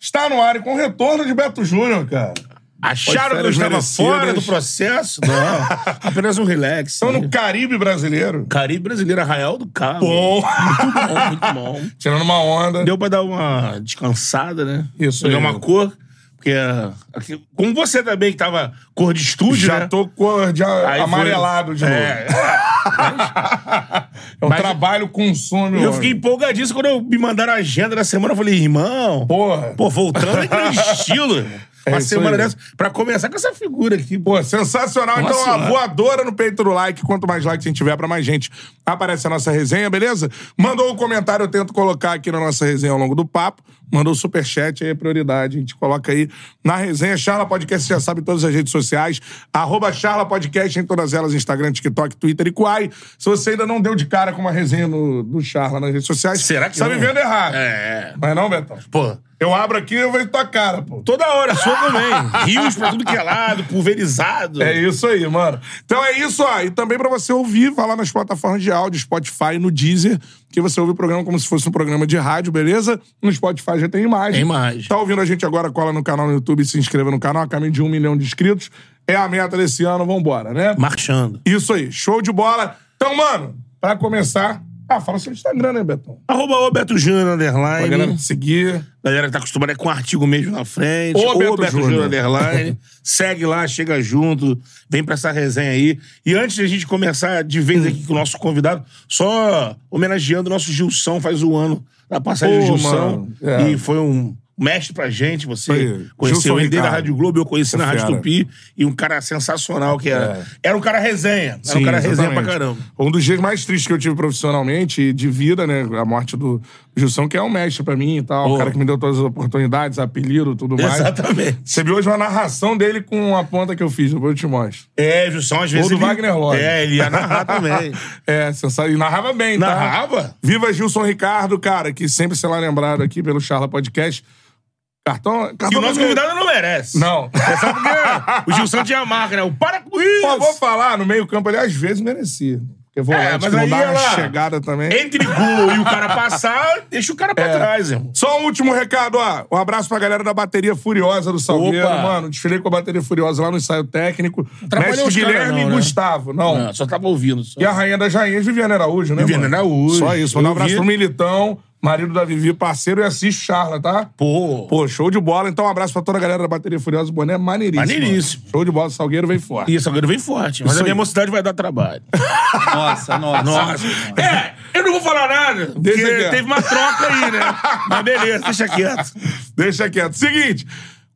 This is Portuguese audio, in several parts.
está no ar e com o retorno de Beto Júnior, cara. Acharam que eu estava merecidas. fora do processo? Não. Apenas um relax. Estamos no Caribe brasileiro. Caribe Brasileiro, Arraial do Cabo. Bom. Muito bom, muito bom. Tirando uma onda. Deu pra dar uma descansada, né? Isso aí. uma cor. Porque, é, aqui- como você também, que tava cor de estúdio, Já né? tô cor de a- Aí foi- amarelado de novo. É, É um Mas- trabalho consome. eu homem. fiquei empolgadíssimo quando eu me mandaram a agenda da semana. Eu falei, irmão, Porra. pô, voltando naquele estilo, irmão. É Uma isso semana aí. dessa, pra começar com essa figura aqui. Pô, sensacional. Nossa então, a Senhora. voadora no peito do like. Quanto mais likes a gente tiver, pra mais gente aparece a nossa resenha, beleza? Mandou um comentário, eu tento colocar aqui na nossa resenha ao longo do papo. Mandou superchat, aí é prioridade. A gente coloca aí na resenha. Charla Podcast, já sabe, em todas as redes sociais. Arroba Charla Podcast em todas elas, Instagram, TikTok, Twitter e Quai. Se você ainda não deu de cara com uma resenha no, do Charla nas redes sociais, Será que tá não? vivendo errado. É. Mas não, Betão? Pô, Eu abro aqui e eu vejo tua cara, pô. toda hora, sua também. Rios pra tudo que é lado, pulverizado. É isso aí, mano. Então é isso, ó. E também pra você ouvir, vai lá nas plataformas de áudio, Spotify, no Deezer, que você ouve o programa como se fosse um programa de rádio, beleza? No Spotify já tem imagem. Tem imagem. Tá ouvindo a gente agora, cola no canal no YouTube e se inscreva no canal, a caminho de um milhão de inscritos. É a meta desse ano, vambora, né? Marchando. Isso aí, show de bola. Então, mano, pra começar... Ah, fala seu Instagram, né, Betão? Arroba o Beto Júnior, Pra galera underline. te seguir. Galera que tá acostumada é com artigo mesmo na frente. Ô, Beto Beto, Júnior. Júnior, underline. Segue lá, chega junto. Vem pra essa resenha aí. E antes de a gente começar de vez aqui com o nosso convidado, só homenageando o nosso Gilson, faz um ano da passagem Pô, do Gilson. mano, é. E foi um mestre pra gente. Você Aí, conheceu ele desde a. Rádio Globo, eu conheci na Fera. Rádio Tupi. E um cara sensacional que era. Era um cara resenha. Era um Sim, cara resenha pra caramba. Um dos dias mais tristes que eu tive profissionalmente e de vida, né? A morte do Gilson, que é um mestre pra mim e tal. O cara que me deu todas as oportunidades, apelido tudo mais. Exatamente. Você viu hoje uma narração dele com a ponta que eu fiz, depois eu te mostro. É, Gilson, às vezes. do ele- Wagner Love. É, ele ia narrar também. É, sensacional. E narrava bem, tá? Narrava? Viva Gilson Ricardo, cara, que sempre será lembrado aqui pelo Charla Podcast. Cartão. Cartão o nosso convidado não merece. Não. É só porque o Gilson tinha a marca, né? O para com isso! Pô, vou falar, no meio-campo ele às vezes merecia. Porque volante É, mas que não aí dá uma chegada também. Entre gol e o cara passar, deixa o cara pra É. trás, irmão. Só um último recado, ó. Um abraço pra galera da Bateria Furiosa do Salgueiro, Opa. mano. Desfilei com a Bateria Furiosa lá no ensaio técnico. Mestre Guilherme não, e né? Gustavo. Não. Não, só tava ouvindo. Só. E a rainha das rainhas, Viviane Araújo, né, Viviane? Araújo. Só isso. Manda um abraço vi. pro Militão, marido da Vivi, parceiro, e assiste Charla, tá? Pô, Pô, show de bola. Então, um abraço pra toda a galera da Bateria Furiosa. Boné maneiríssimo. Maneiríssimo. mano. Show de bola. Salgueiro vem forte. isso agora vem forte. Mas Isso a minha aí. mocidade vai dar trabalho. Nossa, nossa. Nossa. É, eu não vou falar nada, porque Deixa quieto. teve uma troca aí, né? Mas beleza, deixa quieto. Deixa quieto. Seguinte,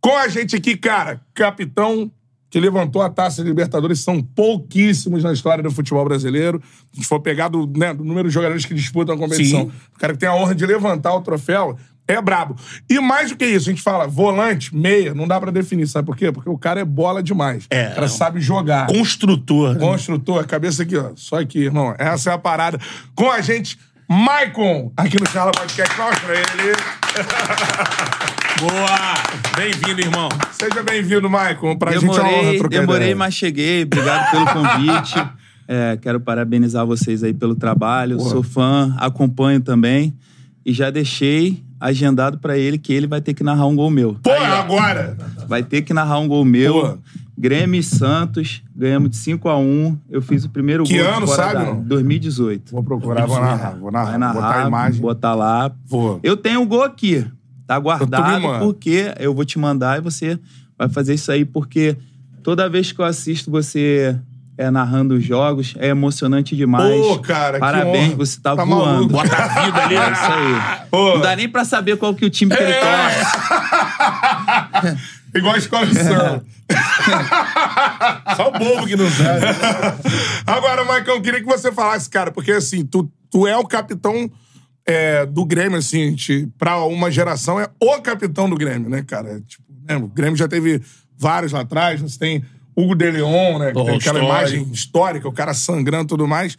com a gente aqui, cara, capitão que levantou a taça de Libertadores, são pouquíssimos na história do futebol brasileiro. Se a gente for pegar do, né, do número de jogadores que disputam a competição, Sim. o cara que tem a honra de levantar o troféu é brabo. E mais do que isso, a gente fala volante, meia, não dá pra definir, sabe por quê? Porque o cara é bola demais. É, o cara não. sabe jogar. Construtor. né? Construtor, cabeça aqui, ó. Só aqui, irmão. Essa é a parada. Com a gente, Maicon, aqui no Charla Podcast. Pra ele. Boa! Bem-vindo, irmão. Seja bem-vindo, Maicon. Pra gente é uma honra Demorei, trocar demorei, ideia. mas cheguei. Obrigado pelo convite. É, quero parabenizar vocês aí pelo trabalho. Sou fã, acompanho também. E já deixei agendado pra ele que ele vai ter que narrar um gol meu. Porra, agora! Vai ter que narrar um gol meu. Pô. Grêmio e Santos, ganhamos de 5 a 1 Eu fiz o primeiro Que gol. de ano, fora sabe, da- não? 2018. Vou procurar, vou narrar. Vou narrar. Vai narrar, botar a imagem. botar lá. Vou. Eu tenho o gol aqui. Tá guardado porque eu vou te mandar e você vai fazer isso aí porque toda vez que eu assisto você é, narrando os jogos é emocionante demais. Pô, cara, que Parabéns, você tá, Tá voando. maluco. Bota a vida ali, É isso aí. Pô. Não dá nem pra saber qual que é o time que ele torce. Igual a escola de samba. Só o bobo que não sabe. Agora, Maicon, queria que você falasse, cara, porque assim, tu, tu é o capitão é, do Grêmio, assim, gente, pra uma geração, é o capitão do Grêmio, né, cara? É, Tipo, né, o Grêmio já teve vários lá atrás, você tem Hugo de Leon, né? Que tem aquela histórico. imagem histórica, o cara sangrando e tudo mais.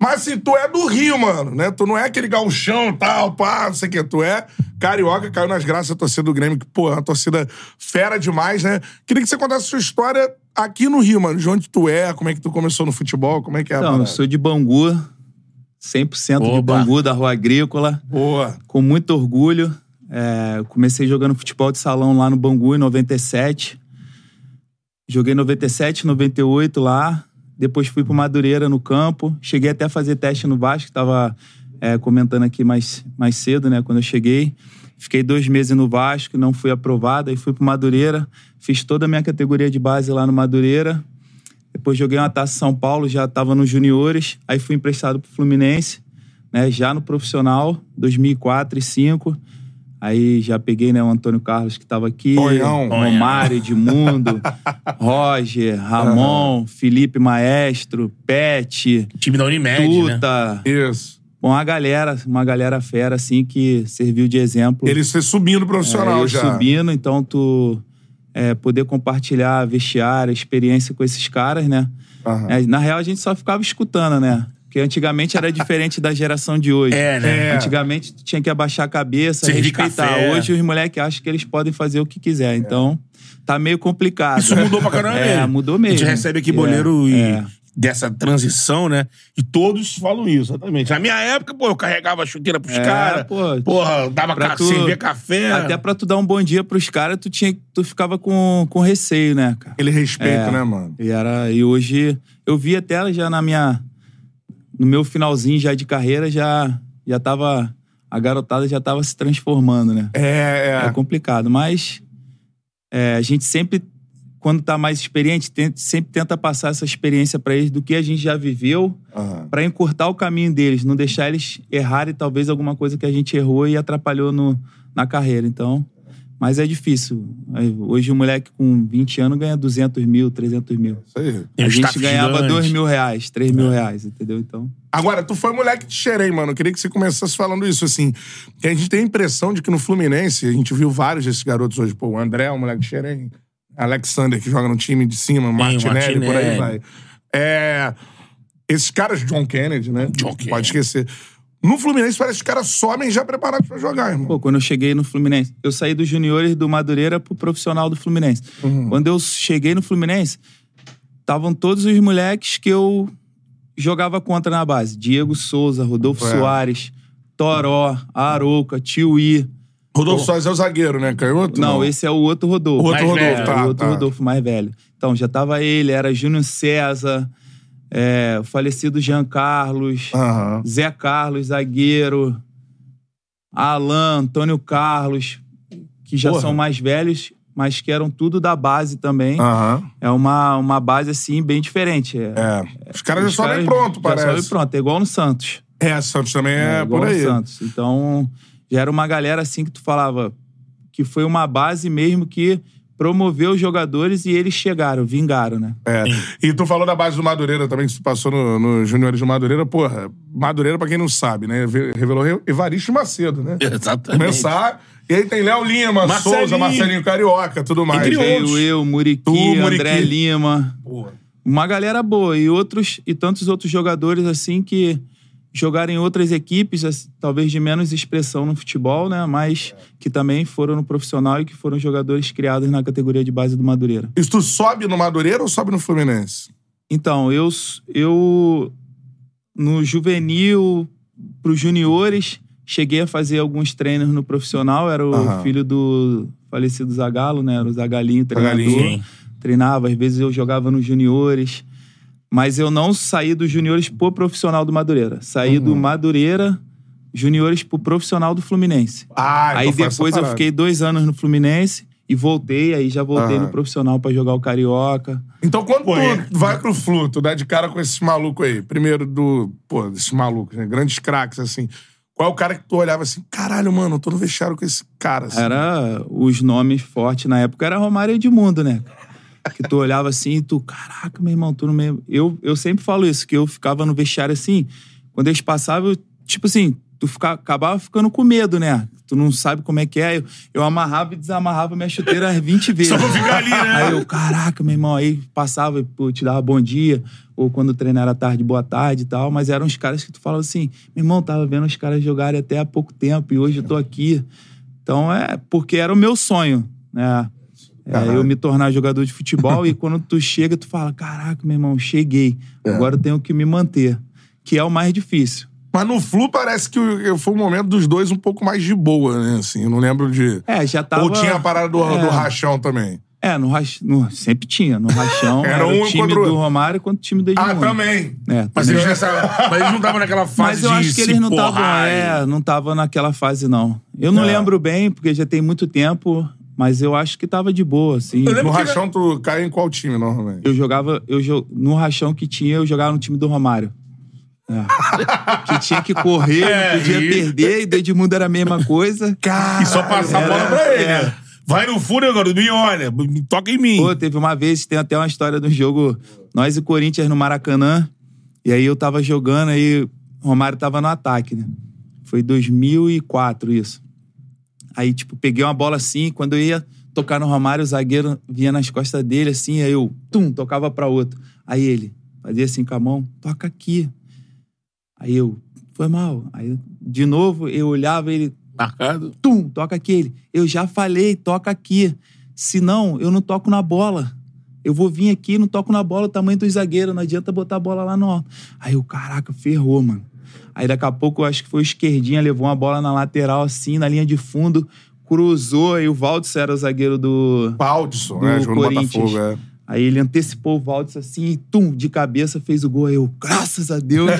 Mas assim, tu é do Rio, mano, né? Tu não é aquele gauchão tal, pá, não sei o que. Tu é carioca, caiu nas graças da torcida do Grêmio, que, pô, é uma torcida fera demais, né? Queria que você contasse a sua história aqui no Rio, mano. De onde tu é, como é que tu começou no futebol, como é que é a Então, eu sou de Bangu, 100% de Opa. Bangu, da Rua Agrícola. Boa. com muito orgulho. É, comecei jogando futebol de salão lá no Bangu em 97. Joguei 97, 98 lá. Depois fui pro Madureira no campo. Cheguei até a fazer teste no Vasco, tava é, comentando aqui mais, mais cedo, né? Quando eu cheguei. Fiquei dois meses no Vasco, não fui aprovado. Aí fui pro Madureira. Fiz toda a minha categoria de base lá no Madureira. Depois joguei uma taça São Paulo, já estava nos juniores. Aí fui emprestado pro Fluminense, né? Já no profissional, 2004 e 2005. Aí já peguei, né, o Antônio Carlos que estava aqui, Tonhão. Romário, Edmundo, Roger, Ramon, Felipe Maestro, Pet, Time da Unimed, né? Tuta. Isso. Bom, uma galera, uma galera fera, assim, que serviu de exemplo. Ele se subindo É, profissional eu já. subindo, então tu é, poder compartilhar vestiário, experiência com esses caras, né? Aham. É, na real, a gente só ficava escutando, né? Porque antigamente era diferente da geração de hoje. É, né? É. Antigamente tinha que abaixar a cabeça, Servir respeitar. café. Hoje os moleques acham que eles podem fazer o que quiser. Então, tá meio complicado. Isso mudou pra caramba É, mesmo. mudou A mesmo. gente recebe aqui É, boleiro e é. Dessa transição, né? E todos falam isso, exatamente. Na minha época, pô, eu carregava a chuteira pros É, caras. pô. Porra, dava Pra ca... tu- servia café. Até pra tu dar um bom dia pros caras, tu, tinha, tu ficava com, com receio, né, cara? Ele respeita, É. né, mano? E, era, e hoje eu vi até já na minha. No meu finalzinho já de carreira, já, já tava. A garotada já tava se transformando, né? É, É, é. complicado. Mas é, a gente sempre, quando tá mais experiente, tenta- sempre tenta passar essa experiência pra eles do que a gente já viveu, Aham. pra encurtar o caminho deles, não deixar eles errarem talvez alguma coisa que a gente errou e atrapalhou no, na carreira. Então. Mas é difícil. Aí, Hoje o moleque com 20 anos ganha 200 mil, 300 mil. Isso aí. A um gente ganhava gigante. 2 mil reais, 3 mil reais, entendeu? Então. Agora, tu foi moleque de xerém, mano. Eu queria que você começasse falando isso, assim. Que a gente tem a impressão de que no Fluminense, a gente viu vários desses garotos hoje. Pô, o André é um moleque de xerém. Alexander, que joga no time de cima, Martinelli, por aí Martinelli. vai. É... Esses caras, John Kennedy, né? John Kennedy. Pode esquecer. No Fluminense, parece que os caras somem já preparados pra jogar, irmão. Pô, quando eu cheguei no Fluminense, eu saí dos juniores do Madureira pro profissional do Fluminense. Quando eu cheguei no Fluminense, estavam todos os moleques que eu jogava contra na base. Diego Souza, Rodolfo É. Soares, Toró, Arouca, Tiuí. Rodolfo Soares é o zagueiro, né? Canhoto? Não, esse é o outro Rodolfo. O outro Mais Rodolfo, velho, tá, o outro tá. Rodolfo mais velho. Então, já tava ele, era Júnior César, é, o falecido Jean Carlos, Aham. Zé Carlos, zagueiro, Alan, Antônio Carlos, que já Porra. são mais velhos, mas que eram tudo da base também. Aham. É uma, uma base, assim, bem diferente. É, É. Os caras já sobem pronto, já parece. sobem pronto, é igual no Santos. É, Santos também é, igual por no aí. Santos. Então, já era uma galera, assim, que tu falava que foi uma base mesmo que promoveu os jogadores e eles chegaram, vingaram, né? É. E tu falou da base do Madureira também, que tu passou no, no Juniores do Madureira. Porra, Madureira, pra quem não sabe, né? Ve- Revelou Evaristo Macedo, né? Exatamente. Começar. E aí tem Léo Lima, Marcelinho. Souza, Marcelinho Carioca, tudo mais. Entre. Veio eu, Muriqui, Tu, Muriqui. André Lima. Porra. uma galera boa e outros e tantos outros jogadores assim que jogaram em outras equipes, talvez de menos expressão no futebol, né? Mas que também foram no profissional e que foram jogadores criados na categoria de base do Madureira. Isso tu sobe no Madureira ou sobe no Fluminense? Então, eu eu no juvenil pros juniores cheguei a fazer alguns treinos no profissional, era o Aham. filho do falecido Zagalo, né? Era o Zagalinho, treinador. Zagalinho. Treinava, às vezes eu jogava nos juniores. Mas eu não saí dos juniores pro profissional do Madureira. Saí Uhum. do Madureira juniores pro profissional do Fluminense. Ah, então aí depois eu fiquei dois anos no Fluminense e voltei, aí já voltei Ah. no profissional pra jogar o Carioca. Então, quando Pô, é. tu vai pro Flu, tu dá de cara com esses malucos aí. Primeiro do. Pô, desses malucos, né? Grandes craques, assim. Qual é o cara que tu olhava assim? Caralho, mano, eu tô no vestiário com esse cara. Assim. Era os nomes fortes na época, era Romário e Edmundo, né? Que tu olhava assim e tu, caraca, meu irmão, tu no meio. Eu, eu sempre falo isso, que eu ficava no vestiário assim, quando eles passavam, eu, tipo assim, tu fica, acabava ficando com medo, né? Tu não sabe como é que é. Eu, eu amarrava e desamarrava minha chuteira 20 vezes. Só pra ficar ali, né? Aí eu, caraca, meu irmão, aí passava, pô, te dava bom dia, ou quando o treino era tarde, boa tarde e tal, mas eram os caras que tu falava assim, meu irmão, tava vendo os caras jogarem até há pouco tempo e hoje eu tô aqui. Então é porque era o meu sonho, né? É, eu me tornar jogador de futebol e quando tu chega, tu fala, caraca, meu irmão, cheguei. Agora eu tenho que me manter, que é o mais difícil. Mas no Flu parece que foi um momento dos dois um pouco mais de boa, né? Assim, eu não lembro de. É, já tava... Ou tinha a parada do, É. do rachão também. É, no, rach... no sempre tinha. No Rachão Era era, um o time contra do Romário contra o time do Ah, Edmundo. também. É, Mas também. eles, nessa, mas eles não estavam naquela fase Mas eu de acho que se eles não estavam, é, não estavam naquela fase, não. Eu não É. lembro bem, porque já tem muito tempo, mas eu acho que tava de boa, assim. No rachão, tu cai em qual time, normalmente? Eu jogava, eu jo... no rachão que tinha, eu jogava no time do Romário. É. que tinha que correr, É, não podia e- perder, e do Edmundo era a mesma coisa. E só passar a bola pra ele, é. né? Vai no fundo agora, me olha, me toca em mim. Pô, teve uma vez, tem até uma história do jogo, nós e Corinthians no Maracanã, e aí eu tava jogando, aí o Romário tava no ataque, né? Foi 2004 isso. Aí, tipo, peguei uma bola assim, quando eu ia tocar no Romário, o zagueiro vinha nas costas dele, assim, aí eu, tum, tocava pra outro. Aí ele fazia assim com a mão, toca aqui. Aí eu, foi mal. Aí, de novo, eu olhava ele, Marcado. tum, toca aquele. Eu já falei, toca aqui. Senão, eu não toco na bola. Eu vou vir aqui, não toco na bola, o tamanho do zagueiro, não adianta botar a bola lá no alto. Aí eu, caraca, ferrou, mano. Aí daqui a pouco, eu acho que foi o esquerdinha, levou uma bola na lateral, assim, na linha de fundo, cruzou, e o Valdes era o zagueiro do, Aldson, do né? Jogou no Corinthians. Botafogo, é. Aí ele antecipou o Valdes assim, e tum, de cabeça fez o gol. Aí eu, graças a Deus.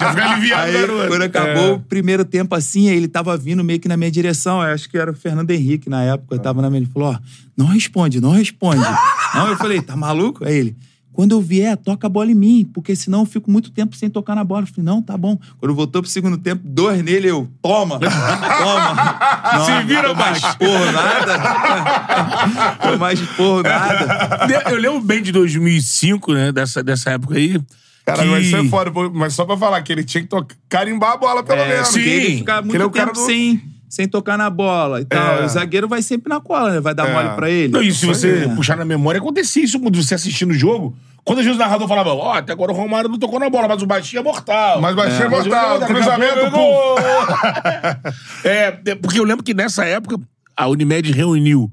Já fica aliviado, Aí, garoto. quando acabou o primeiro tempo assim, aí ele tava vindo meio que na minha direção. Eu acho que era o Fernando Henrique na época. Eu tava na minha. Ele falou: ó, não responde, não responde. não, eu falei: tá maluco? Aí ele. Quando eu vier, toca a bola em mim, porque senão eu fico muito tempo sem tocar na bola. Eu falei, não, tá bom. Quando voltou pro segundo tempo, dois nele, eu, toma, toma. Não, Se vira, não mais porra, nada. Tô mais porra, nada. Eu lembro bem de 2005, né? Dessa, dessa época aí. Cara, que... isso é foda. Mas só pra falar que ele tinha que tocar, carimbar a bola, pelo É, menos. porque ele Sim, fica que muito ele é o cara tempo do- sem, sem tocar na bola e tal. É. O zagueiro vai sempre na cola, né? Vai dar É. mole pra ele. Não, e se você É. puxar na memória, acontecia isso quando você assistindo o jogo. Quando às vezes o narrador falava, ó, até agora o Romário não tocou na bola, mas o baixinho é mortal. Mas baixinho é o mortal, cruzamento, gol. é, é, porque eu lembro que nessa época a Unimed reuniu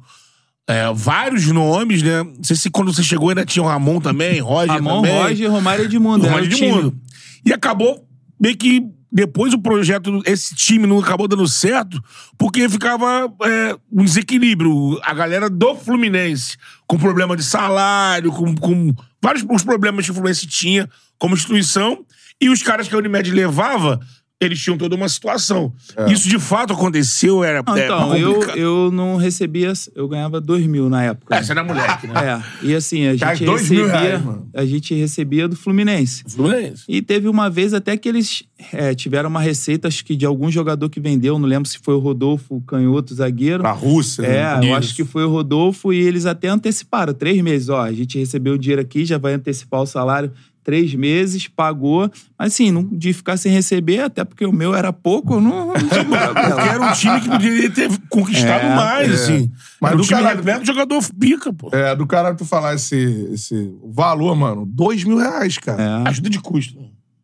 é, vários nomes, né? Não sei se quando você chegou ainda tinha o Ramon também, Roger Ramon, também. Roger, Romário e Edmundo. do era Roger o de time. Mundo. E acabou meio que depois o projeto, esse time não acabou dando certo, porque ficava é, um desequilíbrio. A galera do Fluminense, com problema de salário, com, com vários os problemas que o Fluminense tinha como instituição, e os caras que a Unimed levava, eles tinham toda uma situação. Isso de fato aconteceu, era Não, é, então, eu, complicado. eu não recebia... Eu ganhava dois mil na época. É, você era moleque, né? É, e assim, a gente dois mil recebia... reais, mano. a gente recebia do Fluminense. Fluminense. E teve uma vez até que eles é, tiveram uma receita, acho que de algum jogador que vendeu, não lembro se foi o Rodolfo, o canhoto, zagueiro. Pra Rússia. É, né? eu acho que foi o Rodolfo e eles até anteciparam. Três meses, ó. A gente recebeu o dinheiro aqui, já vai antecipar o salário. Três meses, pagou. Mas assim, não de ficar sem receber, até porque o meu era pouco, eu não, não tinha problema. Porque era um time que poderia ter conquistado É, mais, é. assim. Mas o do time caralho. repleto jogador pica, pô. É, do cara tu falar esse, esse valor, mano, dois mil reais, cara. É. Ajuda de custo.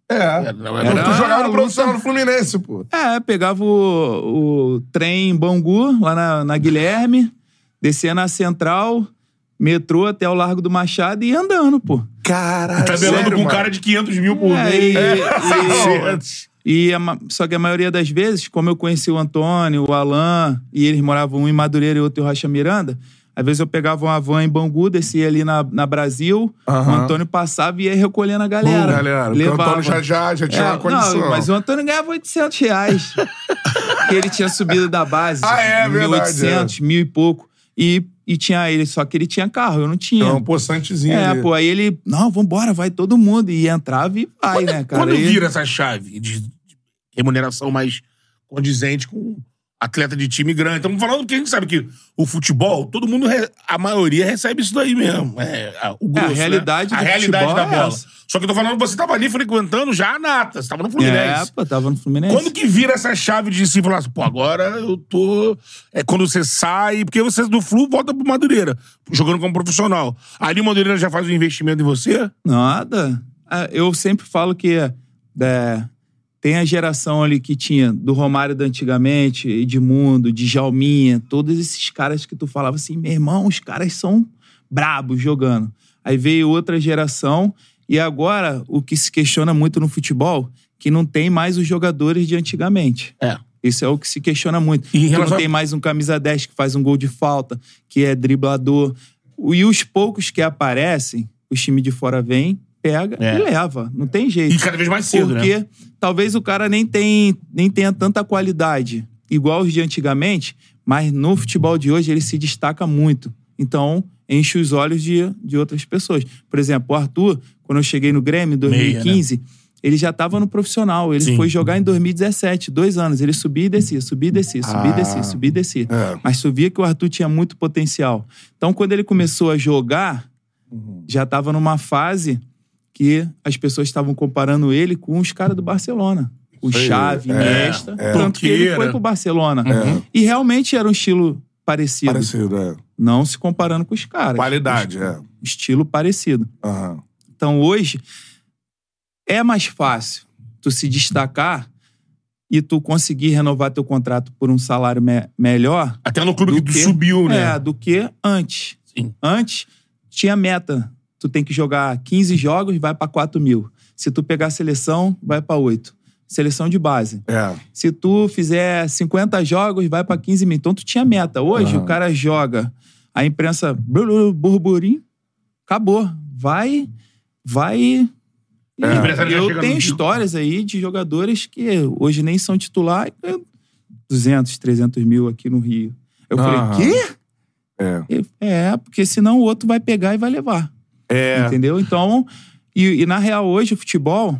É. não, Tu- era tu jogava no profissional do Fluminense, pô. É, pegava o, o trem em Bangu, lá na, na Guilherme, descia na Central, metrô até o Largo do Machado e ia andando, pô. Caralho. Tabelando sério, com um cara de 500 mil por É, mês. e- e- 600. E a só que a maioria das vezes, como eu conheci o Antônio, o Alan, e eles moravam um em Madureira e outro em Rocha Miranda, Às vezes eu pegava uma van em Bangu, descia ali na, na Brasil, o Aham. Antônio passava e ia recolhendo a galera. Bom, galera, porque o Levava. Antônio já- já- já tinha uma condição. Não, mas o Antônio ganhava 800 reais. Porque ele tinha subido da base. Ah, é, verdade, 1.800, mil e pouco. E, e tinha ele, só que ele tinha carro, eu não tinha. É um poçantezinho É, ali. pô, aí ele, não, vambora, vai todo mundo. E entrava e vai, né, cara? Quando vira essa chave de remuneração mais condizente com atleta de time grande. Estamos falando porque a gente sabe que o futebol, todo mundo, a maioria recebe isso daí mesmo. É, a, o grosso, né? realidade A do realidade futebol da é bola. essa. Só que eu tô falando, você tava ali frequentando já a nata, você tava no É, Fluminense. pô, tava no Fluminense. Quando que vira essa chave de se falar assim, pô, agora eu tô. É quando você sai, porque você do Flu volta pro Madureira, jogando como profissional. Ali o Madureira já faz um investimento em você? Nada. Ah, Eu sempre falo que é, tem a geração ali que tinha do Romário da antigamente, Edmundo, Djalminha, todos esses caras que tu falava assim, meu irmão, os caras são brabos jogando. Aí veio outra geração e agora o que se questiona muito no futebol, que não tem mais os jogadores de antigamente. É. Isso é o que se questiona muito. E relação não tem mais um camisa 10 que faz um gol de falta, que é driblador. O- E os poucos que aparecem, os times de fora vêm, pega É. e leva. Não tem jeito. E cada vez mais cedo, Porque né? talvez o cara nem, tem, nem tenha tanta qualidade igual os de antigamente, mas no futebol de hoje ele se destaca muito. Então, enche os olhos de, de outras pessoas. Por exemplo, o Arthur, quando eu cheguei no Grêmio em 2015, ele já estava no profissional. Ele Sim. foi jogar em 2017, dois anos. Ele subia e descia, subia e descia, subia e Ah. descia, subia e descia. É. Mas tu via que o Arthur tinha muito potencial. Então, quando ele começou a jogar, já estava numa fase que as pessoas estavam comparando ele com os caras do Barcelona. O aí, Xavi, é, Iniesta. é. Tanto que ele foi pro Barcelona. É. E realmente era um estilo parecido. Parecido, é. Não se comparando com os caras. Qualidade, é. Estilo parecido. Aham. Então hoje é mais fácil tu se destacar e tu conseguir renovar teu contrato por um salário me- melhor Até no clube do que tu que- subiu, né? É, do que antes. Sim. Antes, tinha meta. Tu tem que jogar 15 jogos, vai pra 4 mil. Se tu pegar a seleção, vai pra 8. Seleção de base. É. Se tu fizer 50 jogos, vai pra 15 mil. Então tu tinha meta. Hoje Aham. o cara joga, a imprensa burburinho, acabou. Vai, vai. É. Eu tenho histórias aí de jogadores que hoje nem são titular e ganham 200, 300 mil aqui no Rio. Eu Aham. falei, quê? É. É, porque senão o outro vai pegar e vai levar. É. Entendeu? Então, e, e na real, hoje o futebol.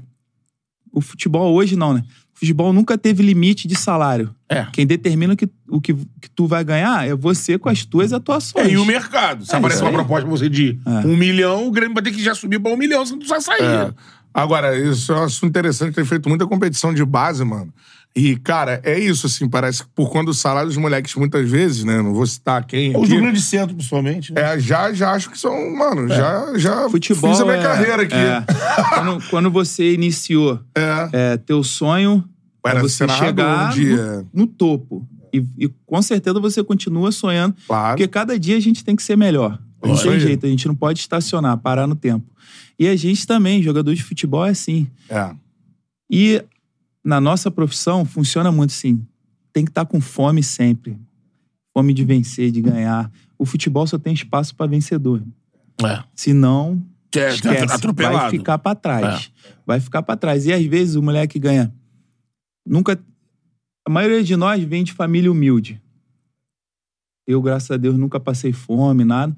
O futebol hoje não, né? O futebol nunca teve limite de salário. É. Quem determina que, o que, que tu vai ganhar é você com as tuas atuações. É, e o mercado. Se É aparece uma aí. proposta pra você de É. um milhão, o Grêmio vai ter que já subir pra um milhão, senão tu vai sair. É. Agora, isso é um assunto interessante, tem feito muita competição de base, mano. E, cara, é isso, assim, parece que por conta do salário dos moleques, muitas vezes, né? Não vou citar quem Os do grande centro, principalmente. né? É, já, já acho que são, mano, já, já Futebol fiz a minha é- carreira aqui. é. quando, quando você iniciou É. é, teu sonho Era é você chegar um dia. no, no topo. E, e com certeza você continua sonhando. Claro. Porque cada dia a gente tem que ser melhor. Não tem jeito, a gente não pode estacionar, parar no tempo. E a gente também, jogador de futebol é assim. É. E na nossa profissão funciona muito assim. Tem que estar com fome sempre. Fome de vencer, de ganhar. O futebol só tem espaço para vencedor. É. Senão, É, esquece, atropelado. vai ficar para trás. Vai ficar para trás. E às vezes o moleque ganha. Nunca. A maioria de nós vem de família humilde. Eu, graças a Deus, nunca passei fome, nada.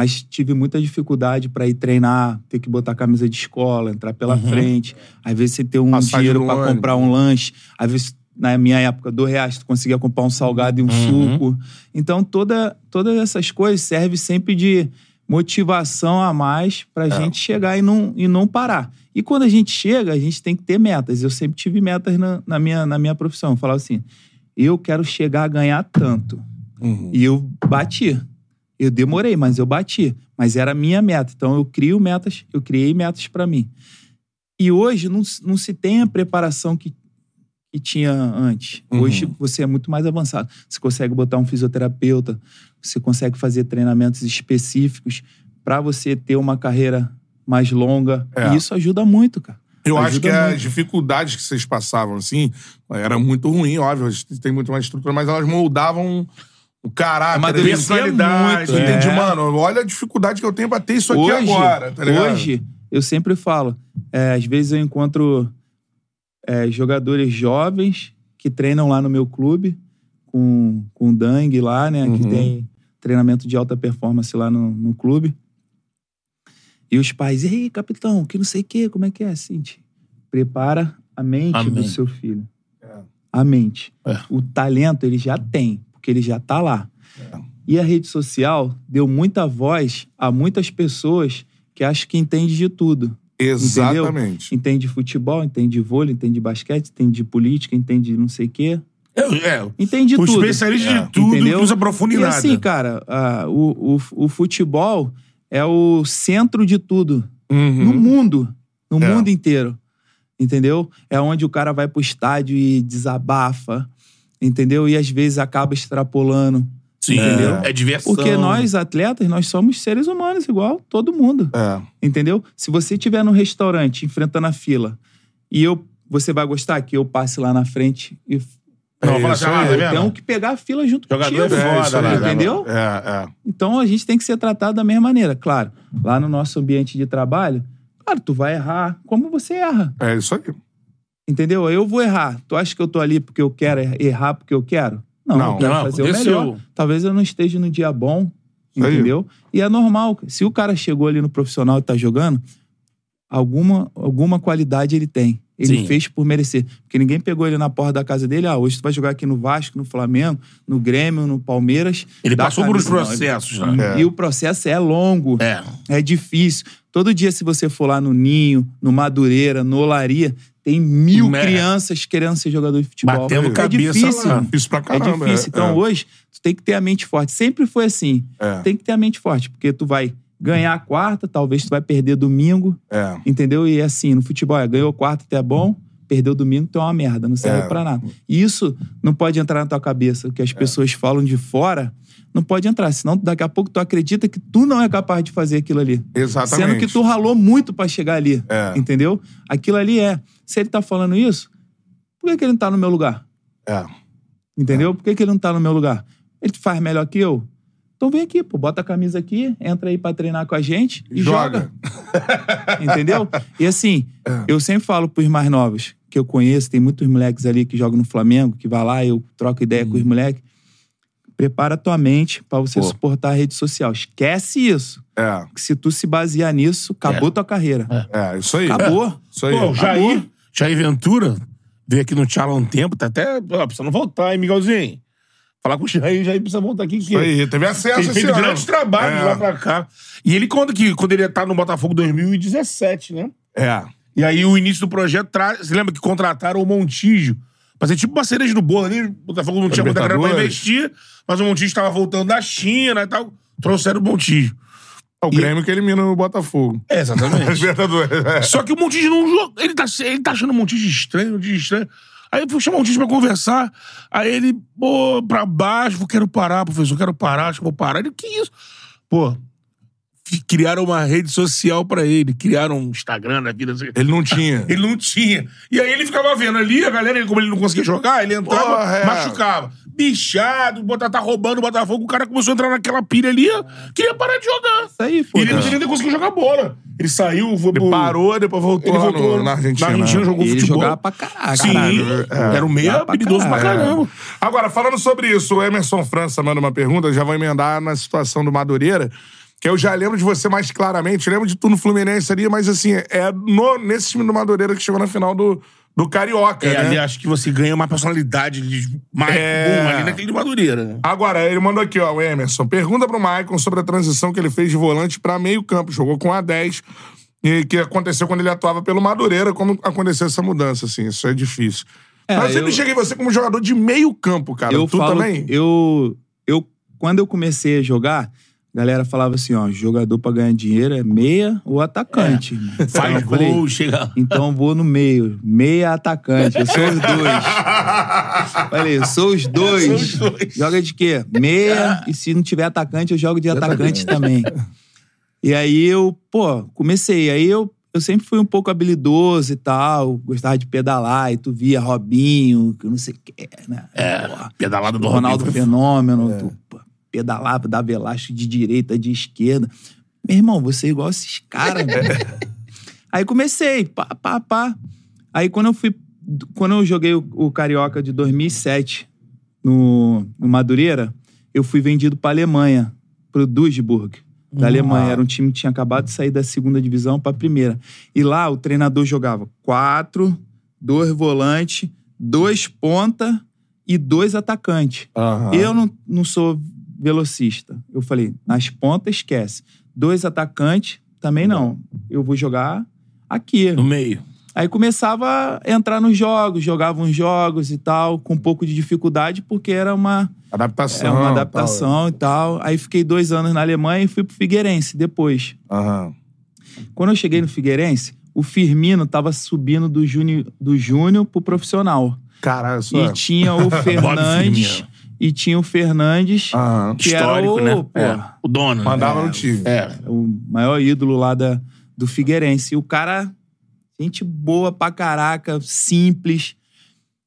Mas tive muita dificuldade para ir treinar, ter que botar camisa de escola, entrar pela Uhum. frente. Às vezes você ter um Passagem dinheiro para comprar um lanche. Às vezes, na minha época, dois reais, tu conseguia comprar um salgado e um Uhum. suco. Então, toda, todas essas coisas servem sempre de motivação a mais pra É. gente chegar e não, e não parar. E quando a gente chega, a gente tem que ter metas. Eu sempre tive metas na, na minha, na minha profissão. Eu falava assim, eu quero chegar a ganhar tanto. Uhum. E eu bati. Eu demorei, mas eu bati. Mas era a minha meta. Então eu crio metas, eu criei metas pra mim. E hoje não, se- não se tem a preparação que, que tinha antes. Uhum. Hoje você é muito mais avançado. Você consegue botar um fisioterapeuta, você consegue fazer treinamentos específicos pra você ter uma carreira mais longa. É. E isso ajuda muito, cara. Eu acho Ajuda que muito. as dificuldades que vocês passavam, assim, era muito ruim, óbvio, tem muito mais estrutura, mas elas moldavam O caráter, a Amadurecer personalidade. muito, Entendi, é. mano. Olha a dificuldade que eu tenho pra ter isso aqui hoje, agora, tá ligado? Hoje, eu sempre falo, é, às vezes eu encontro é, jogadores jovens que treinam lá no meu clube, com, com o Dang lá, né? Que Uhum. tem treinamento de alta performance lá no, no clube. E os pais, e aí, capitão, que não sei o quê, como é que é? Cinti, prepara a mente A do seu filho. É. A mente. É. O talento ele já tem, porque ele já tá lá. É. E a rede social deu muita voz a muitas pessoas que acham que entende de tudo. Exatamente. Entende de futebol, entende de vôlei, entende de basquete, entende de política, entende de não sei o quê. É, é, Entende de o tudo. especialista É. de tudo Entendeu? aprofunda em E assim, cara, o, o, o futebol é o centro de tudo. Uhum. No mundo. No É. mundo inteiro. Entendeu? É onde o cara vai pro estádio e desabafa. Entendeu? E às vezes acaba extrapolando. Sim, entendeu? é diversão. Porque nós, atletas, nós somos seres humanos igual todo mundo. É. Entendeu? Se você estiver no restaurante enfrentando a fila e eu, você vai gostar que eu passe lá na frente e Não, É fala isso ah, aí. tá vendo? tenho que pegar a fila junto Jogador contigo. é foda, né, entendeu? É, é. Então a gente tem que ser tratado da mesma maneira. Claro, lá no nosso ambiente de trabalho, claro, tu vai errar como você erra. É isso aí. Entendeu? Eu vou errar. Tu acha que eu tô ali porque eu quero errar porque eu quero? Não, Não, eu quero não, fazer o melhor. Talvez eu não esteja no dia bom, entendeu? E é normal. Se o cara chegou ali no profissional e tá jogando, alguma, alguma qualidade ele tem. Ele Sim. fez por merecer. Porque ninguém pegou ele na porta da casa dele. Ah, hoje tu vai jogar aqui no Vasco, no Flamengo, no Grêmio, no Palmeiras. Ele passou por uns camisa. Não, processos, ele- né? E o processo é longo. É. É difícil. Todo dia, se você for lá no Ninho, no Madureira, no Olaria, tem mil É. crianças querendo ser jogador de futebol. Batendo é cabeça difícil. lá. Difícil pra É caramba. difícil. Então, é. hoje, tu tem que ter a mente forte. Sempre foi assim. É. Tem que ter a mente forte, porque tu vai ganhar a quarta, talvez tu vai perder domingo, É. entendeu? E é assim, no futebol, é, ganhou quarta, tu é bom, perdeu domingo, tu é uma merda, não serve É. pra nada. E isso não pode entrar na tua cabeça. O que as pessoas falam de fora não pode entrar, senão daqui a pouco tu acredita que tu não é capaz de fazer aquilo ali. Exatamente. Sendo que tu ralou muito pra chegar ali. É. Entendeu? Aquilo ali é. Se ele tá falando isso, por que, que ele não tá no meu lugar? É. Entendeu? Por que, que ele não tá no meu lugar? Ele faz melhor que eu? Então vem aqui, pô, bota a camisa aqui, entra aí pra treinar com a gente e Joga. joga. Entendeu? E assim, eu sempre falo pros mais novos, que eu conheço, tem muitos moleques ali que jogam no Flamengo, que vai lá, eu troco ideia com os moleques. Prepara tua mente pra você Pô. suportar a rede social. Esquece isso. É. Que se tu se basear nisso, acabou É. tua carreira. É, isso aí. Acabou. Isso aí. Pô, o Jair, Acabou. Jair Ventura veio aqui no Tchala há um tempo, tá até ó, precisando voltar, hein, Miguelzinho? Falar com o Jair, o Jair precisa voltar aqui. Isso aí. Teve acesso fez ano. grandes trabalhos É. lá pra cá. E ele conta que quando ele tá no Botafogo 2017, né? É. E aí o início do projeto traz. Você lembra que contrataram o Montijo? Pra ser tipo uma cereja do bolo ali. O Botafogo não tinha muita grana pra investir, mas o Montijo tava voltando da China e tal. Trouxeram o Montijo. É o Grêmio que elimina o Botafogo. É, exatamente. Libertadores. É. Só que o Montijo não joga. Ele tá, ele tá achando o Montijo estranho, o Montijo estranho. Aí eu fui chamar o Montijo pra conversar. Aí ele, pô, pra baixo, quero parar, professor, quero parar, acho que vou parar. Ele, que isso? Pô, criaram uma rede social pra ele, criaram um Instagram na vida. não sei o quê. Ele não tinha. Ele não tinha. E aí ele ficava vendo ali, a galera, como ele não conseguia jogar, ele entrava, Porra, é. machucava. Bichado, bota, tá roubando o Botafogo, o cara começou a entrar naquela pilha ali, queria parar de jogar. Isso aí, pô. E ele não tinha nem conseguiu jogar bola. Ele saiu, foi Ele pro... parou, depois voltou, Ele voltou no- na Argentina. Na Argentina jogou ele futebol. jogava pra caraca. Sim, caralho. era um meio pra habilidoso pra caralho. caramba. Agora, falando sobre isso, o Emerson França manda uma pergunta, já vou emendar na situação do Madureira, que eu já lembro de você mais claramente, eu lembro de tu no Fluminense ali, mas assim, é no, nesse time do Madureira que chegou na final do, do Carioca, É, né? ali acho que você ganha uma personalidade de mais É. boom ali naquele de Madureira. né? Agora, ele mandou aqui, ó, o Emerson. Pergunta pro Maicon sobre a transição que ele fez de volante pra meio campo. Jogou com a 10. E que aconteceu quando ele atuava pelo Madureira, como aconteceu essa mudança, assim. Isso é difícil. É, Mas eu sempre eu- cheguei você como jogador de meio campo, cara. eu tu falo, também? Eu, eu, quando eu comecei a jogar, galera falava assim, ó, jogador pra ganhar dinheiro é meia ou atacante. Então, Faz falei, gol, chega... Então vou no meio, meia atacante, eu sou os dois. Falei, eu sou os dois. Sou os dois. Joga de quê? Meia, e se não tiver atacante, eu jogo de atacante também. E aí eu, pô, comecei. Aí eu, eu sempre fui um pouco habilidoso e tal, gostava de pedalar, e tu via Robinho, que eu não sei o que, né? É, pedalada do Ronaldo Robinho. Fenômeno, tu, pô, pedalava, dava elástico de direita, de esquerda. Meu irmão, você é igual esses caras. Aí comecei, pá, pá, pá. Aí quando eu fui. Quando eu joguei o, o Carioca de 2007 no, no Madureira, eu fui vendido pra Alemanha, pro Duisburg, da Alemanha. Era um time que tinha acabado de sair da segunda divisão pra primeira. E lá o treinador jogava quatro, dois volantes, dois ponta e dois atacantes. Aham. Eu não, não sou velocista. Eu falei, nas pontas, esquece. Dois atacantes, também não. Eu vou jogar aqui. No meio. Aí começava a entrar nos jogos, jogava uns jogos e tal, com um pouco de dificuldade, porque era uma, Adaptação. é uma tal. adaptação e tal. Aí fiquei dois anos na Alemanha e fui pro Figueirense depois. Aham. Quando eu cheguei no Figueirense, o Firmino tava subindo do júnior, do júnior pro profissional. Caralho, só. E tinha o Fernandes. E tinha o Fernandes, Aham. que Histórico, era o, né? pô, É. O dono. né? Mandava no time. É. o maior ídolo lá da, do Figueirense. E o cara, gente boa pra caraca, simples.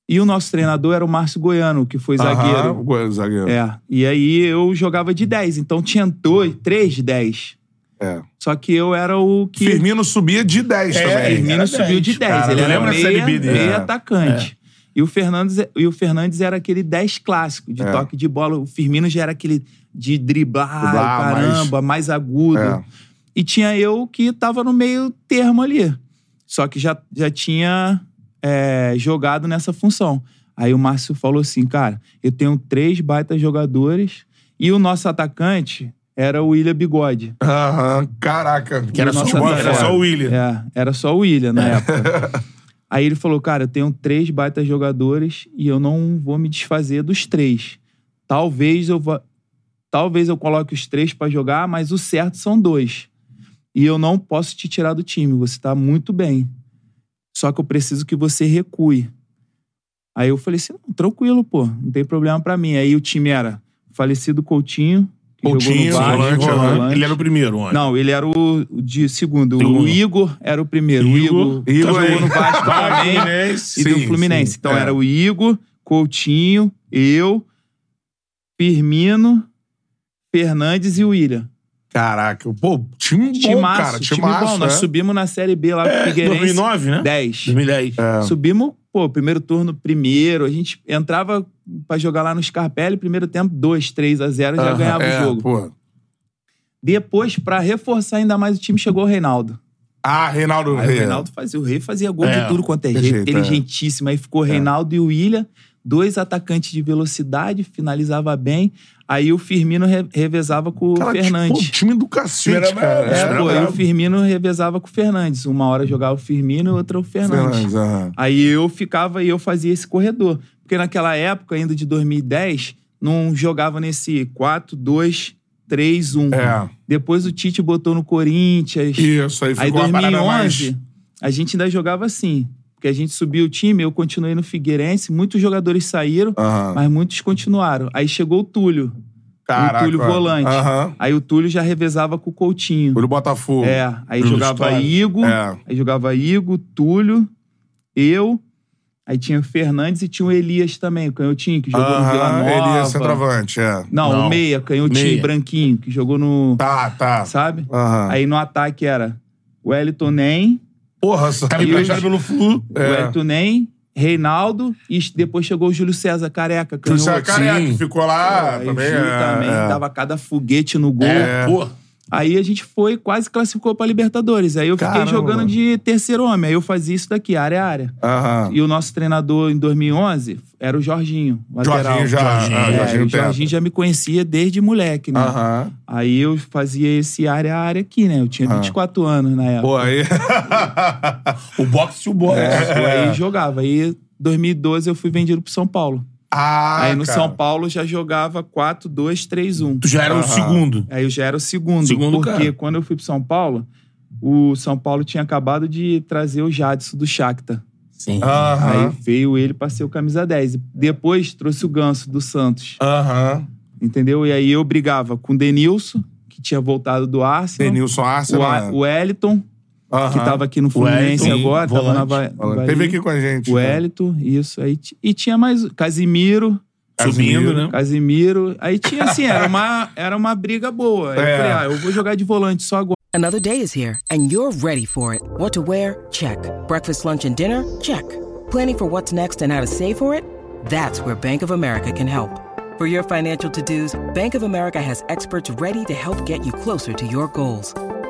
E o nosso treinador era o Márcio Goiano, que foi Aham, zagueiro. o goleiro, zagueiro. É. E aí eu jogava de 10. Então tinha dois, três de 10. É. Só que eu era o que. Firmino subia de 10 É, também. Firmino era subiu 10, de 10. cara. ele Eu era lembro meia, dele. meia É. atacante. E, o Fernandes, e o Fernandes era aquele 10 clássico, de É. toque de bola. O Firmino já era aquele de driblar, Driblar, caramba, mais, agudo. É. E tinha eu que tava no meio termo ali. Só que já, já tinha é, jogado nessa função. Aí o Márcio falou assim, cara, eu tenho três baitas jogadores e o nosso atacante era o William Bigode. Aham, caraca. Que era, só, era. só o William. É, era só o William na época. Aí ele falou, cara, eu tenho três baitas jogadores e eu não vou me desfazer dos três. Talvez eu vá... Talvez eu coloque os três pra jogar, mas o certo são dois. E eu não posso te tirar do time, você tá muito bem. Só que eu preciso que você recue. Aí eu falei assim, tranquilo, pô, não tem problema pra mim. Aí o time era falecido Coutinho, Coutinho, volante, volante. Ele era o primeiro. Não, ele era o de segundo. Segundo. O Igor era o primeiro. O Igor. Igor, Igor jogou no Vasco também Fluminense. e do Sim, Fluminense. sim, Então é. era o Igor, Coutinho, eu, Firmino, Fernandes e o William. Caraca. Pô, time bom, Timaço, cara. time Timaço, bom. Nós né? subimos na Série B lá pro É, Figueirense. 2009, né? 10. 2010. É. Subimos, pô, primeiro turno, primeiro. A gente entrava pra jogar lá no Scarpelli, primeiro tempo, 2, 3 a 0, já Aham, ganhava é, o jogo. Pô. Depois, pra reforçar ainda mais o time, chegou o Reinaldo. Ah, Reinaldo Aí o Rei. Reinaldo fazia, o Rei fazia gol É, de tudo quanto é jeito, é. inteligentíssimo. Aí ficou o Reinaldo e o William, dois atacantes de velocidade, finalizava bem. Aí o Firmino re- revezava com Cara, o Fernandes. Tipo, time do cacete, Era cara. é, era pô, aí o. Firmino revezava com o Fernandes. Uma hora jogava o Firmino, outra o Fernandes. Fernandes. Aí eu ficava e eu fazia esse corredor. Porque naquela época, ainda de 2010, não jogava nesse 4, 2, 3, 1. É. Depois o Tite botou no Corinthians. Isso, aí ficou Aí uma parada 2011, mais... a gente ainda jogava assim. Porque a gente subiu o time, eu continuei no Figueirense, muitos jogadores saíram, Aham. mas muitos continuaram. Aí chegou o Túlio, Caraca. o Túlio volante. Aham. Aí o Túlio já revezava com o Coutinho. O do Botafogo. É, aí Túlio jogava. Igor, É. aí jogava Igor, Túlio, eu, aí tinha o Fernandes e tinha o Elias também, o canhotinho, que jogou no Vila Nova. é centroavante, é. Não, Não. o meia, canhotinho, Meia. branquinho, que jogou no... Tá, tá. Sabe? Aham. Aí no ataque era o Wellington Nem, Porra, só... Tava E emprestado pelo Flu. o Wellington Nem, Reinaldo e depois chegou o Júlio César, careca. Você é careca, sim. que ficou lá Aí também. o Júlio é, também é. dava cada foguete no gol. É, pô. Aí a gente foi, quase classificou pra Libertadores. Aí eu fiquei Caramba. jogando de terceiro homem. Aí eu fazia isso daqui, área a área. Aham. E o nosso treinador em 2011 era o Jorginho, lateral. Jorginho já. Jorginho, ah, É, Jorginho o Jorginho já me conhecia desde moleque, né? Aham. Aí eu fazia esse área a área aqui, né? Eu tinha 24 anos na época. Pô, aí. O boxe to boxe. É, Aí jogava. Aí, 2012, eu fui vendido pro São Paulo. Ah, aí no cara. São Paulo já jogava 4, 2, 3, 1. Tu já era o segundo. Aí eu já era o segundo. Segundo porque cara. quando eu fui pro São Paulo, o São Paulo tinha acabado de trazer o Jadson do Shakhtar. Sim. Aí Aham. veio ele pra ser o camisa 10. Depois trouxe o Ganso do Santos. Aham. Entendeu? E aí eu brigava com o Denilson, que tinha voltado do Arsenal. Denilson O, Arsenal. O Wellington, Aham. Que tava aqui no Fluminense Wellington, agora. Tava na. Va- Teve Bahia. aqui com a gente. O né? Wellington, isso. Aí, e tinha mais. Casimiro. Subindo, né? Casimiro. Aí tinha assim, era uma, era uma briga boa. Aí É. eu falei, ah, eu vou jogar de volante só agora. Another day is here, and you're ready for it. What to wear? Check. Breakfast, lunch, and dinner? Check. Planning for what's next and how to save for it? That's where Bank of America can help. For your financial to dos, Bank of America has experts ready to help get you closer to your goals.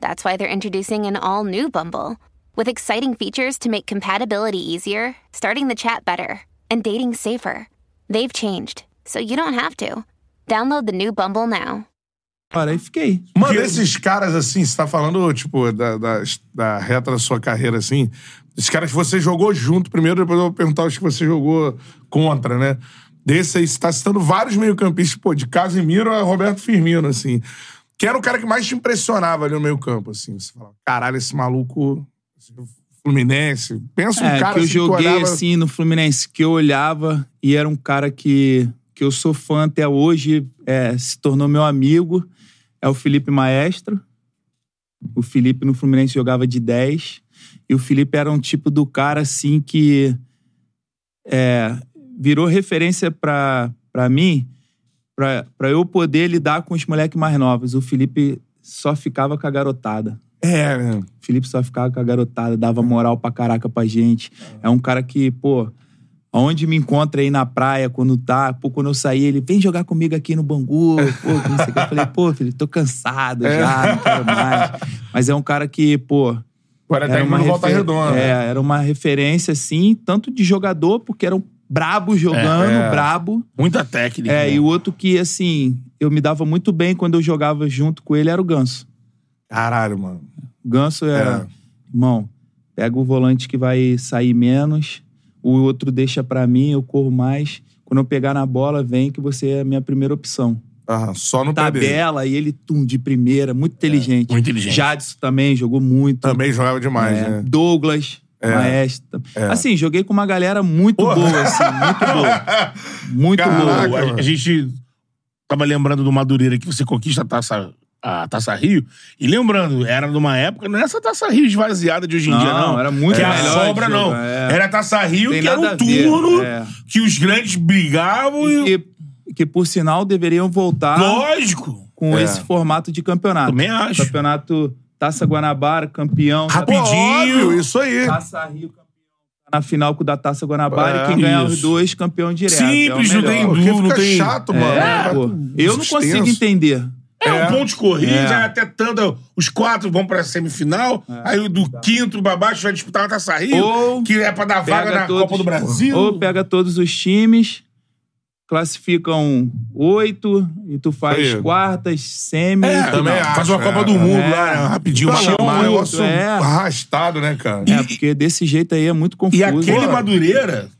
that's why they're introducing an all new Bumble with exciting features to make compatibility easier, starting the chat better, and dating safer. They've changed, so you don't have to. Download the new Bumble now. Aí fiquei. Mano, esses caras, assim, você tá falando, tipo, da, da, da reta da sua carreira, assim. Esses caras que você jogou junto primeiro, depois eu vou perguntar os que você jogou contra, né? Desse aí, você tá citando vários meio-campistas, pô, de Casimiro a Roberto Firmino, assim. Quem era o cara que mais te impressionava ali no meio-campo, assim? Você fala, caralho, esse maluco. esse Fluminense. Pensa um É, cara que eu assim, joguei olhava- assim no Fluminense, que eu olhava e era um cara que, que eu sou fã até hoje, é, se tornou meu amigo, é o Felipe Maestro. O Felipe no Fluminense jogava de 10. E o Felipe era um tipo do cara assim que é, virou referência pra mim, pra, pra eu poder lidar com os moleques mais novos. O Felipe só ficava com a garotada. É, né? O Felipe só ficava com a garotada, dava moral pra caraca pra gente. É um cara que, pô, aonde me encontra aí na praia, quando tá, pô, quando eu saí, ele vem jogar comigo aqui no Bangu, pô, que não sei o que. Eu falei, pô, filho, tô cansado já, não quero mais. Mas é um cara que, pô. Agora era tá indo no Volta Redonda. É, era uma referência, assim, tanto de jogador, porque era um brabo jogando, É, é. brabo. Muita técnica. É, né? e o outro que, assim, eu me dava muito bem quando eu jogava junto com ele era o Ganso. Caralho, mano. O Ganso era, É. irmão, pega o volante que vai sair menos, o outro deixa pra mim, eu corro mais. Quando eu pegar na bola, vem que você é a minha primeira opção. Aham, só no. Tabela, e ele, tum, de primeira, muito inteligente. muito inteligente. Jadson também jogou muito. Também jogava demais, É, né? Douglas, É. Maestro. É. Assim, joguei com uma galera muito boa, assim, muito boa. Muito Caraca, boa. a, a gente tava lembrando do Madureira que você conquista a taça, a taça Rio. E lembrando, era numa época, não é essa taça Rio esvaziada de hoje em Não, dia, não. era muito que é a melhor sobra, não. é. Era a taça Rio, Tem que era um turno é. que os grandes brigavam e. E que, que, por sinal, deveriam voltar Lógico! com É. esse formato de campeonato. Também acho. Campeonato Taça Guanabara, campeão. Rapidinho. Óbvio, isso aí. Taça Rio, campeão. Na final com o da Taça Guanabara É, e quem ganhar os dois, campeão direto. Simples, é não tem não fica tem- chato, mano. É, pô. Eu não consigo entender. É, um ponto de corrida, É. até tanto. Os quatro vão pra semifinal, aí o do quinto pra baixo vai disputar a Taça Rio, Ou que é pra dar vaga na todos- Copa do Brasil. Ou pega todos os times, classificam oito, e tu faz Aí. quartas, semi. É, também faz acho, uma Copa é. do Mundo É. lá, né, rapidinho. Uma não, um negócio é. arrastado, né, cara? É, porque desse jeito aí é muito confuso. E aquele Pô, Madureira,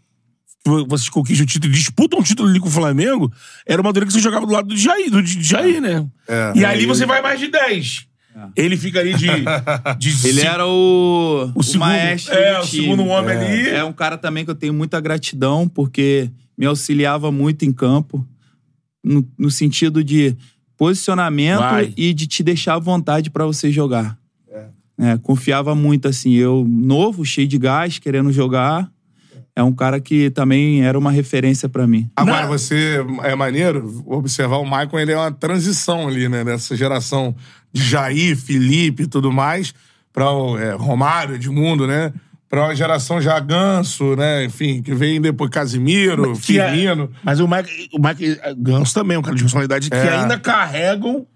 que vocês conquistam o título, disputam um título ali com o Flamengo, era o Madureira que você jogava do lado do Jair, do Jair, né? É. e ali você vai mais de 10. Ele fica ali de. de Ele era o, o segundo, maestro é, do o segundo homem ali. É um cara também que eu tenho muita gratidão, porque me auxiliava muito em campo, no, no sentido de posicionamento Vai. e de te deixar à vontade pra você jogar. É, confiava muito, assim, eu novo, cheio de gás, querendo jogar. É um cara que também era uma referência pra mim. Agora, Não. você é maneiro observar o Michael, ele é uma transição ali, né? Dessa geração de Jair, Felipe e tudo mais, pra o é, Romário, Edmundo, né? Pra uma geração já Ganso, né? Enfim, que vem depois Casimiro, Que é- Firmino. Mas o Mike, o Mike Ganso também é um cara de personalidade que É. ainda carregam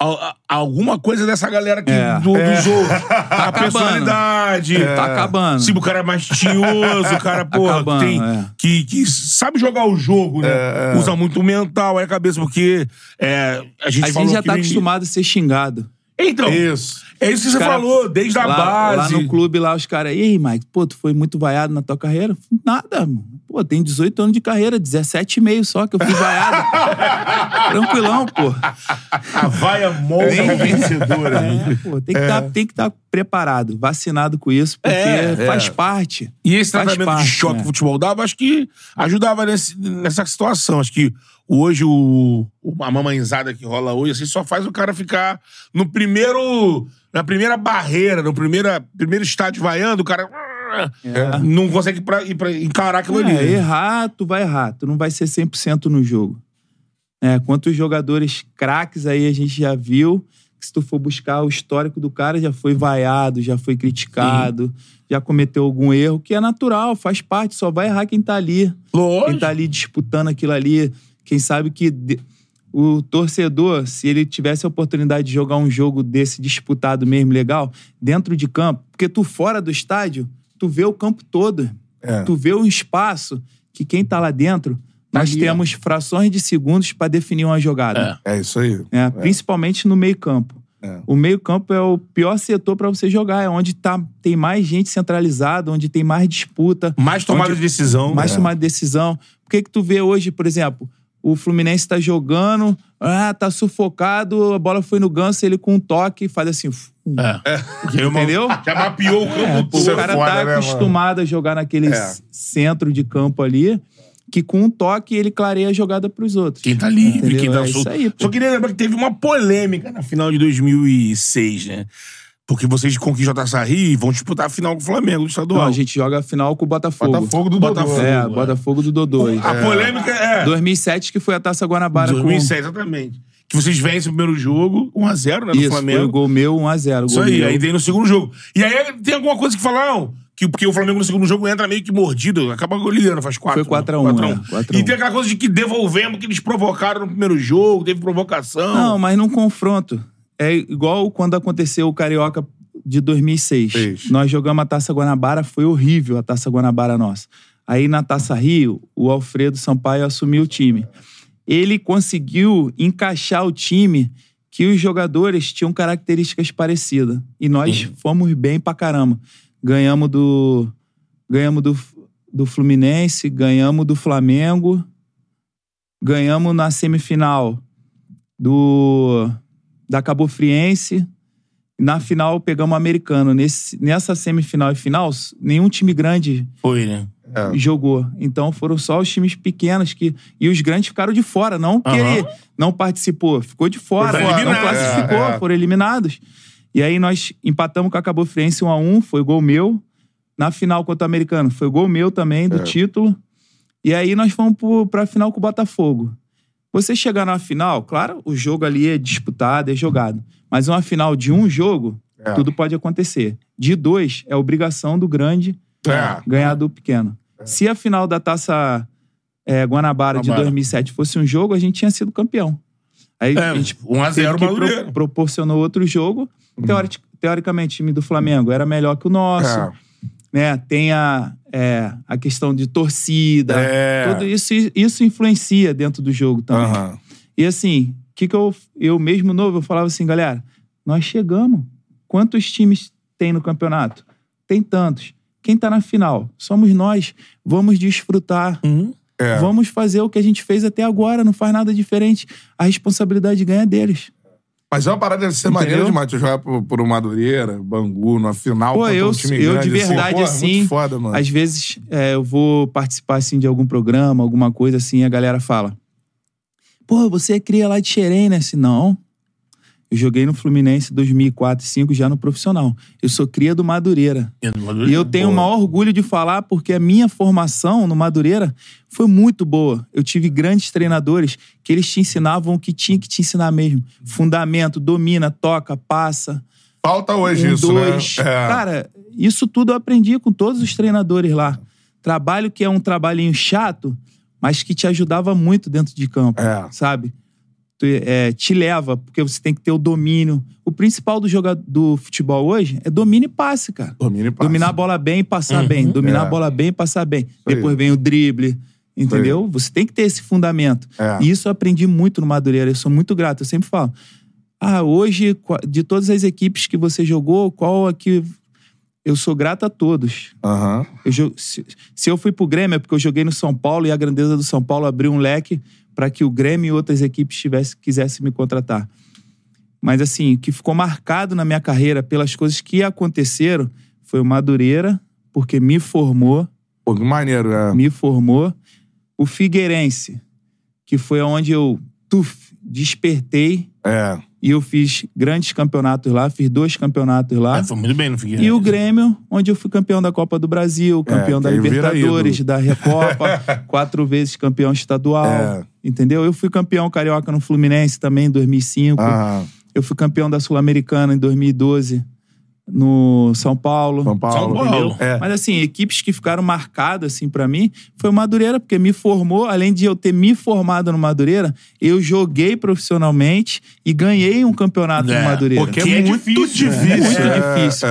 a- a- alguma coisa dessa galera aqui É. do, dos outros. a acabando. personalidade. Tá acabando. Sim, o cara é mais tinhoso, o cara, porra, Acabando, que, tem, é. que, que sabe jogar o jogo, né? É, é. Usa muito o mental, aí a cabeça, porque é, a gente A falou gente já que tá acostumado a ser xingado. Então, Isso. é isso que você Cara, falou, desde a lá, base. Lá no clube, lá, os caras, e aí, Mike, pô, tu foi muito vaiado na tua carreira? Nada, mano. Pô, tem 18 anos de carreira, 17,5 só que eu fui vaiado. Tranquilão, pô. A vaia molda o vencedor. É, pô, tem que É. estar preparado, vacinado com isso, porque É, faz parte. E esse tratamento parte, de choque né? que o futebol dava, acho que ajudava nesse- nessa situação. Acho que hoje o, a mamãezada que rola hoje assim, só faz o cara ficar no primeiro. Na primeira barreira, no primeira, primeiro estádio vaiando, o cara. Não consegue pra, ir pra encarar aquilo ali. É, errar, tu vai errar. Tu não vai ser 100% no jogo. É, quantos jogadores craques aí a gente já viu, que se tu for buscar o histórico do cara, já foi vaiado, já foi criticado, já cometeu algum erro, que é natural, faz parte, só vai errar quem tá ali. Lógico. Quem tá ali disputando aquilo ali. Quem sabe que o torcedor, se ele tivesse a oportunidade de jogar um jogo desse disputado mesmo, legal, dentro de campo, porque tu fora do estádio, tu vê o campo todo. É. Tu vê um espaço que quem tá lá dentro, nós temos frações de segundos para definir uma jogada. É isso aí. né? Principalmente no meio-campo. É. O meio-campo é o pior setor para você jogar, é onde tá, tem mais gente centralizada, onde tem mais disputa, Mais tomada de decisão. mais É. tomada de decisão. Por que que tu vê hoje, por exemplo, o Fluminense tá jogando, ah, tá sufocado, a bola foi no ganso, ele com um toque faz assim, É. Uma- entendeu? Já mapeou o campo É, todo. o cara foda, tá né, mano? acostumado a jogar naquele É. centro de campo ali, que com um toque ele clareia a jogada pros outros. Quem tá livre, Entendeu? quem tá É solto. aí. Só queria lembrar que teve uma polêmica na final de 2006, né? Porque vocês conquistam a Taça Rio e vão disputar a final com o Flamengo do estadual. Não, a gente joga a final com o Botafogo. Botafogo do Dodô. Botafogo. É, Botafogo do Dodô. A polêmica é... 2007 que foi a Taça Guanabara 2007, exatamente. Que vocês vencem o primeiro jogo, 1x0, né, com... no Isso, foi Flamengo. o gol meu, 1x0. Isso aí, aí tem no segundo jogo. E aí tem alguma coisa que falaram que porque o Flamengo no segundo jogo entra meio que mordido, acaba goleando, faz 4 Foi 4 a 1, é, 4 a E 1. tem aquela coisa de que devolvemos, que eles provocaram no primeiro jogo, teve provocação. Não, mas num confronto. É igual quando aconteceu o Carioca de 2006. Isso. Nós jogamos a Taça Guanabara, foi horrível a Taça Guanabara nossa. Aí na Taça Rio, o Alfredo Sampaio assumiu o time. Ele conseguiu encaixar o time que os jogadores tinham características parecidas. E nós fomos bem pra caramba. Ganhamos do ganhamos do, do Fluminense, ganhamos do Flamengo, ganhamos na semifinal do da Cabo Friense. Na final pegamos o americano. Nesse, nessa semifinal e final, nenhum time grande Foi, né? jogou. Então foram só os times pequenos que. E os grandes ficaram de fora. Não que Aham. ele não participou, ficou de fora. Foi não classificou, É, é. foram eliminados. E aí nós empatamos com a Cabo Friense 1 a 1 foi gol meu. Na final contra o americano, foi gol meu também, do É. título. E aí nós fomos pro, pra final com o Botafogo. Você chegar na final, claro, o jogo ali é disputado, é jogado. Mas uma final de um jogo, É. tudo pode acontecer. De dois, é obrigação do grande É. ganhar do pequeno. Se a final da taça é, Guanabara de Guanabara. 2007 fosse um jogo, a gente tinha sido campeão. Aí É, a gente 1x0 teve que Madureira. pro, proporcionou outro jogo. Teori- teoricamente, o time do Flamengo era melhor que o nosso. É. Né? Tem a, é, a questão de torcida. É. Tudo isso, isso influencia dentro do jogo também. Aham. E assim, o que, que eu, eu mesmo novo, eu falava assim, galera, nós chegamos. Quantos times tem no campeonato? Tem tantos. Quem tá na final? Somos nós. Vamos desfrutar. É. Vamos fazer o que a gente fez até agora, não faz nada diferente. A responsabilidade ganha deles. Mas é uma parada de ser maneiro demais. Tu jogar por, por um Madureira, Bangu, na final. Pô, eu, um time eu grande, de verdade, pô, é assim, Muito foda, mano. às vezes é, eu vou participar assim de algum programa, alguma coisa assim, e a galera fala: Pô, você é cria lá de Xerém, né? Assim, não. Eu joguei no Fluminense 2004 e 2005 já no profissional. Eu sou cria do Madureira. E eu tenho o maior orgulho de falar porque a minha formação no Madureira foi muito boa. Eu tive grandes treinadores que eles te ensinavam o que tinha que te ensinar mesmo. Fundamento, domina, toca, passa. Falta hoje um, isso, dois. né? É. Cara, isso tudo eu aprendi com todos os treinadores lá. Trabalho que é um trabalhinho chato, mas que te ajudava muito dentro de campo, É. sabe? É, te leva, porque você tem que ter o domínio. O principal do jogador do futebol hoje é domínio e passe, cara. Domínio e passe. Dominar a bola bem e passar bem. Dominar É. a bola bem e passar bem. aí. Depois vem o drible. Entendeu? Você tem que ter esse fundamento. É. E isso eu aprendi muito no Madureira. Eu sou muito grato. Eu sempre falo. Ah, hoje, de todas as equipes que você jogou, qual a que. Eu sou grato a todos. Aham. Eu se, se eu fui pro Grêmio é porque eu joguei no São Paulo e a grandeza do São Paulo abriu um leque para que o Grêmio e outras equipes tivesse, quisessem me contratar. Mas assim, o que ficou marcado na minha carreira pelas coisas que aconteceram foi o Madureira, porque me formou, Pô, que maneiro, é. me formou. O Figueirense, que foi onde eu tuf, despertei É. e eu fiz grandes campeonatos lá, fiz dois campeonatos lá. É, foi muito bem no Figueirense. E o Grêmio, onde eu fui campeão da Copa do Brasil, campeão É, da Libertadores, da Recopa, quatro vezes campeão estadual. É. Entendeu? Eu fui campeão carioca no Fluminense também em 2005. Aham. Eu fui campeão da Sul-Americana em 2012 no São Paulo. São Paulo. São Paulo. É. Mas assim, equipes que ficaram marcadas assim para mim foi o Madureira, porque me formou, além de eu ter me formado no Madureira, eu joguei profissionalmente e ganhei um campeonato É, no Madureira. Porque Que é é muito difícil, difícil. né? Muito é, difícil.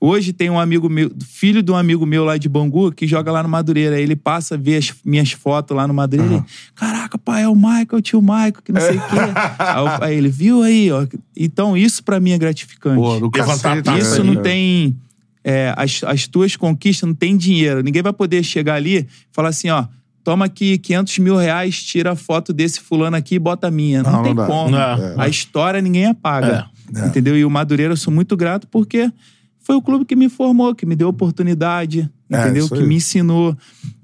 É. Hoje tem um amigo meu, filho de um amigo meu lá de Bangu, que joga lá no Madureira. Ele passa a ver as minhas fotos lá no Madureira. Ele, Caraca, pai, é o Michael, o tio Michael, que não sei o quê. aí, aí ele, viu aí, ó. Então, isso pra mim é gratificante. Pô, do cacete, taça Isso né? não tem. é, as, as tuas conquistas não tem dinheiro. Ninguém vai poder chegar ali e falar assim, ó. Toma aqui 500 mil reais, tira a foto desse fulano aqui e bota a minha. Não, Não, tem não como. Não. É. A história ninguém apaga. É. Entendeu? E o Madureira eu sou muito grato porque foi o clube que me formou, que me deu oportunidade, É, entendeu? Que me ensinou.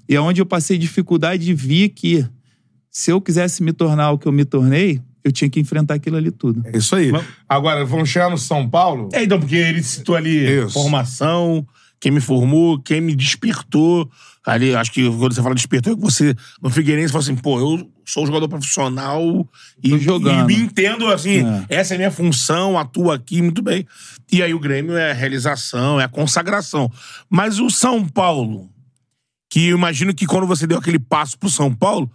E é onde eu passei dificuldade de ver que se eu quisesse me tornar o que eu me tornei, eu tinha que enfrentar aquilo ali tudo. É isso aí. Agora, vamos chegar no São Paulo. É, então, porque ele citou ali Isso. formação, quem me formou, quem me despertou. Ali, acho que quando você fala despertou, é que você, no Figueirense, fala assim, pô, eu sou jogador profissional e, Tô jogando. e me entendo assim, É. essa é a minha função, atuo aqui, muito bem. E aí o Grêmio é a realização, é a consagração. Mas o São Paulo, que eu imagino que quando você deu aquele passo pro São Paulo,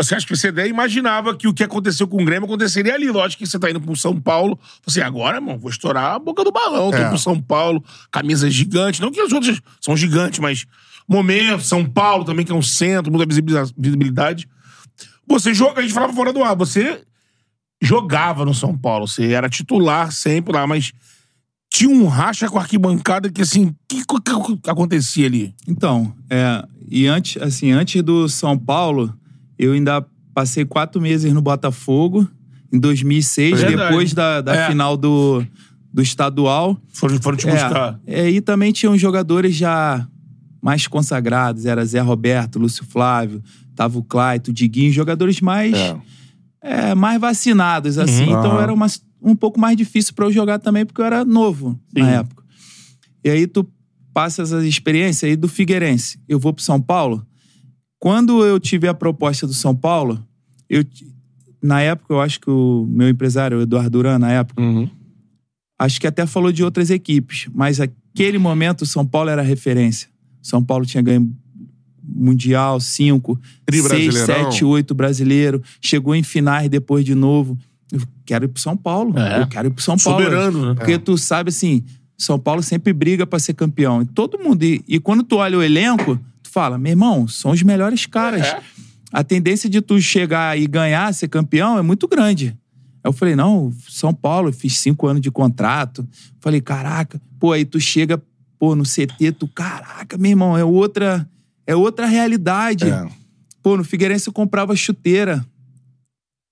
você acha que você até imaginava que o que aconteceu com o Grêmio aconteceria ali. Lógico que você tá indo pro São Paulo. Você, agora, irmão, vou estourar a boca do balão. Tô É. pro São Paulo, camisa gigante. Não que os outros são gigantes, mas momento, São Paulo também, que é um centro, muita visibilidade. Você joga, a gente falava fora do ar, você jogava no São Paulo, você era titular sempre lá, mas tinha um racha com a arquibancada que, assim, o que, que- que acontecia ali? Então, é, e antes, assim, antes do São Paulo, eu ainda passei quatro meses no Botafogo, em 2006, Verdade. depois da, da É. final do, do estadual. Foram, foram te buscar. É, é, e também tinham jogadores já mais consagrados, era Zé Roberto, Lúcio Flávio, tava o Claito, o Diguinho, jogadores mais, É. é, mais vacinados, assim. Então Aham. era uma, um pouco mais difícil pra eu jogar também, porque eu era novo na Sim. época. E aí tu passas as experiências aí do Figueirense. Eu vou pro São Paulo. Quando eu tive a proposta do São Paulo, eu na época eu acho que o meu empresário, o Eduardo Duran, na época, Uhum. acho que até falou de outras equipes, mas aquele momento o São Paulo era referência. São Paulo tinha ganho Mundial, cinco, Tri seis, Brasileirão. sete, oito brasileiro, chegou em finais depois de novo. Eu quero ir pro São Paulo. É. Eu quero ir pro São Paulo. Soberano, né? Porque tu sabe assim, São Paulo sempre briga pra ser campeão. E todo mundo. E, e quando tu olha o elenco, tu fala, meu irmão, são os melhores caras. É. A tendência de tu chegar e ganhar, ser campeão, é muito grande. Aí eu falei, não, São Paulo, eu fiz cinco anos de contrato. Falei, caraca, pô, aí tu chega, pô, no CT, tu, caraca, meu irmão, é outra, é outra realidade. É. Pô, no Figueirense eu comprava chuteira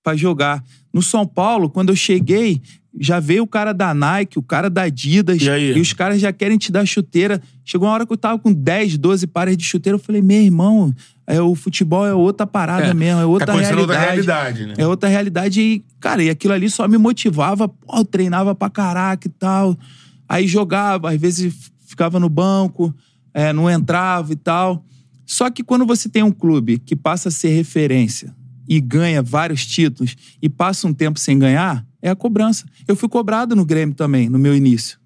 pra jogar. No São Paulo, quando eu cheguei, já veio o cara da Nike, o cara da Adidas. E aí? os caras já querem te dar chuteira. Chegou uma hora que eu tava com 10, 12 pares de chuteira. Eu falei, meu irmão, é, o futebol é outra parada É, mesmo, é outra tá realidade. outra realidade, né? É outra realidade e, cara, e aquilo ali só me motivava. Pô, eu treinava pra caraca e tal. Aí jogava, às vezes ficava no banco, é, não entrava e tal. Só que quando você tem um clube que passa a ser referência e ganha vários títulos e passa um tempo sem ganhar, é a cobrança. Eu fui cobrado no Grêmio também, no meu início.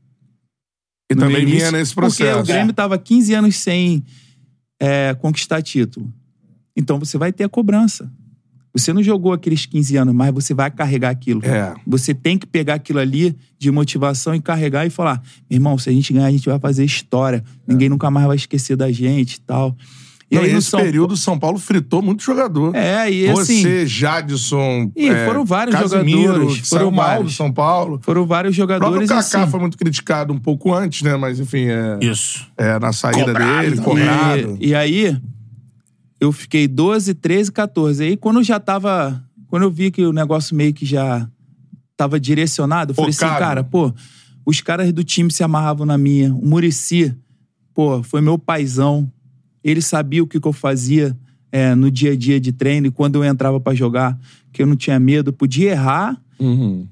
E No também meu vinha início, nesse processo. Porque o Grêmio tava 15 anos sem é, conquistar título. Então você vai ter a cobrança. Você não jogou aqueles 15 anos, mas você vai carregar aquilo. É. Você tem que pegar aquilo ali de motivação e carregar e falar: meu irmão, se a gente ganhar, a gente vai fazer história. Ninguém nunca mais vai esquecer da gente e tal. E Não, aí no esse São período, o São Paulo fritou muito jogador. É, e assim- Você, Jadson. Ih, é, foram vários Casimiro, jogadores, que foram saiu mal do vários. São Paulo. Foram vários O jogadores Kaká assim. foi muito criticado um pouco antes, né? Mas, enfim, é, Isso. é na saída Cobrado dele, cobrado. E, e aí, eu fiquei 12, 13, 14. Aí, quando eu já tava. Quando eu vi que o negócio meio que já tava direcionado, eu falei assim, cara, pô, os caras do time se amarravam na minha. O Murici, pô, foi meu paizão. Ele sabia o que, que eu fazia é, no dia a dia de treino e quando eu entrava pra jogar, que eu não tinha medo, eu podia errar.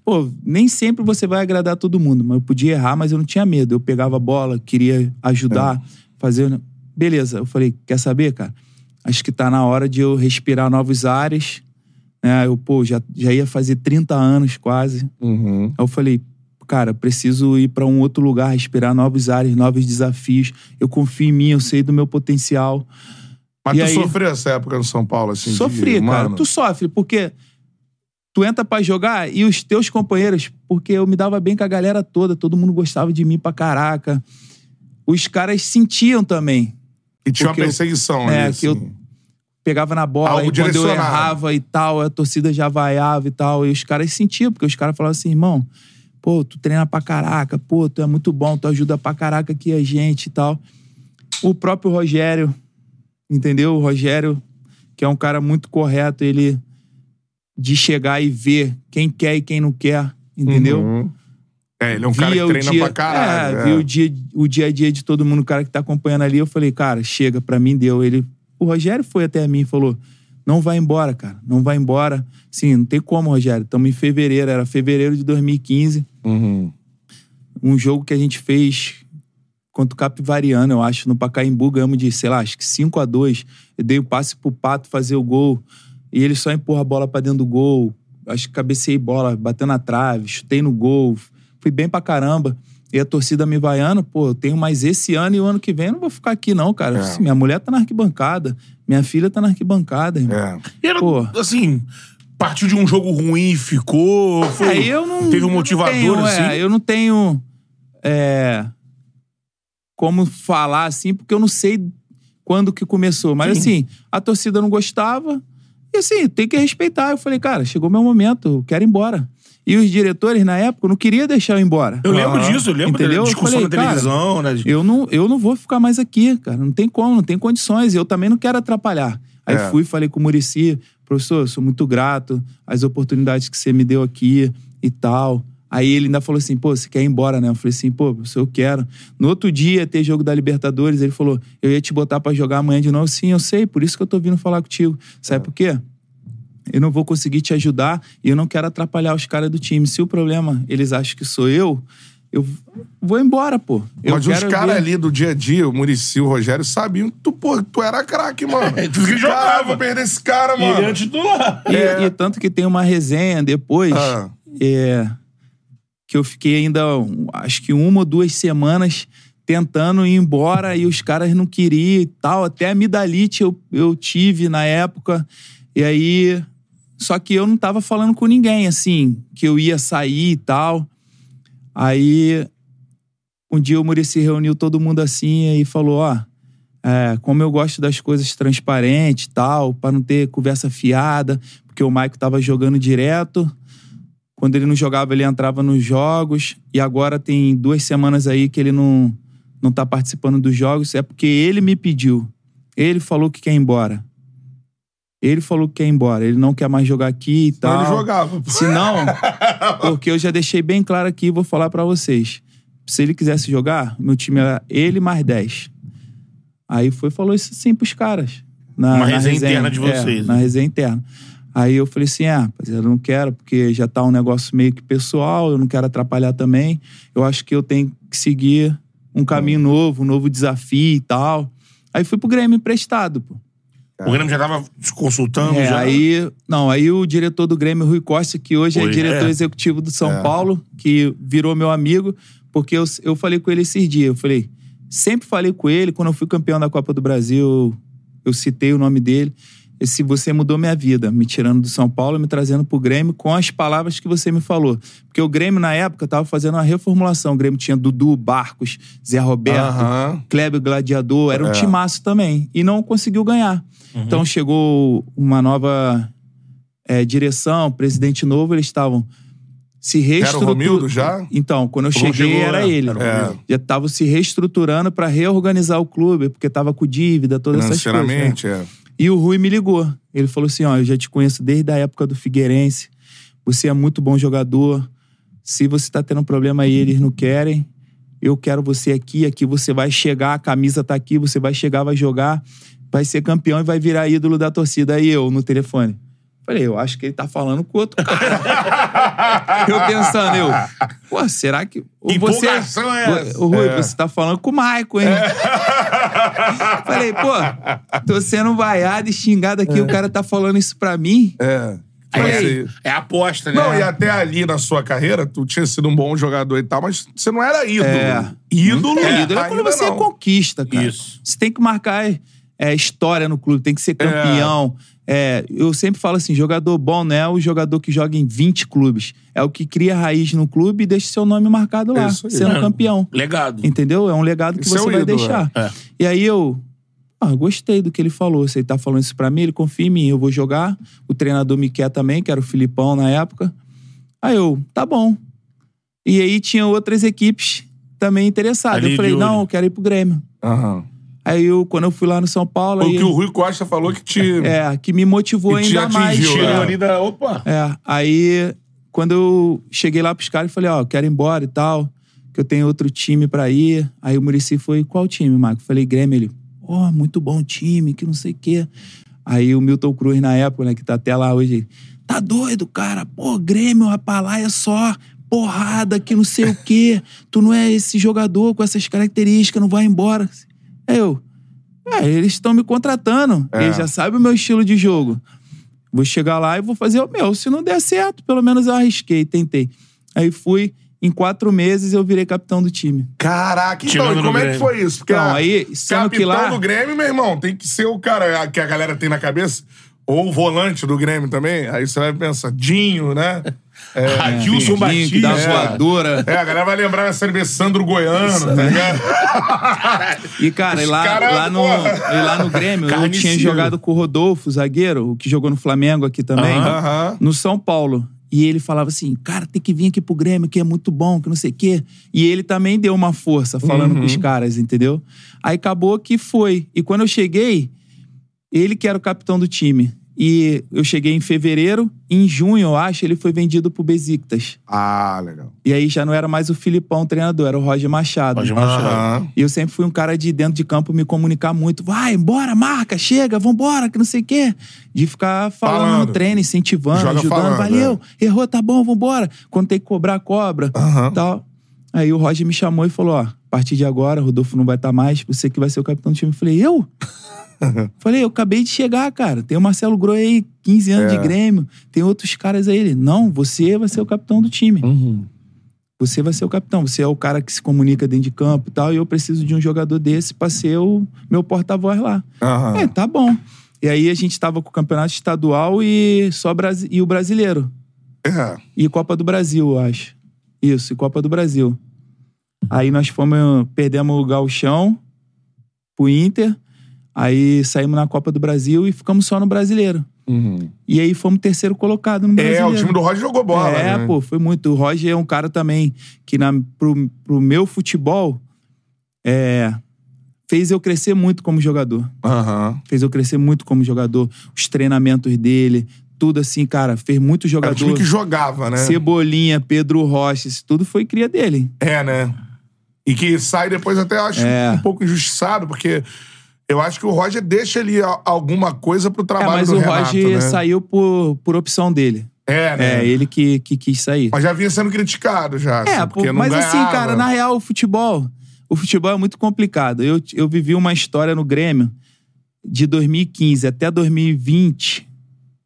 Pô, nem sempre você vai agradar todo mundo, mas eu podia errar, mas eu não tinha medo. Eu pegava a bola, queria ajudar, fazer. Beleza, eu falei, quer saber, cara? Acho que tá na hora de eu respirar novos ares. Né? Eu, pô, já, já ia fazer 30 anos quase. Uhum. Aí eu falei, cara, preciso ir pra um outro lugar, respirar novos ares, novos desafios. Eu confio em mim, eu sei do meu potencial. Mas E tu aí- sofreu essa época no São Paulo, assim? de- Sofri, cara. mano, Tu sofre, porque tu entra pra jogar e os teus companheiros, porque eu me dava bem com a galera toda, todo mundo gostava de mim pra caraca. Os caras sentiam também. E tinha uma perseguição é, ali, que eu- assim. Pegava na bola, Algo e quando eu errava e tal, a torcida já vaiava e tal. E os caras sentiam, porque os caras falavam assim, irmão, pô, tu treina pra caraca, pô, tu é muito bom, tu ajuda pra caraca aqui a gente e tal. O próprio Rogério, entendeu? O Rogério, que é um cara muito correto, ele de chegar e ver quem quer e quem não quer, entendeu? Uhum. É, ele é um cara que treina dia, pra caralho. É, é. vi o dia, o dia a dia de todo mundo, o cara que tá acompanhando ali. Eu falei, cara, chega, pra mim deu. Ele, o Rogério foi até mim e falou: não vai embora, cara, não vai embora. Sim, não tem como, Rogério. Estamos em fevereiro, era fevereiro de 2015. Uhum. Um jogo que a gente fez contra o Capivariano, eu acho, no Pacaembu, ganhamos de, sei lá, acho que 5 a 2 Eu dei o passe pro Pato fazer o gol. E ele só empurra a bola pra dentro do gol. Acho que cabecei bola, bateu na trave, chutei no gol. Fui bem pra caramba. E a torcida me vaiando, pô, eu tenho mais esse ano e o ano que vem eu não vou ficar aqui, não, cara. É. Assim, minha mulher tá na arquibancada, minha filha tá na arquibancada, irmão. É. E era, Pô. assim, partiu de um jogo ruim e ficou. Foi, Aí eu não. Teve um eu não motivador, tenho, assim. é, eu não tenho. é, como falar assim, porque eu não sei quando que começou. Mas assim, a torcida não gostava. E assim, tem que respeitar. Eu falei, cara, chegou meu momento, eu quero ir embora. E os diretores, na época, não queriam deixar eu ir embora. Eu lembro Aham. disso, eu lembro Entendeu? da discussão falei, na televisão, né? Eu não, eu não vou ficar mais aqui, cara. Não tem como, não tem condições. Eu também não quero atrapalhar. Aí É. fui, falei com o Murici, professor, eu sou muito grato às oportunidades que você me deu aqui e tal. Aí ele ainda falou assim, pô, você quer ir embora, né? Eu falei assim, pô, professor, eu quero. No outro dia, ia ter jogo da Libertadores, ele falou, eu ia te botar pra jogar amanhã de novo. Sim, eu sei, por isso que eu tô vindo falar contigo. Sabe por quê? Eu não vou conseguir te ajudar e eu não quero atrapalhar os caras do time. Se o problema eles acham que sou eu, eu vou embora, pô. Eu Mas os caras ali do dia a dia, o Murici, o Rogério, sabiam que tu, pô, tu era craque, mano. É, tu que jogava. Cara, vou perder esse cara, ele mano. era titular. E, É. e tanto que tem uma resenha depois, Ah. é, que eu fiquei ainda, acho que uma ou duas semanas tentando ir embora e os caras não queriam e tal. Até amidalite eu, eu tive na época. E aí. Só que eu não tava falando com ninguém, assim, que eu ia sair e tal. Aí. Um dia o Murici reuniu todo mundo assim e falou: Ó, é, como eu gosto das coisas transparentes e tal, pra não ter conversa fiada, porque o Maico tava jogando direto. Quando ele não jogava, ele entrava nos jogos. E agora tem duas semanas aí que ele não, não tá participando dos jogos. É porque ele me pediu. Ele falou que quer ir embora. Ele falou que quer ir embora. Ele não quer mais jogar aqui e tal. ele jogava. Se não, porque eu já deixei bem claro aqui vou falar pra vocês. Se ele quisesse jogar, meu time era ele mais 10. Aí foi e falou isso assim pros caras. Na, Uma na resenha interna de É, vocês, na né? resenha interna. Aí eu falei assim: ah, rapaziada, eu não quero, porque já tá um negócio meio que pessoal, eu não quero atrapalhar também. Eu acho que eu tenho que seguir um caminho novo, um novo desafio e tal. Aí fui pro Grêmio emprestado, pô. O Grêmio já tava se consultando. É, já. aí, não, aí o diretor do Grêmio, Rui Costa, que hoje é diretor é. executivo do São É. Paulo, que virou meu amigo, porque eu, eu falei com ele esses dias. Eu falei, sempre falei com ele, quando eu fui campeão da Copa do Brasil, eu citei o nome dele. esse você mudou minha vida, me tirando do São Paulo e me trazendo pro Grêmio com as palavras que você me falou. Porque o Grêmio, na época, tava fazendo uma reformulação. O Grêmio tinha Dudu, Barcos, Zé Roberto. Kleber Gladiador, era um É. timaço também. E não conseguiu ganhar. Então chegou uma nova é, direção, presidente novo, eles estavam se Era o reestruturando. Romildo já? Então, quando eu Quando cheguei, chegou, era é. ele. Era Romildo. Já estavam se reestruturando para reorganizar o clube, porque tava com dívida, todas essas coisas. né? É. E o Rui me ligou. Ele falou assim: ó, eu já te conheço desde a época do Figueirense. Você é muito bom jogador. Se você tá tendo um problema aí, eles não querem. Eu quero você aqui, aqui você vai chegar, a camisa tá aqui, você vai chegar, vai jogar, vai ser campeão e vai virar ídolo da torcida. Aí eu, no telefone. Falei, eu acho que ele tá falando com outro cara. eu pensando, eu, pô, será que. você, é essa? Ô, Rui, É. você tá falando com o Maico, hein? Falei, pô, tô sendo vaiado e xingado aqui, o cara tá falando isso pra mim. É. Falei, É aposta, né? Não, e até ali na sua carreira, tu tinha sido um bom jogador e tal, mas você não era ídolo. É. Ídolo, É, ídolo é quando você não. conquista, cara. Isso. Você tem que marcar é, história no clube, tem que ser campeão. É, eu sempre falo assim: jogador bom não é o jogador que joga em 20 clubes. É o que cria raiz no clube e deixa seu nome marcado lá, sendo É. campeão. Legado. Entendeu? É um legado que é você vai ídolo, deixar. é. É. E aí eu. Ah, gostei do que ele falou. Se ele tá falando isso pra mim, ele confia em mim, eu vou jogar. O treinador me quer também, que era o Filipão na época. Aí eu, tá bom. E aí tinha outras equipes também interessadas. Ali eu falei, não, eu quero ir pro Grêmio. Aham. Aí eu, quando eu fui lá no São Paulo. O aí, que o Rui Costa falou que te. É, que me motivou Que te ainda mais. atingiu, Tirou É. ali da. Opa! É, aí quando eu cheguei lá pros caras, eu falei, ó, eu quero ir embora e tal, que eu tenho outro time pra ir. Aí o Murici foi, qual time, Marco? Eu falei, Grêmio. Ele, ó, muito bom time, que não sei o quê. Aí o Milton Cruz, na época, né, que tá até lá hoje, ele, tá doido, cara? Pô, Grêmio, rapaz, lá é só porrada, que não sei o quê. Tu não é esse jogador com essas características, não vai embora. Aí eu, é, eles estão me contratando. É. Eles já sabem o meu estilo de jogo. Vou chegar lá e vou fazer o meu. Se não der certo, pelo menos eu arrisquei, tentei. Aí fui, em quatro meses eu virei capitão do time. Caraca, então, Tirando e como é que Grêmio. foi isso? Porque Então, aí, sendo capitão que lá- do Grêmio, meu irmão, tem que ser o cara que a galera tem na cabeça. Ou o volante do Grêmio também. Aí você vai pensar, Dinho, né? É, Adilson Batista. voadora. É, a galera vai lembrar na Série B Sandro Goiano, tá ligado? E, cara, e lá, lá, no, e lá no Grêmio, eu tinha jogado com o Rodolfo, zagueiro, o que jogou no Flamengo aqui também, Aham. no São Paulo. E ele falava assim, cara, tem que vir aqui pro Grêmio, que é muito bom, que não sei o quê. E ele também deu uma força falando Uhum. com os caras, entendeu? Aí acabou que foi. E quando eu cheguei, ele que era o capitão do time. E eu cheguei em fevereiro, em junho, eu acho, ele foi vendido pro Besiktas. Ah, legal. E aí já não era mais o Filipão o treinador, era o Roger Machado. Roger Machado. Aham. E eu sempre fui um cara de dentro de campo me comunicar muito. Vai, embora, marca, chega, vambora, que não sei o quê. De ficar falando, Falando. no treino, incentivando, Joga ajudando. falando, Valeu, errou, tá bom, vambora. Quando tem que cobrar, cobra. Aham. Tal. Aí o Roger me chamou e falou: ó, a partir de agora, o Rodolfo não vai estar mais, você que vai ser o capitão do time. Eu falei, eu? Falei, eu acabei de chegar, cara. Tem o Marcelo Groi aí, 15 anos É. de Grêmio. Tem outros caras aí. Ele, não, você vai ser o capitão do time. Você vai ser o capitão. Você é o cara que se comunica dentro de campo e tal. E eu preciso de um jogador desse pra ser o meu porta-voz lá. Aham. É, tá bom. E aí a gente tava com o campeonato estadual e só Brasi- e o brasileiro. É. E Copa do Brasil, eu acho. Isso, e Copa do Brasil. Aí nós fomos, perdemos o Galchão pro Inter. Aí saímos na Copa do Brasil e ficamos só no brasileiro. E aí fomos terceiro colocado no É, brasileiro. o time do Roger jogou bola, É, né? pô, foi muito. O Roger é um cara também que na, pro, pro meu futebol é, fez eu crescer muito como jogador. Aham. Fez eu crescer muito como jogador. Os treinamentos dele, tudo assim, cara, fez muito Era o jogador. time que jogava, né? Cebolinha, Pedro Rocha, isso tudo foi cria dele. É, né? E que sai depois até, acho, É. um pouco injustiçado, porque eu acho que o Roger deixa ali alguma coisa pro É, trabalho mas do o Renato, Roger né? saiu por, por opção dele. É, né? É, ele que, que quis sair. Mas já vinha sendo criticado já, É, assim, porque mas assim, ganhava. cara, na real, o futebol. O futebol é muito complicado. Eu, eu vivi uma história no Grêmio de 2015 até 2020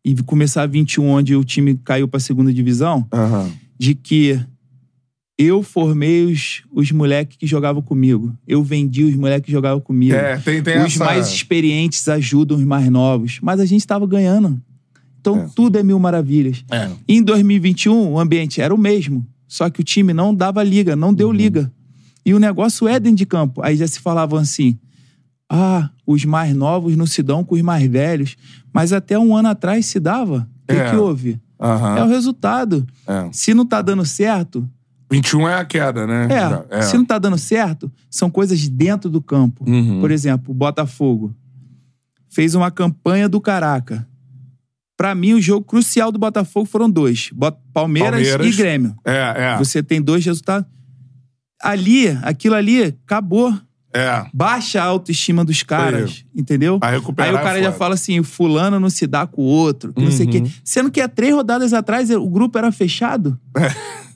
e começar 21, onde o time caiu pra segunda divisão, Aham. de que Eu formei os, os moleques que jogavam comigo. Eu vendi os moleques que jogavam comigo. É, tem- tem os essa- mais experientes ajudam os mais novos. Mas a gente tava ganhando. Então tudo é mil maravilhas. É. Em 2021, o ambiente era o mesmo. Só que o time não dava liga, não Uhum. deu liga. E o negócio é dentro de campo. Aí já se falavam assim: ah, os mais novos não se dão com os mais velhos. Mas até um ano atrás se dava. O que, É. que houve? Aham. É o resultado. É. Se não tá dando certo, 21 é a queda, né? é, Já- Se não tá dando certo, são coisas dentro do campo. Uhum. Por exemplo, o Botafogo fez uma campanha do caraca. Pra mim, o jogo crucial do Botafogo foram dois: Palmeiras, Palmeiras. e Grêmio. É, é. Você tem dois resultados. Ali, aquilo ali, acabou. É. Baixa a autoestima dos caras, entendeu? Aí o é cara já foda. fala assim: o fulano não se dá com o outro, que não sei o Uhum. quê. Sendo que há três rodadas atrás o grupo era fechado. É.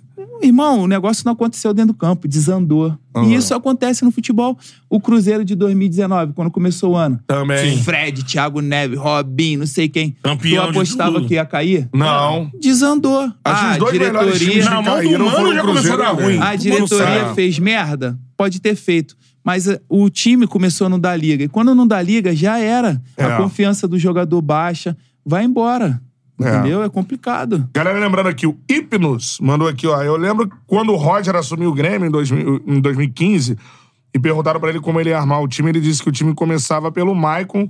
Irmão, o negócio não aconteceu dentro do campo, desandou. Uhum. E isso acontece no futebol. O Cruzeiro de 2019, quando começou o ano. Também. Fred, Thiago Neves, Robinho, não sei quem. Campeão tu apostava que ia cair? Não. Desandou. Acho ah, os dois diretoria. Na mão do Mano já começou a dar ruim. Grêmio. A diretoria fez merda? Pode ter feito. Mas eh, o time começou a não dar liga. E quando não dá liga, já era. É. A confiança do jogador baixa. Vai embora. É. Entendeu? É complicado. Galera, lembrando aqui, o Hipnos mandou aqui, ó. Eu lembro quando o Roger assumiu o Grêmio em, 2000 em 2015 e perguntaram pra ele como ele ia armar o time. Ele disse que o time começava pelo Maicon.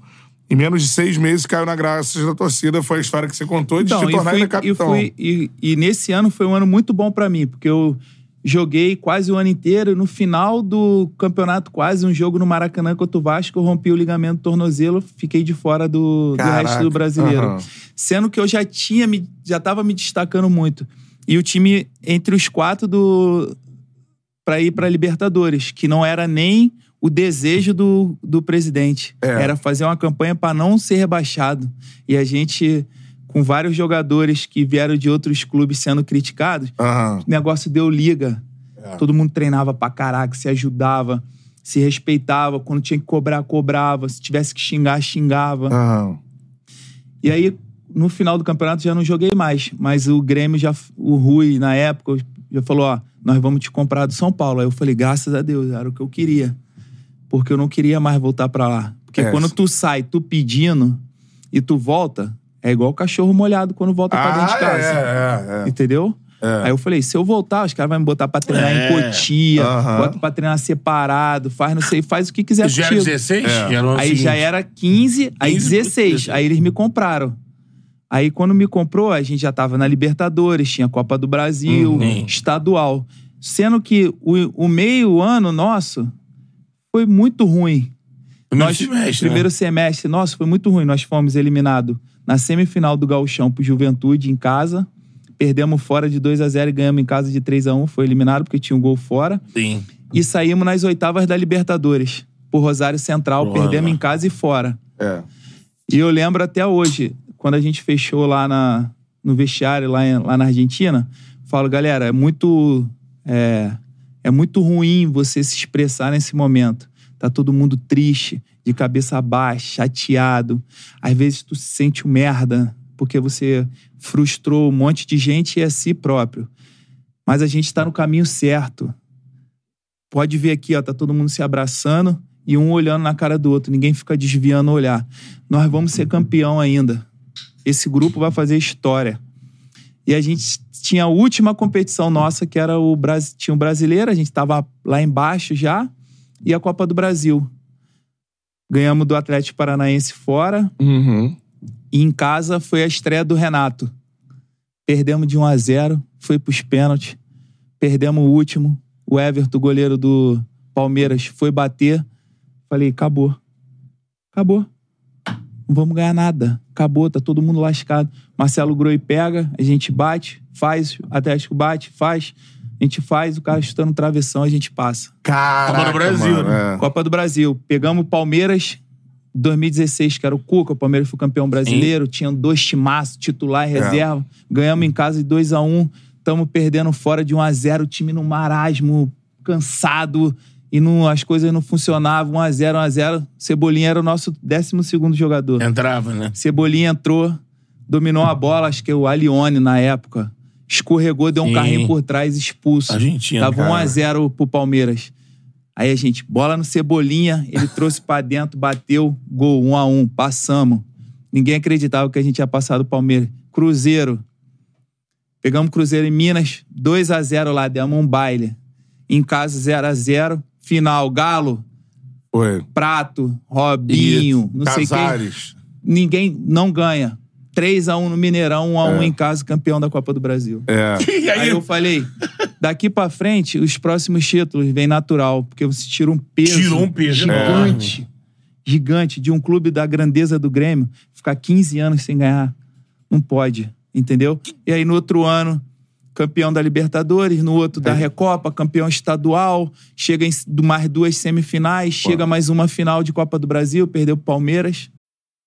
Em menos de seis meses caiu na graça da torcida. Foi a história que você contou e de Então, se e, tornar fui, ainda e, capitão. fui- e- e nesse ano foi um ano muito bom pra mim, porque eu joguei quase o ano inteiro. No final do campeonato, quase um jogo no Maracanã contra o Vasco, eu rompi o ligamento do tornozelo, fiquei de fora do, do resto do brasileiro. aham. Sendo que eu já tinha, me, já tava me destacando muito. E o time entre os quatro do para ir pra Libertadores, que não era nem o desejo do, do presidente. É. Era fazer uma campanha pra não ser rebaixado. E a gente, com vários jogadores que vieram de outros clubes sendo criticados, Aham. o negócio deu liga. Todo mundo treinava pra caraca, se ajudava, se respeitava. Quando tinha que cobrar, cobrava. Se tivesse que xingar, xingava. Aham. E aí, no final do campeonato, já não joguei mais. Mas o Grêmio já. O Rui, na época, já falou: ó, nós vamos te comprar do São Paulo. Aí eu falei, graças a Deus, era o que eu queria. Porque eu não queria mais voltar pra lá. Porque É. quando tu sai, tu pedindo e tu volta, é igual o cachorro molhado quando volta pra dentro Ah, de casa. é, é, é. Entendeu? É. Aí eu falei, se eu voltar, os caras vão me botar pra treinar É. em Cotia, Aham. bota pra treinar separado, faz não sei, faz o que quiser Já era contigo. 16? É. Já era o Aí seguinte. já era 15, aí 15, 16. 16. Aí eles me compraram. Aí quando me comprou, a gente já tava na Libertadores, tinha Copa do Brasil, Uhum. estadual. Sendo que o, o meio ano nosso foi muito ruim. Primeiro Nós, semestre, primeiro né? semestre, nossa, foi muito ruim. Nós fomos eliminados na semifinal do Gauchão pro Juventude em casa. Perdemos fora de 2 a 0 e ganhamos em casa de 3 a 1 Foi eliminado porque tinha um gol fora. Sim. E saímos nas oitavas da Libertadores. Por Rosário Central, Boa, perdemos em casa e fora. É. E eu lembro até hoje, quando a gente fechou lá na, no vestiário, lá, em- lá na Argentina, falo, galera, é muito, é, é muito ruim você se expressar nesse momento. Tá todo mundo triste, de cabeça baixa, chateado. Às vezes tu se sente um merda, porque você frustrou um monte de gente e a si próprio. Mas a gente tá no caminho certo. Pode ver aqui, ó, tá todo mundo se abraçando e um olhando na cara do outro, ninguém fica desviando o olhar. Nós vamos ser campeão ainda. Esse grupo vai fazer história. E a gente tinha a última competição nossa, que era o Brasil, tinha o brasileiro, a gente tava lá embaixo já, e a Copa do Brasil. Ganhamos do Atlético Paranaense fora, Uhum. e em casa foi a estreia do Renato. Perdemos de 1 a 0 foi pros pênaltis. Perdemos o último. O Everton, goleiro do Palmeiras, foi bater. Falei, acabou. Acabou. Não vamos ganhar nada. Acabou, tá todo mundo lascado. Marcelo Groi pega, a gente bate, faz, o Atlético bate, faz. A gente faz, o cara chutando no travessão, a gente passa. Caraca, Copa do Brasil, mano, né? é. Copa do Brasil. Pegamos o Palmeiras 2016, que era o Cuca. O Palmeiras foi campeão brasileiro. Tinha dois timaços, titular e É. reserva. Ganhamos em casa de 2 a 1 Estamos perdendo fora de 1 a 0 O time no marasmo, cansado. E não, as coisas não funcionavam. 1 a 0 1 a 0 Cebolinha era o nosso 12 segundo jogador. Entrava, né? Cebolinha entrou, dominou a bola, acho que é o Alione na época. Escorregou, deu um Sim. carrinho por trás, expulso. Argentina, Tava cara. 1x0 pro Palmeiras. Aí a gente, bola no Cebolinha, ele trouxe pra dentro, bateu, gol, 1x1, passamos. Ninguém acreditava que a gente ia passar do Palmeiras. Cruzeiro. Pegamos Cruzeiro em Minas, 2x0 lá, demos um baile. Em casa, 0x0. Final, Galo, Foi. Prato, Robinho, não sei quem. Casares. Ninguém não ganha. 3x1 no Mineirão, 1x1 É. em casa, campeão da Copa do Brasil. É. E aí, Aí eu falei, daqui pra frente, os próximos títulos vem natural, porque você tira um peso Tirou um peso gigante, gigante de um clube da grandeza do Grêmio, ficar 15 anos sem ganhar, não pode, entendeu? E aí no outro ano, campeão da Libertadores, no outro da Recopa, campeão estadual, chega em mais duas semifinais, chega mais uma final de Copa do Brasil, perdeu pro Palmeiras.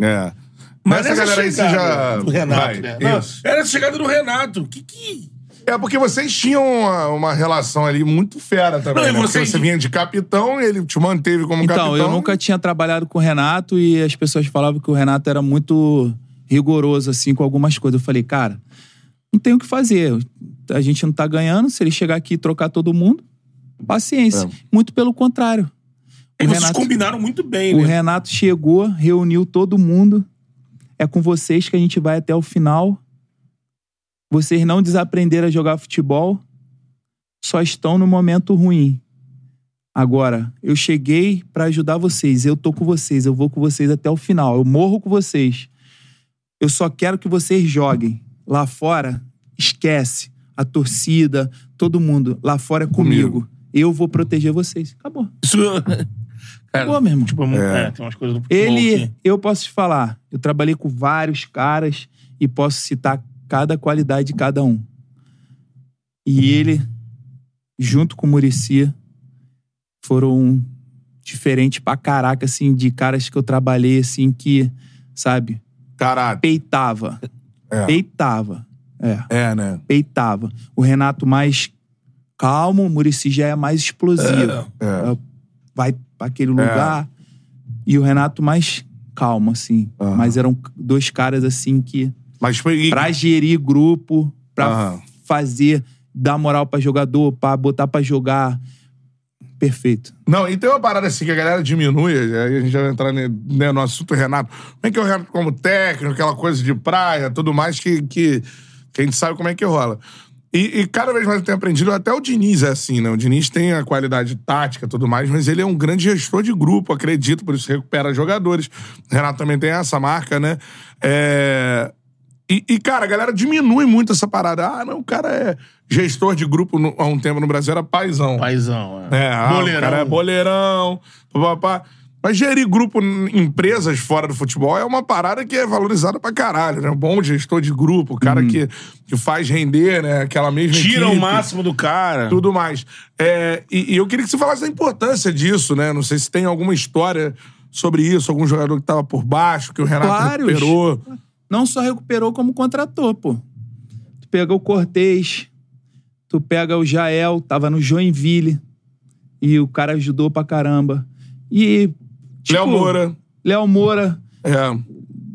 É. Mas Essa essa galera aí você já. chegada do Renato, Vai, né? Não, Isso. Era a chegada do Renato. Que que... É porque vocês tinham uma, uma relação ali muito fera também. Não, e né? Porque vocês- você vinha de capitão, ele te manteve como Então, capitão. eu nunca tinha trabalhado com o Renato e as pessoas falavam que o Renato era muito rigoroso, assim, com algumas coisas. Eu falei, cara, não tem o que fazer. A gente não tá ganhando. Se ele chegar aqui e trocar todo mundo, paciência. Muito pelo contrário. O vocês Renato- combinaram muito bem, O né? Renato chegou, reuniu todo mundo. É com vocês que a gente vai até o final. Vocês não desaprenderam a jogar futebol, só estão no momento ruim. Agora, eu cheguei pra ajudar vocês, eu tô com vocês, eu vou com vocês até o final, eu morro com vocês. Eu só quero que vocês joguem. Lá fora, esquece. A torcida, todo mundo. Lá fora é comigo. Eu vou proteger vocês. Acabou. Isso... Cara, Acabou, meu irmão. Tipo, é. tem umas coisas do futebol Ele, que- eu posso te falar, eu trabalhei com vários caras e posso citar cada qualidade de cada um. E ele, junto com o Murici, foram diferentes pra caraca, assim, de caras que eu trabalhei, assim, que, sabe, Caralho. peitava. É. Peitava. É, É, né? peitava. O Renato mais calmo, o Murici já é mais explosivo É. vai pra aquele lugar. E o Renato mais calmo, assim. Aham. Mas eram dois caras, assim, que... Mas foi. Pra gerir grupo, pra Aham. fazer, dar moral pra jogador, pra botar pra jogar. Perfeito. Não, e tem uma parada assim que a galera diminui, aí a gente já vai entrar ne- né, no assunto Renato. Como é que é o Renato como técnico, aquela coisa de praia, tudo mais, que, que, que a gente sabe como é que rola. E, e cada vez mais eu tenho aprendido, até o Diniz é assim, né? O Diniz tem a qualidade tática e tudo mais, mas ele é um grande gestor de grupo, acredito, por isso recupera jogadores. O Renato também tem essa marca, né? É... E, e, cara, a galera diminui muito essa parada. Ah, não, o cara é gestor de grupo no- há um tempo no Brasil, era paizão. Paizão, é. É, ah, o cara é boleirão, papapá. Mas gerir grupo em empresas fora do futebol é uma parada que é valorizada pra caralho, né? Um bom gestor de grupo, o cara que, que faz render, né? Aquela mesma Tira equipe, o máximo do cara. Tudo mais. É, e, e eu queria que você falasse da importância disso, né? Não sei se tem alguma história sobre isso, algum jogador que tava por baixo, que o Renato Vários. recuperou. Não só recuperou, como contratou, pô. Tu pega o Cortez, tu pega o Jael, tava no Joinville. E o cara ajudou pra caramba. E. tipo, Léo Moura. Léo Moura. É.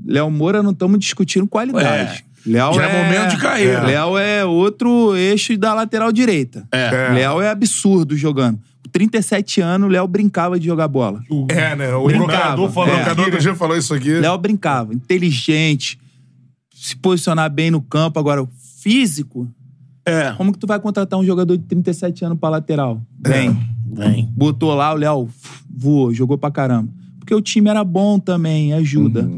Léo Moura não estamos discutindo qualidade. Léo Já é momento de carreira. Léo é outro eixo da lateral direita. É. Léo é absurdo jogando. Com 37 anos, Léo brincava de jogar bola. É, né? O Brincava, falou, é. o brocador do dia falou isso aqui. Léo brincava, inteligente, se posicionar bem no campo. Agora, o físico, É. como que tu vai contratar um jogador de 37 anos pra lateral? Vem. Vem. Botou lá, o Léo voou, jogou pra caramba. Porque o time era bom também, ajuda.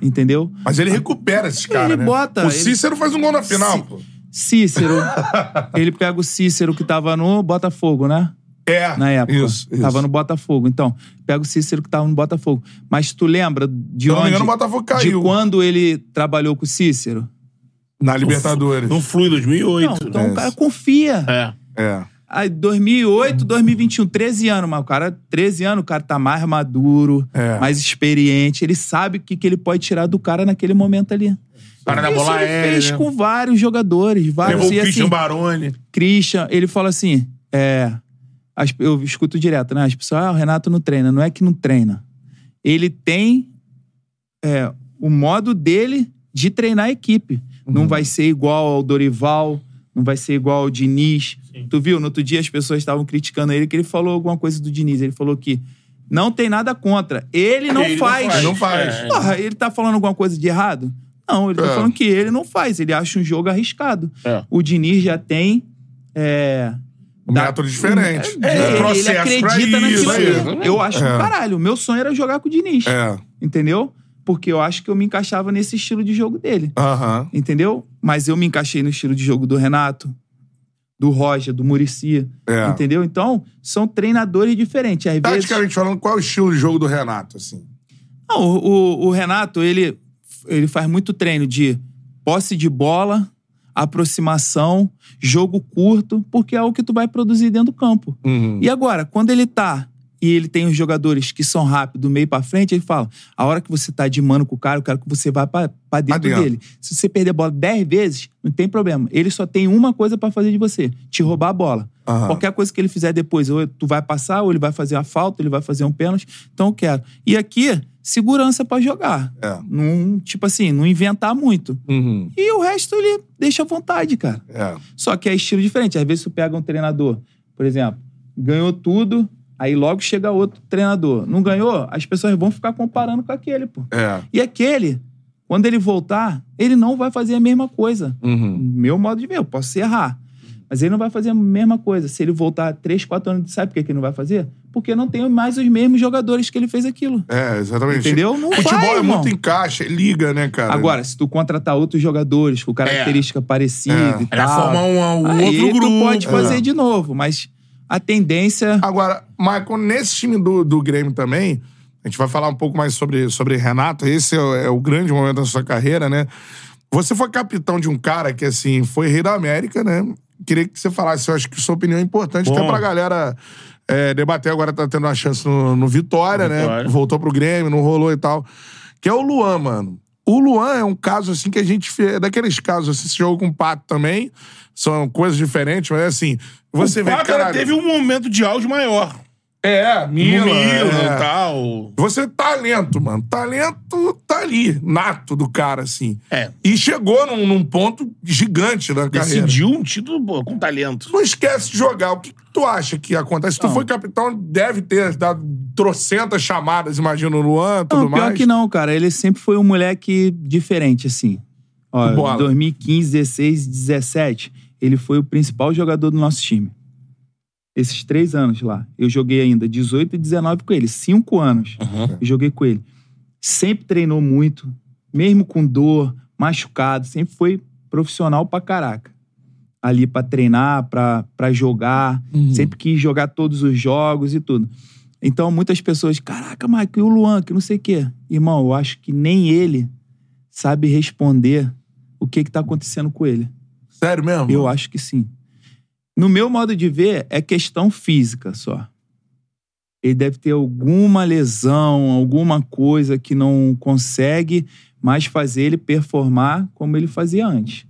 Entendeu? Mas ele recupera esses caras, Ele né? bota, O ele- Cícero faz um gol na final, Cí- pô. Cícero. ele pega o Cícero que tava no Botafogo, né? É. Na época. Isso, isso. Tava no Botafogo. Então, pega o Cícero que tava no Botafogo. Mas tu lembra de Se não me onde? engano, o Botafogo De caiu. quando ele trabalhou com o Cícero? Na Libertadores. Não flui 2008. Não, então o cara confia. É. É. Aí 2008, 2021, 13 anos, mas o cara, 13 anos, o cara tá mais maduro, É. mais experiente, ele sabe o que, que ele pode tirar do cara naquele momento ali. Da Isso bola ele fez né? com vários jogadores, vários. Levou o E Christian assim, Baroni. Christian, ele fala assim: é. as- eu escuto direto, né? As pessoas, ah, o Renato não treina. Não é que não treina. Ele tem é, o modo dele de treinar a equipe. Uhum. Não vai ser igual ao Dorival, não vai ser igual ao Diniz. Tu viu? No outro dia as pessoas estavam criticando ele que ele falou alguma coisa do Diniz. Ele falou que não tem nada contra. Ele não Ele faz. Não faz. É. Porra, ele tá falando alguma coisa de errado? Não, ele tá É. falando que ele não faz. Ele acha um jogo arriscado. É. O Diniz já tem. É, Um método diferente. é, ele- ele, processo acredita pra naquilo exatamente. Eu acho É. caralho. O meu sonho era jogar com o Diniz. É. Entendeu? Porque eu acho que eu me encaixava nesse estilo de jogo dele. Aham. Entendeu? Mas eu me encaixei no estilo de jogo do Renato, do Roger, do Murici. É. Entendeu? Então, são treinadores diferentes. Às vezes. Taticamente falando, qual é o estilo de jogo do Renato, assim? Não, o, o- o Renato, ele, ele faz muito treino de posse de bola, aproximação, jogo curto, porque é o que tu vai produzir dentro do campo. Uhum. E agora, quando ele tá e ele tem os jogadores que são rápidos do meio pra frente, ele fala: a hora que você tá de mano com o cara, eu quero que você vá pra, pra dentro, dele. Se você perder a bola 10 vezes, não tem problema. Ele só tem uma coisa pra fazer de você: te roubar a bola. Aham. Qualquer coisa que ele fizer depois, ou tu vai passar, ou ele vai fazer uma falta, ou ele vai fazer um pênalti. Então eu quero. E aqui, segurança pra jogar. É. Não, tipo assim, não inventar muito. Uhum. E o resto ele deixa à vontade, cara. É. Só que é estilo diferente. Às vezes tu pega um treinador, por exemplo, ganhou tudo, aí logo chega outro treinador. Não ganhou, as pessoas vão ficar comparando com aquele, pô. É. E aquele, quando ele voltar, ele não vai fazer a mesma coisa. Uhum. Meu modo de ver, eu posso errar. Mas ele não vai fazer a mesma coisa. Se ele voltar 3, 4 anos, sabe por que que ele não vai fazer? Porque não tem mais os mesmos jogadores que ele fez aquilo. É, exatamente. Entendeu? Não Futebol vai, é irmão. muito encaixe, liga, né, cara? Agora, se tu contratar outros jogadores com característica parecida É. e tal... forma um, um aí outro grupo. tu pode fazer É. de novo, mas a tendência... Agora, Michael, nesse time do, do Grêmio também, a gente vai falar um pouco mais sobre, sobre Renato. Esse é, o- é o grande momento da sua carreira, né? Você foi capitão de um cara que, assim, foi rei da América, né? Queria que você falasse, eu acho que sua opinião é importante, Bom. até pra galera é, debater. Agora tá tendo uma chance no, no Vitória, né? Vitória. Voltou pro Grêmio, não rolou e tal. Que é o Luan, mano. O Luan é um caso, assim, que a gente... fe- Daqueles casos, assim, esse jogo com o Pato também, são coisas diferentes, mas, assim... Você o vê, Pato cara... teve um momento de auge maior. É, Mila, é. e tal. Você talento, mano. Talento tá ali, nato do cara, assim. É. E chegou num, num ponto gigante da carreira. Decidiu um título pô, com talento. Não esquece de jogar. O que, que tu acha que acontece? Se tu Não. foi capitão, deve ter dado trocentas chamadas, imagina, o Luan, tudo Não, pior mais. que não, cara. Ele sempre foi um moleque diferente, assim. Ó, Bola. em 2015, 16, 17, ele foi o principal jogador do nosso time. Esses três anos lá. Eu joguei ainda 18 e 19 com ele. Cinco anos. Eu joguei com ele. Sempre treinou muito. Mesmo com dor, machucado. Sempre foi profissional pra caraca. Ali pra treinar, pra, pra jogar. Sempre quis jogar todos os jogos e tudo. Então, muitas pessoas, caraca, Mike, e o Luan, que não sei o quê. Irmão, eu acho que nem ele sabe responder o que que tá acontecendo com ele. Sério mesmo? Eu acho que sim. No meu modo de ver, é questão física só. Ele deve ter alguma lesão, alguma coisa que não consegue mais fazer ele performar como ele fazia antes.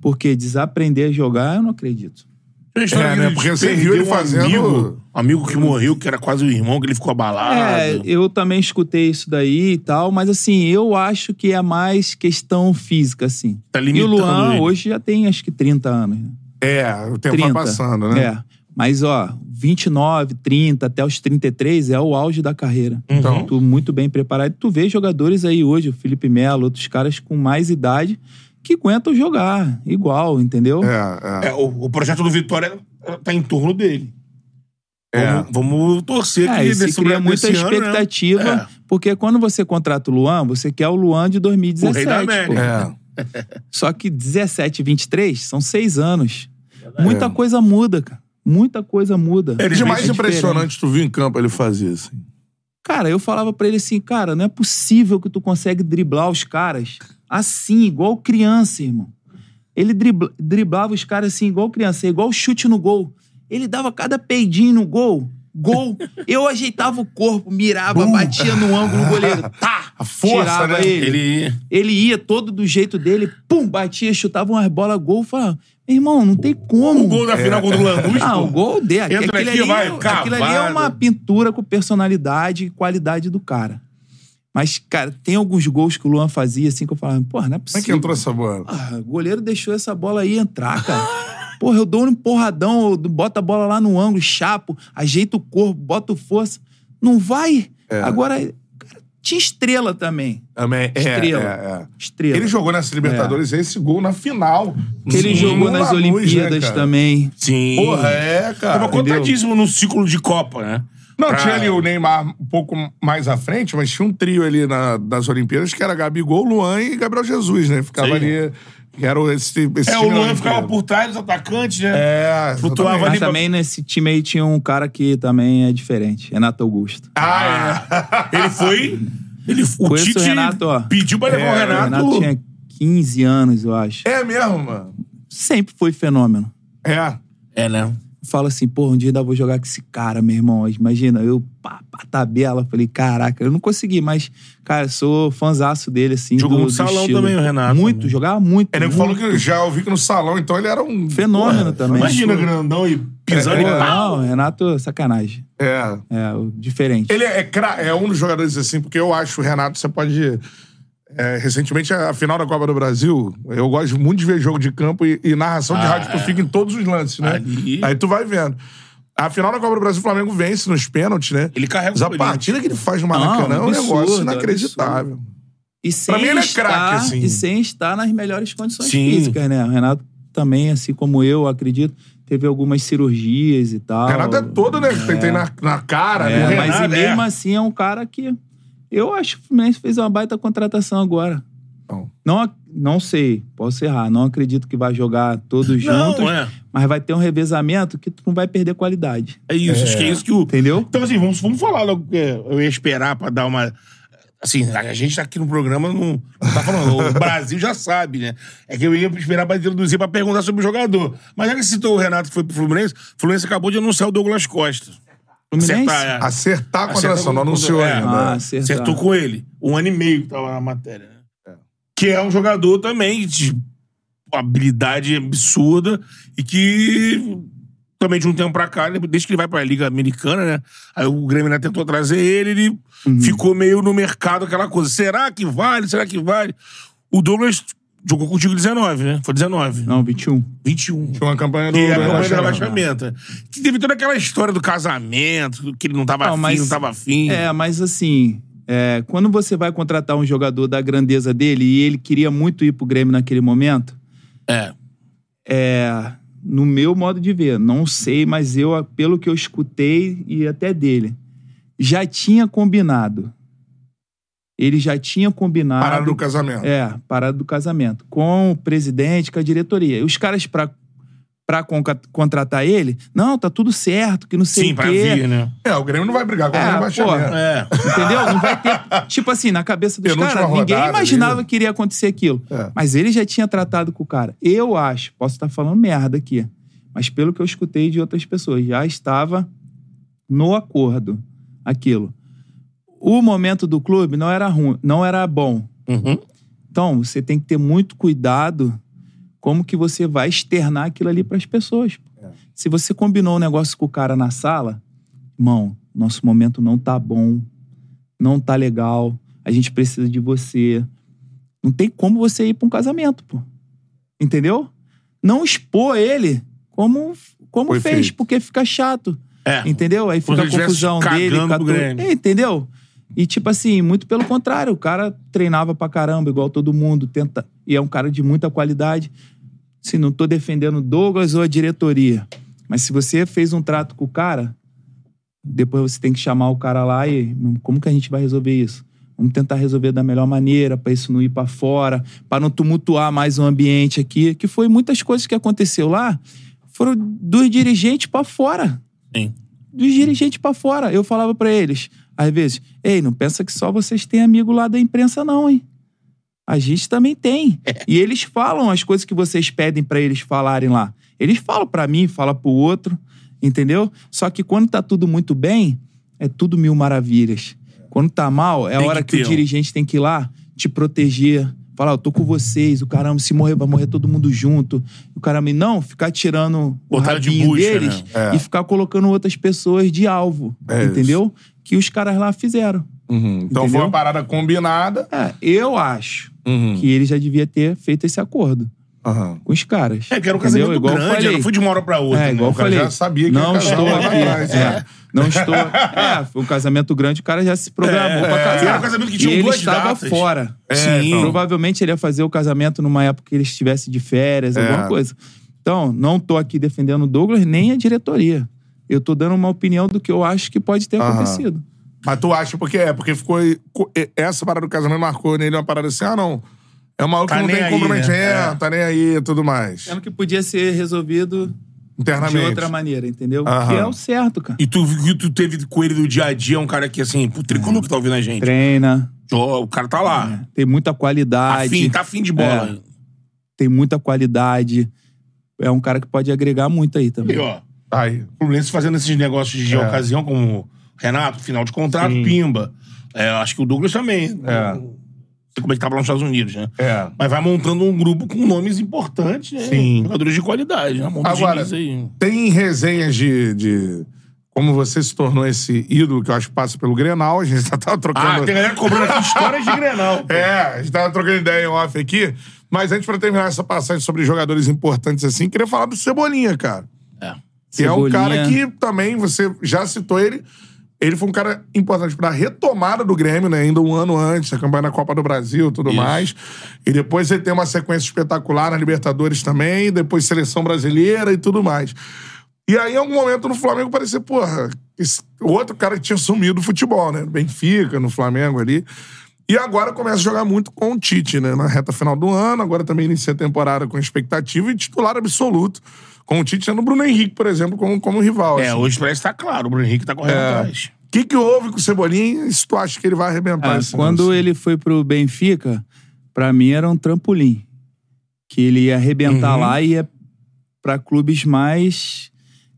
Porque desaprender a jogar, eu não acredito. Tem a história É, que né? Porque você viu ele um fazendo- Amigo, amigo que morreu, que era quase o irmão, que ele ficou abalado. É, eu também escutei isso daí e tal, mas assim, eu acho que é mais questão física, assim. Tá e o limitando Luan ele. hoje já tem acho que 30 anos. né? É, o tempo 30. vai passando, né? É. Mas, ó, 29, 30 até os 33 é o auge da carreira. Então. Tu muito bem preparado. Tu vê jogadores aí hoje, o Felipe Melo, outros caras com mais idade, que aguentam jogar igual, entendeu? É, é. É, o, o projeto do Vitória tá em torno dele. É. Vamos, vamos torcer É, que se cria muita ano, né? expectativa, É. porque quando você contrata o Luan, você quer o Luan de O 2017. rei da pô. América. É. Só que 17 e 23 são seis anos. É. Muita coisa muda, cara. Muita coisa muda. De mais É impressionante tu viu em campo ele fazer, assim? Cara, eu falava pra ele assim, cara, não é possível que tu consegue driblar os caras assim, igual criança, irmão. Ele dribla- driblava os caras assim, igual criança, igual chute no gol. Ele dava cada peidinho no gol. Gol. Eu ajeitava o corpo, mirava, batia no ângulo do goleiro. Tá! A força, tirava né? ele. Ele. Ele ia todo do jeito dele, pum, batia, chutava umas bolas, gol. Falava, irmão, não tem como. O gol da final contra o Lanús. Ah, o gol dele. Entra Aquilo, aqui, ali, vai, é- aquilo ali é uma pintura com personalidade e qualidade do cara. Mas, cara, tem alguns gols que o Luan fazia assim que eu falava, porra, não é Como é possível. que entrou essa bola? Ah, o goleiro deixou essa bola aí entrar, cara. Porra, eu dou um empurradão, eu boto a bola lá no ângulo, chapo, ajeito o corpo, boto força. Não vai. É. Agora, cara, tinha estrela também. Também. É, Estrela. é, é. Estrela. Ele jogou nessa Libertadores esse gol na final. Que ele Sim, jogou nas né, Olimpíadas cara? também. Sim. Porra, é, cara. Tava contadíssimo no ciclo de Copa, né? Não, Pra- tinha ali o Neymar um pouco mais à frente, mas tinha um trio ali na, das Olimpíadas que era Gabigol, Luan e Gabriel Jesus, né? Ficava Sim. ali. Que era esse, esse É, o Luan ficava por trás dos atacantes, né? É, Flutuava. Mas ali pra- também nesse time aí tinha um cara que também é diferente, Renato Augusto. Ah, é. Ele foi. Ele, o Conheço Tite o Renato, ó. pediu pra levar É, o O Renato. Renato tinha 15 anos, eu acho. É mesmo, mano. Sempre foi fenômeno. É. É, né? Fala assim, porra, um dia ainda vou jogar com esse cara, meu irmão. Imagina, eu, pá, pá, tabela. Falei, caraca, eu não consegui, mas, cara, sou fãzaço dele, assim. Jogou do, do salão estilo. também, o Renato, Muito, né? jogava muito. Ele muito. falou que já ouvi que no salão, então ele era um. Fenômeno também. Imagina, grandão e pisando Pô, e pau. não, Renato, sacanagem. É. É, diferente. Ele é, cra- é um dos jogadores assim, porque eu acho o Renato, você pode. É, recentemente, a final da Copa do Brasil, eu gosto muito de ver jogo de campo e, e narração de Ah, rádio, tu é. fica em todos os lances, né? Ali. Aí tu vai vendo. A final da Copa do Brasil, o Flamengo vence nos pênaltis, né? Ele carrega Mas a partida que ele faz no Maracanã é um absurdo, negócio inacreditável. E sem Pra mim, ele é estar, craque, assim. E sem estar nas melhores condições Sim. físicas, né? O Renato também, assim como eu, acredito, teve algumas cirurgias e tal. O Renato é todo, né? Tem, tem na, na cara, É, né? mas Renato, mesmo é. assim é um cara que. Eu acho que o Fluminense fez uma baita contratação agora. Não. Não, não sei, posso errar. Não acredito que vai jogar todos Não, juntos. é. Mas vai ter um revezamento que tu não vai perder qualidade. É isso, acho que é isso que o. Entendeu? Então, assim, vamos, vamos falar logo que eu ia esperar pra dar uma. Assim, a gente tá aqui no programa, não, não tá falando. O Brasil já sabe, né? É que eu ia esperar pra introduzir pra perguntar sobre o jogador. Mas já que você citou o Renato que foi pro Fluminense, o Fluminense acabou de anunciar o Douglas Costa. Fluminense? Acertar, é. Acertar a contratação, não com- anunciou é. ainda. Ah, acertar. Acertou com ele. Um ano e meio que tava na matéria, né? Que é um jogador também de habilidade absurda e que também de um tempo pra cá, desde que ele vai pra Liga Americana, né? Aí o Grêmio né, tentou trazer ele, ele Uhum. ficou meio no mercado, aquela coisa. Será que vale? Será que vale? O Douglas jogou contigo 19, né? Foi 19. Não, 21. 21. Tinha uma campanha do, é a do campanha do rebaixamento. relaxamento. Que teve toda aquela história do casamento, que ele não tava Não, afim, mas- não tava afim. É, mas assim, é, quando você vai contratar um jogador da grandeza dele e ele queria muito ir pro Grêmio naquele momento, É. é, no meu modo de ver, não sei, mas eu, pelo que eu escutei e até dele, já tinha combinado. Ele já tinha combinado. Parada do casamento. É, parada do casamento. Com o presidente, com a diretoria. E os caras, pra, pra conca- contratar ele, não, tá tudo certo, que não sei Sim, o pra quê. vir, né? É, o Grêmio não vai brigar com o É, rebaixamento. pô. É. Entendeu? Não vai ter. Tipo assim, na cabeça dos caras, ninguém imaginava ali. que iria acontecer aquilo. É. Mas ele já tinha tratado com o cara. Eu acho, posso estar falando merda aqui, mas pelo que eu escutei de outras pessoas, já estava no acordo aquilo. O momento do clube não era ruim, não era bom. Uhum. Então, você tem que ter muito cuidado como que você vai externar aquilo ali para as pessoas. Se você combinou um negócio com o cara na sala, irmão, nosso momento não tá bom, não tá legal, a gente precisa de você. Não tem como você ir para um casamento, pô. Entendeu? Não expor ele como, como Foi fez, feito. porque fica chato. É. Entendeu? Aí fica a confusão dele. Grêmio. É, entendeu? E tipo assim, muito pelo contrário, o cara treinava pra caramba, igual todo mundo, tenta. E é um cara de muita qualidade. Se não tô defendendo Douglas ou a diretoria. Mas se você fez um trato com o cara, depois você tem que chamar o cara lá e como que a gente vai resolver isso? Vamos tentar resolver da melhor maneira, pra isso não ir pra fora, pra não tumultuar mais o ambiente aqui, que foi muitas coisas que aconteceu lá, foram dos dirigentes pra fora Sim. dos dirigentes pra fora. Eu falava pra eles, às vezes, ei, não pensa que só vocês têm amigo lá da imprensa não, hein? A gente também tem. E eles falam as coisas que vocês pedem pra eles falarem lá. Eles falam pra mim, falam pro outro, entendeu? Só que quando tá tudo muito bem, é tudo mil maravilhas. Quando tá mal, é a hora que que, o dirigente tem que ir lá te proteger. Falar, eu tô com vocês, o caramba, se morrer, vai morrer todo mundo junto. O caramba, não ficar tirando o Botaram de rabinho bucha, deles né? e ficar colocando outras pessoas de alvo, É entendeu? Que os caras lá fizeram. Uhum. Então foi Entendeu? uma parada combinada. É, eu acho Uhum. que ele já devia ter feito esse acordo Aham. com os caras. É, que era um entendeu? casamento Igual eu grande, falei. não foi de uma hora pra outra. É, né? igual O eu cara falei. já sabia que não ia casar estou lá aqui. atrás, é, né? Não estou. É, foi um casamento grande, o cara já se programou É, pra é. casar. Era um casamento que tinha e ele duas estava datas. fora. Sim. então, Provavelmente ele ia fazer o casamento numa época que ele estivesse de férias, É. alguma coisa. Então, não tô aqui defendendo o Douglas nem a diretoria. Eu tô dando uma opinião do que eu acho que pode ter Aham. acontecido. Mas tu acha porque é? Porque ficou. co- Essa parada do casamento marcou nele uma parada assim, ah, não. É um maluco Tá que não tem aí, comprometimento, né? É. tá nem aí e tudo mais. Sendo que podia ser resolvido de Internamente. outra maneira, entendeu? Aham. Que é o certo, cara. E tu, que tu teve com ele do dia a dia, um cara que, assim, pro tricolor que tá ouvindo a gente. Treina, Ó, o cara tá lá. tem muita qualidade. Afim, tá afim de bola. É. tem muita qualidade. É um cara que pode agregar muito aí E, também. ó, Aí. o Fluminense fazendo esses negócios de É. ocasião, como Renato, final de contrato, Sim. pimba. É, acho que o Douglas também. É. Como é que tá lá nos Estados Unidos, né? É. Mas vai montando um grupo com nomes importantes, né? Sim. Jogadores de qualidade, né? Monta Agora, tem resenhas de, de como você se tornou esse ídolo, que eu acho que passa pelo Grenal. A gente tá, tava trocando. Ah, tem galera cobrando aqui histórias de Grenal. pô. É, a gente tava trocando ideia em off aqui. Mas antes, pra terminar essa passagem sobre jogadores importantes assim, queria falar do Cebolinha, cara. É. Que é um Cebolinha. cara que também, você já citou ele. Ele foi um cara importante pra retomada do Grêmio, né? Ainda um ano antes, a campanha na Copa do Brasil e tudo Isso. mais. E depois ele tem uma sequência espetacular na Libertadores também, depois seleção brasileira e tudo mais. E aí, em algum momento no Flamengo, parecia, porra, esse outro cara que tinha sumido do futebol, né? Benfica, no Flamengo ali. E agora começa a jogar muito com o Tite, né? Na reta final do ano, agora também inicia a temporada com expectativa e titular absoluto. Com o Tite sendo o Bruno Henrique, por exemplo, como, como rival. É, assim. hoje parece que tá claro. O Bruno Henrique tá correndo É. atrás. O que, que houve com o Cebolinha se tu acha que ele vai arrebentar Ah, quando ele foi pro Benfica, pra mim era um trampolim. Que ele ia arrebentar Uhum. lá e ia pra clubes mais.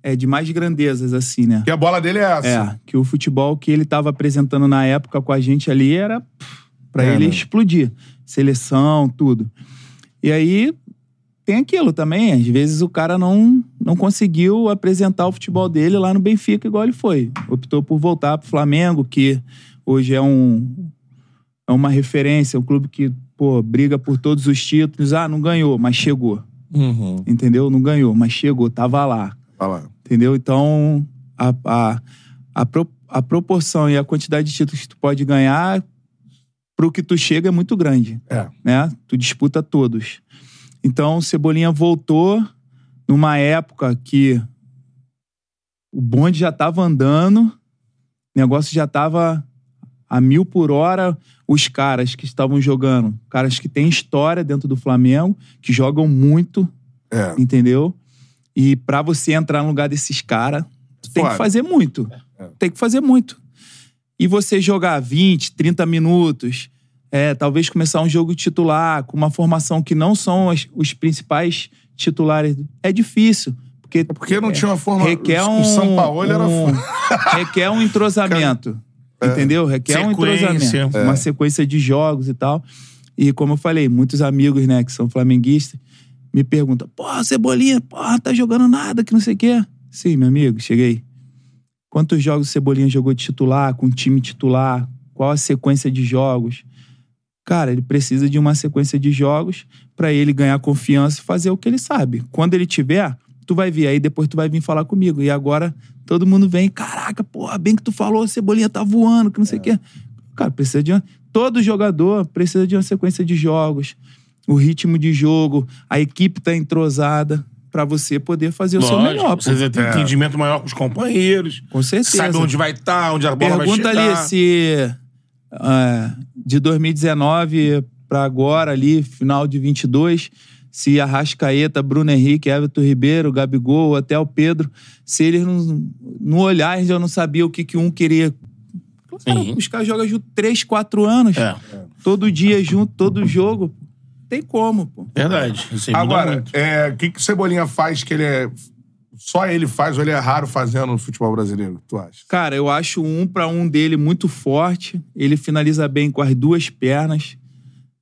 É, de mais grandezas, assim, né? Que a bola dele é essa. É, que o futebol que ele tava apresentando na época com a gente ali era pff, pra É, ele né? explodir. Seleção, tudo. E aí tem aquilo também, às vezes o cara não, não conseguiu apresentar o futebol dele lá no Benfica igual ele foi. Optou por voltar pro Flamengo, que hoje é um é uma referência, um clube que, pô, briga por todos os títulos. Ah, não ganhou, mas chegou. Uhum. Entendeu? Não ganhou, mas chegou, tava lá. Vai lá. Entendeu? Então, a, a, a, pro- a proporção e a quantidade de títulos que tu pode ganhar pro que tu chega é muito grande, É. né? Tu disputa todos. Então, o Cebolinha voltou numa época que o bonde já tava andando, o negócio já tava a mil por hora. Os caras que estavam jogando, caras que têm história dentro do Flamengo, que jogam muito, É. entendeu? E pra você entrar no lugar desses caras, tem que fazer muito. Tem que fazer muito. E você jogar 20, 30 minutos, é, talvez começar um jogo titular com uma formação que não são as- os principais titulares, é difícil. Porque, Porque não tinha uma forma. requer o um, São Paulo era um- foda. requer um entrosamento. Entendeu? Requer um entrosamento. É. Uma sequência de jogos e tal. E como eu falei, muitos amigos, né, que são flamenguistas, me perguntam: porra, Cebolinha, porra, tá jogando nada, que não sei o quê. Sim, meu amigo, cheguei. Quantos jogos o Cebolinha jogou de titular, com time titular? Qual a sequência de jogos? Cara, ele precisa de uma sequência de jogos pra ele ganhar confiança e fazer o que ele sabe. Quando ele tiver, tu vai vir aí, depois tu vai vir falar comigo. E agora todo mundo vem, caraca, porra, bem que tu falou, a Cebolinha tá voando, que não sei o quê. Cara, precisa de uma... Todo jogador precisa de uma sequência de jogos, o ritmo de jogo, a equipe tá entrosada pra você poder fazer o seu Lógico, melhor. Você tem entendimento maior com os companheiros. Com certeza. Sabe onde vai estar, onde a bola Pergunta vai chegar. ali se é, de 2019 pra agora, ali, final de 22, se Arrascaeta, Bruno Henrique, Everton Ribeiro, Gabigol, até o Pedro, se eles não, no olhar já não sabia o que, que um queria. Claro, Sim. os caras jogam junto 3, 4 anos. É. todo dia junto, todo jogo. Tem como, pô. Verdade. Agora, muito. é, o que, que o Cebolinha faz que ele é. Só ele faz ou ele é raro fazendo no futebol brasileiro, tu acha? Cara, eu acho um pra um dele muito forte. Ele finaliza bem com as duas pernas.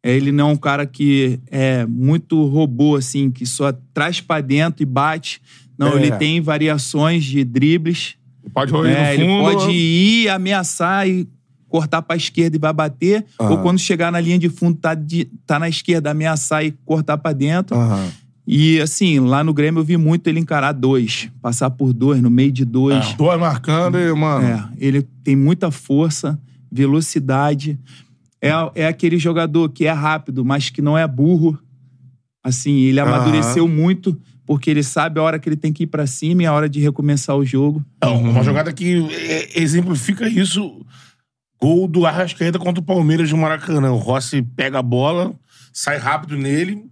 É, Ele não é um cara que é muito robô, assim, que só traz pra dentro e bate. Não, É. ele tem variações de dribles. Pode rolar É, no ele fundo. pode ir, ameaçar e cortar pra esquerda e vai bater. Aham. Ou quando chegar na linha de fundo, tá, de- tá na esquerda, ameaçar e cortar pra dentro. Aham. E assim, lá no Grêmio eu vi muito ele encarar dois. Passar por dois, no meio de dois. Dois marcando e, mano. É, ele tem muita força, velocidade. É, é aquele jogador que é rápido, mas que não é burro. Assim, ele amadureceu muito, porque ele sabe a hora que ele tem que ir pra cima e a hora de recomeçar o jogo. Não, uma jogada que é, exemplifica isso. Gol do Arrascaeta contra o Palmeiras de Maracanã. O Rossi pega a bola, sai rápido nele.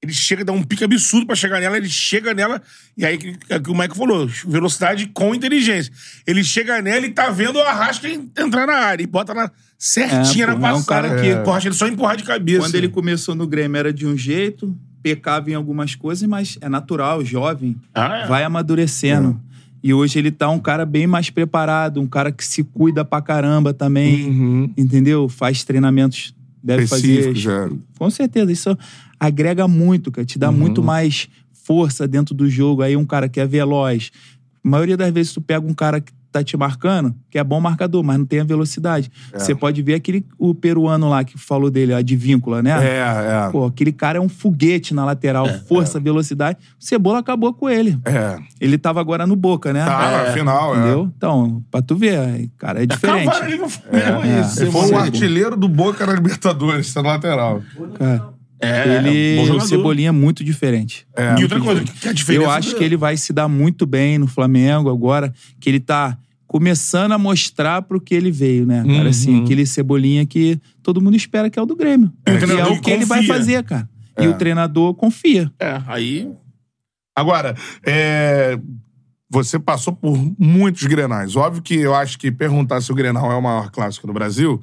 Ele chega, dá um pique absurdo pra chegar nela, ele chega nela, e aí que, é que o Mike falou, velocidade com inteligência. Ele chega nela e tá vendo o Arrasca entrar na área, e bota na certinha É, na pô, é um passada. cara que Arrasca ele só empurrar de cabeça. Quando ele começou no Grêmio era de um jeito, pecava em algumas coisas, mas é natural, jovem, Ah, é. vai amadurecendo. E hoje ele tá um cara bem mais preparado, um cara que se cuida pra caramba também, Uhum. entendeu? Faz treinamentos, deve Específico, fazer. já. Com certeza, isso agrega muito, cara, te dá Uhum. muito mais força dentro do jogo. Aí um cara que é veloz. A maioria das vezes tu pega um cara que tá te marcando, que é bom marcador, mas não tem a velocidade. É. Você pode ver aquele o peruano lá que falou dele, a de víncula, né? É, é. Pô, aquele cara é um foguete na lateral, força, velocidade. O Cebola acabou com ele. É. Ele tava agora no Boca, né? Tá, afinal, é. Entendeu? Então, pra tu ver, cara, é diferente. No Flamengo, É, isso. Ele foi o artilheiro do Boca na Libertadores, tá no lateral. Cara, É, ele, bom o jogador. Cebolinha é muito diferente. É. E outra coisa, que a diferença... Eu acho que ele vai se dar muito bem no Flamengo agora, que ele tá começando a mostrar pro que ele veio, né, cara? Uhum. Assim, aquele Cebolinha que todo mundo espera que é o do Grêmio. É. que é treinador o que ele vai confia. fazer, cara. É. E o treinador confia. É, aí... Agora, é, você passou por muitos grenais. Óbvio que eu acho que perguntar se o Grenal é o maior clássico do Brasil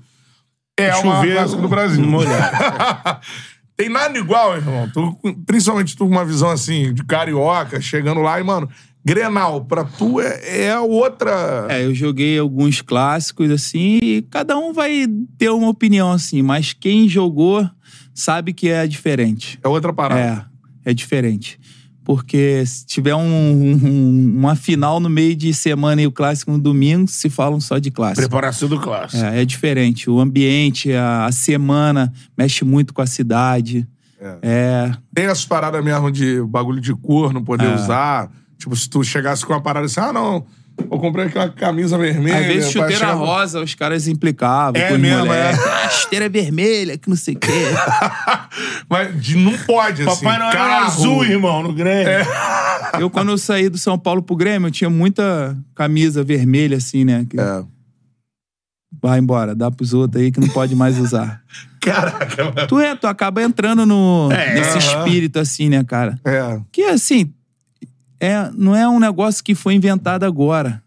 é o maior clássico do Brasil. Tem nada igual, irmão. Tu- principalmente tu com uma visão assim, de carioca, chegando lá e, mano, Grenal, pra tu é, é outra. É, eu joguei alguns clássicos assim e cada um vai ter uma opinião assim, mas quem jogou sabe que é diferente. É outra parada. É, é diferente. Porque se tiver um- um- uma final no meio de semana e o clássico no domingo, se falam só de clássico. Preparação do clássico. É, é diferente. O ambiente, a, a semana mexe muito com a cidade. É. Tem essas paradas mesmo de bagulho de cor, não poder É. usar. Tipo, se tu chegasse com uma parada assim, ah, não, eu comprei aquela camisa vermelha. Às vezes, chuteira chegar- rosa, os caras implicavam. É mesmo, é. Ah, chuteira vermelha, que não sei o quê. Mas de- não pode, assim. Papai não era carro. azul, irmão, no Grêmio. Eu, quando eu saí do São Paulo pro Grêmio, eu tinha muita camisa vermelha, assim, né? Que É. Vai embora, dá pros outros aí que não pode mais usar. Caraca, mano. tu é, tu acaba entrando no, É, nesse aham. espírito, assim, né, cara? É. Que, assim, é, não é um negócio que foi inventado agora.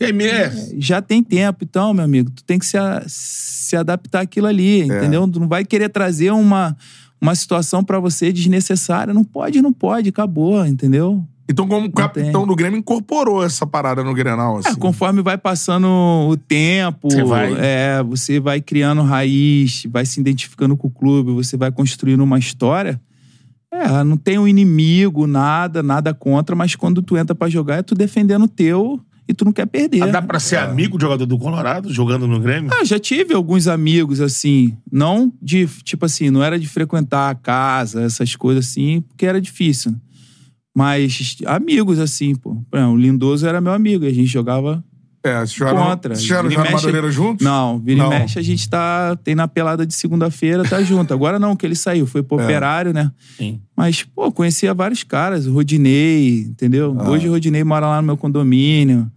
É mesmo. Já tem tempo, então, meu amigo, tu tem que se, a- se adaptar àquilo ali, É. entendeu? Tu não vai querer trazer uma, uma situação pra você desnecessária. Não pode, não pode, acabou, entendeu? Então, como capitão tem. do Grêmio, incorporou essa parada no Grenal, assim. É, conforme vai passando o tempo, Você vai- é, você vai criando raiz, vai se identificando com o clube, você vai construindo uma história. É, não tem um inimigo, nada, nada contra, mas quando tu entra pra jogar é tu defendendo o teu e tu não quer perder. Ah, Dá pra ser amigo do jogador do Colorado, jogando no Grêmio? Ah, já tive alguns amigos, assim, não de, tipo assim, não era de frequentar a casa, essas coisas assim, porque era difícil. Mas amigos, assim, pô. O Lindoso era meu amigo, a gente jogava É, vocês jogaram, contra. vocês jogaram, e jogaram mexe- Madureira juntos? Não, vira Não. e mexe a gente tá. Tem na pelada de segunda-feira, tá junto. Agora não, que ele saiu, foi pro É. operário, né? Sim. Mas, pô, conhecia vários caras, o Rodinei, entendeu? Hoje o Rodinei mora lá no meu condomínio,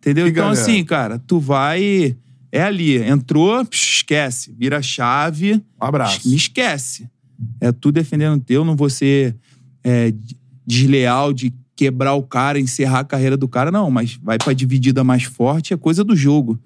entendeu? Ah. Que então, galera. assim, cara, tu vai. É ali, entrou, esquece, vira a chave. Um abraço. Me esquece. É tu defendendo o teu, não vou ser é, desleal de quebrar o cara, encerrar a carreira do cara, não, mas vai pra dividida mais forte, é coisa do jogo.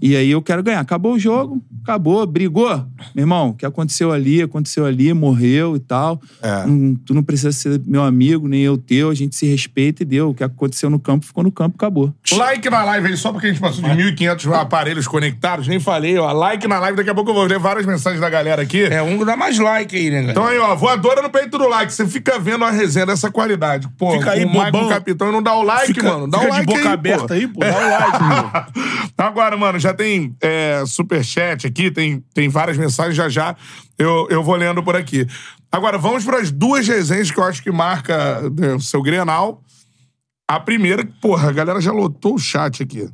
E aí eu quero ganhar. Acabou o jogo, acabou, brigou. Meu irmão, o que aconteceu ali, aconteceu ali, morreu e tal. É. Não- tu não precisa ser meu amigo, nem eu teu, a gente se respeita e deu. O que aconteceu no campo ficou no campo, acabou. Like na live aí, só porque a gente passou de 1.500 aparelhos conectados, nem falei, ó. Like na live, daqui a pouco eu vou ler várias mensagens da galera aqui. É, um dá mais like aí, né, galera? Então aí, ó, voadora no peito do like. Você fica vendo a resenha dessa qualidade. Pô, Fica aí, bobão. Capitão e não dá o like, Fica- mano. Dá o de like boca aí, aberta pô. aí, pô. Dá o like, pô. Agora, mano, já tem é, superchat aqui, tem, tem várias mensagens, já já eu, eu vou lendo por aqui. Agora, vamos para as duas resenhas que eu acho que marca né, o seu Grenal. A primeira, porra, a galera já lotou o chat aqui.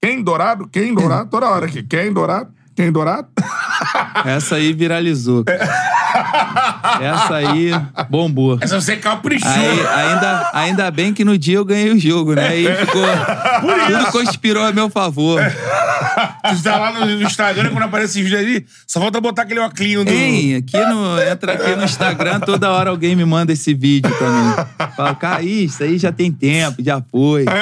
Quem Dourado? Quem Dourado? Toda hora aqui. Quem Dourado? Quem Dourado? Essa aí viralizou. cara. Essa aí bombou. Essa você caprichou. Aí, ainda, ainda bem que no dia eu ganhei o jogo, né? Aí ficou. Tudo conspirou a meu favor. Tu tá lá no, Instagram, quando aparece esse vídeo ali, só falta botar aquele óculos do... Hein, aqui no, entra aqui no Instagram, toda hora alguém me manda esse vídeo também. Fala, cara, isso aí já tem tempo, já foi.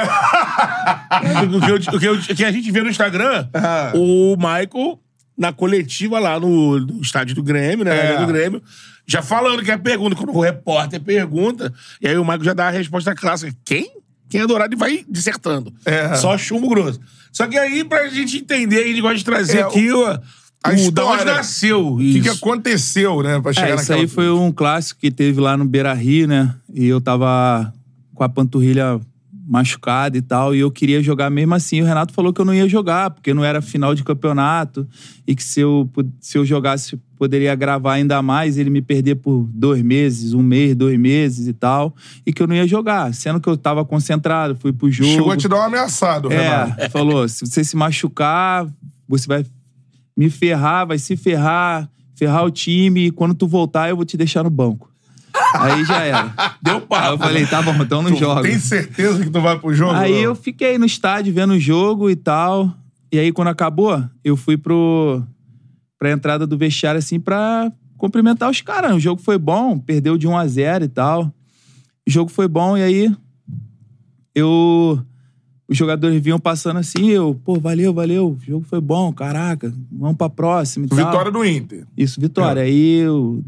O que, eu- o que eu- o que a gente vê no Instagram, Ah. o Michael, na coletiva lá no, no estádio do Grêmio, né? na É. Arena do Grêmio, já falando que é pergunta, quando o repórter pergunta, e aí o Michael já dá a resposta clássica. Quem? Quem é dourado e vai dissertando. É. Só chumbo grosso. Só que aí, pra gente entender, a gente gosta de trazer É, aqui o, a o da onde nasceu. O que, que aconteceu, né? Pra chegar É, isso naquela... aí foi um clássico que teve lá no Beira Rio, né? E eu tava com a panturrilha machucada e tal, e eu queria jogar mesmo assim. O Renato falou que eu não ia jogar, porque não era final de campeonato, e que se eu, se eu jogasse, poderia gravar ainda mais, ele me perder por dois meses, um mês, dois meses e tal, e que eu não ia jogar. Sendo que eu tava concentrado, fui pro jogo. Chegou a te dar uma ameaçada, Renato. É, falou: se você se machucar, você vai me ferrar, vai se ferrar, ferrar o time, e quando tu voltar, eu vou te deixar no banco. Aí já era. Deu Aí papo. eu falei, tá bom, então não Tu joga. Tem certeza que tu vai pro jogo? Aí eu fiquei no estádio vendo o jogo e tal. E aí, quando acabou, eu fui pro, pra entrada do vestiário, assim, pra cumprimentar os caras. O jogo foi bom, perdeu de 1 a 0 e tal. O jogo foi bom, e aí eu. Os jogadores vinham passando assim, eu, pô, valeu, valeu, o jogo foi bom, caraca, vamos pra próxima e tal. Vitória do Inter. Isso, Vitória. Aí eu,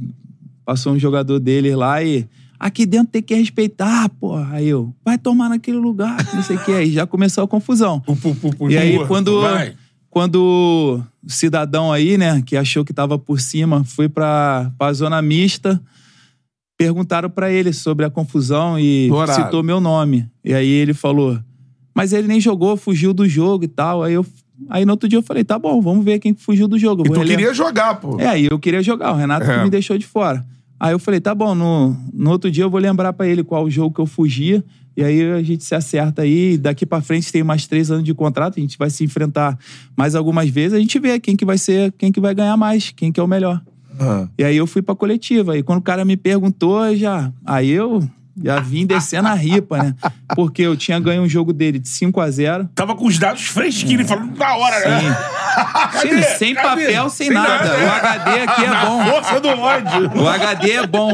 passou um jogador deles lá e. Aqui dentro tem que respeitar, porra. Aí eu, vai tomar naquele lugar, não sei o que. Aí já começou a confusão. Pu, pu, pu, pu, E aí, quando, vai. quando o cidadão aí, né, que achou que tava por cima, foi pra, pra zona mista, perguntaram pra ele sobre a confusão e Dourado. citou meu nome. E aí ele falou, mas ele nem jogou, fugiu do jogo e tal. Aí eu. Aí no outro dia eu falei, tá bom, vamos ver quem fugiu do jogo. Eu E tu queria jogar, pô. é, aí eu queria jogar. O Renato É. que me deixou de fora. Aí eu falei, tá bom, no, no outro dia eu vou lembrar pra ele qual o jogo que eu fugia. E aí a gente se acerta aí. Daqui pra frente tem mais três anos de contrato. A gente vai se enfrentar mais algumas vezes. A gente vê quem que vai ser, quem que vai ganhar mais, quem que é o melhor. Ah. E aí eu fui pra coletiva. Aí quando o cara me perguntou, já. Aí eu já vim descendo a ripa, né? Porque eu tinha ganho um jogo dele de 5 a 0 Tava com os dados fresquinhos, falando na hora, né? Sim, sem Cadê? papel, sem, Sem nada. nada, O HD aqui é bom. Força do ódio. O HD é bom,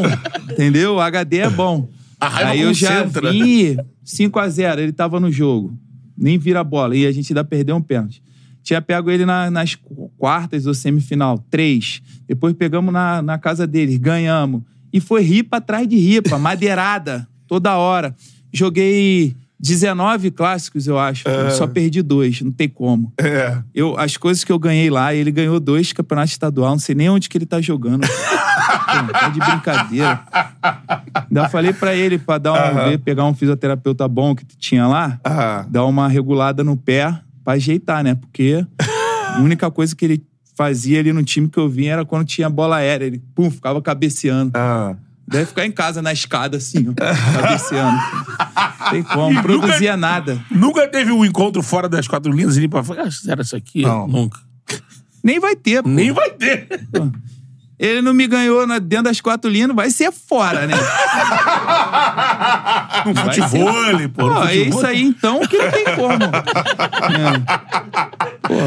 entendeu? O HD é bom. A Aí eu já concentra. vim 5x0, ele tava no jogo. Nem vira a bola. E a gente ainda perdeu um pênalti. Tinha pego ele na- nas qu- quartas ou semifinal, três. Depois pegamos na, na casa dele, ganhamos. E foi ripa atrás de ripa, madeirada, toda hora. Joguei 19 clássicos, eu acho. Só perdi dois, não tem como. É. Eu, as coisas que eu ganhei lá, ele ganhou dois campeonatos estaduais, não sei nem onde que ele tá jogando. Pô, tá de brincadeira. Ainda falei pra ele pra dar um, ver, pegar um fisioterapeuta bom que tinha lá, Ah. dar uma regulada no pé pra ajeitar, né? Porque a única coisa que ele fazia ali no time que eu vinha era quando tinha bola aérea. Ele, pum, ficava cabeceando. Ah. Deve ficar em casa na escada assim, ó, cabeceando. Tem como, não produzia nada. Nunca teve um encontro fora das quatro linhas e pra falar, ah, era isso aqui? Não. Nunca. Nem vai ter, pô. Nem vai ter. Ele não me ganhou na- dentro das quatro linhas, vai ser fora, né? No Vai futebol, ser- pô. no Pô, é futebol. isso aí então que não tem como.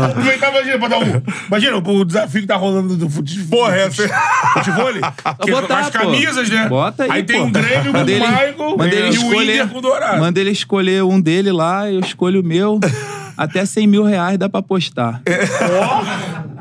Aproveitar, imagina, pra dar um. Imagina o desafio que tá rolando do futebol. Porra, essa é... Futebol? Que é com botar, as pô. camisas, né? Bota aí, Aí tem pô. um Grêmio com o Manda ele- Michael manda ele e o escolher- Inter com o Dourado. Manda ele escolher um dele lá, eu escolho o meu. Até 100 mil reais dá pra postar.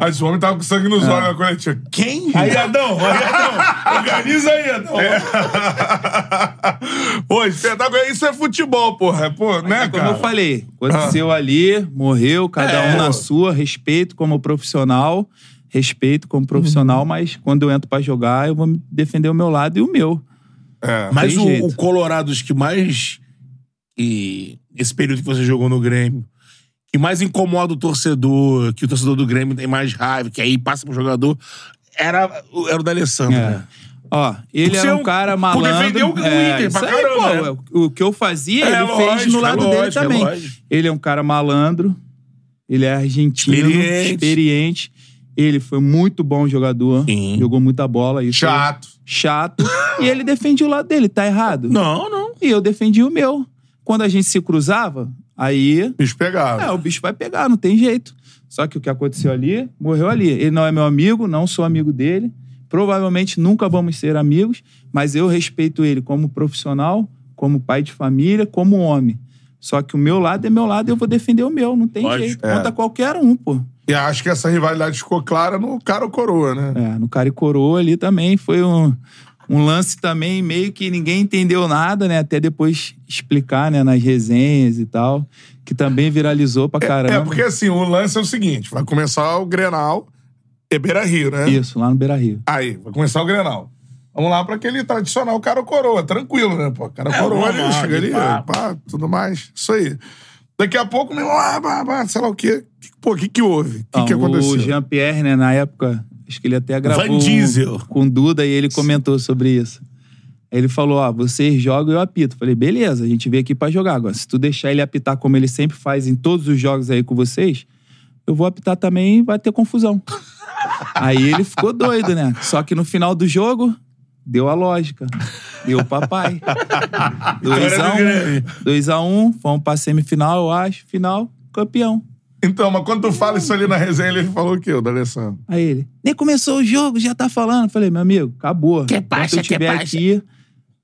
Mas o homem tava com sangue nos olhos na coletiva. Quem? Aí, Adão, aí, Adão. Organiza aí, Adão. Pô, espetáculo. Isso é futebol, porra. Pô, né, Como cara? eu falei, aconteceu ali, morreu, cada É. um na sua, respeito como profissional, respeito como Uhum. profissional, mas quando eu entro pra jogar, eu vou me defender o meu lado e o meu. É. Mas o, o Colorado, os que mais. E esse período que você jogou no Grêmio, que mais incomoda o torcedor, que o torcedor do Grêmio tem mais raiva, que aí passa pro jogador, era, o- era o da Alessandro, É. né? Ó, ele Por era um um- cara por malandro. defender o- o é, Inter pra isso aí, caramba, pô, né? O que eu fazia, É, ele lógico, fez no é lado lógico, dele é também. ele é um cara malandro, ele é argentino, Experiente. experiente. Ele foi muito bom jogador, Sim. jogou muita bola. Isso Chato. chato. e ele defendia o lado dele, tá errado? Não, não. E eu defendi o meu. Quando a gente se cruzava, aí Bicho pegado. é, o bicho vai pegar, não tem jeito. Só que o que aconteceu ali, morreu ali. Ele não é meu amigo, não sou amigo dele. Provavelmente nunca vamos ser amigos, mas eu respeito ele como profissional, como pai de família, como homem. Só que o meu lado é meu lado e eu vou defender o meu, não tem Lógico. jeito. É. Contra qualquer um, pô. E acho que essa rivalidade ficou clara no cara ou coroa, né? É, no cara e coroa ali também foi um, um lance também meio que ninguém entendeu nada, né? Até depois explicar, né, nas resenhas e tal, que também viralizou pra caramba. É, porque assim, o lance é o seguinte: vai começar o Grenal e Beira Rio, né? Isso, lá no Beira Rio. Aí, vai começar o Grenal. Vamos lá pra aquele tradicional cara coroa. Tranquilo, né? Pô, cara É, coroa ali, chega ali, pá. pá, tudo mais. Isso aí. Daqui a pouco, meu, ah, pá, pá, sei lá o quê. Que- Pô, o que que houve? O que Então, que aconteceu? O Jean-Pierre, né, na época, acho que ele até gravou Van Diesel. com o Duda e ele comentou sobre isso. Aí Ele falou, ó, vocês jogam e eu apito. Falei, beleza, a gente veio aqui pra jogar. Agora, se tu deixar ele apitar como ele sempre faz em todos os jogos aí com vocês, eu vou apitar também e vai ter confusão. aí ele ficou doido, né? Só que no final do jogo, deu a lógica. Deu o papai. 2x1. 2x1, fomos pra semifinal, eu acho. Final, campeão. Então, mas quando tu fala isso ali na resenha, ele falou o quê, o D'Alessandro? Aí ele, nem começou o jogo, já tá falando. Falei, meu amigo, acabou. Que baixa, eu que estiver baixa. aqui,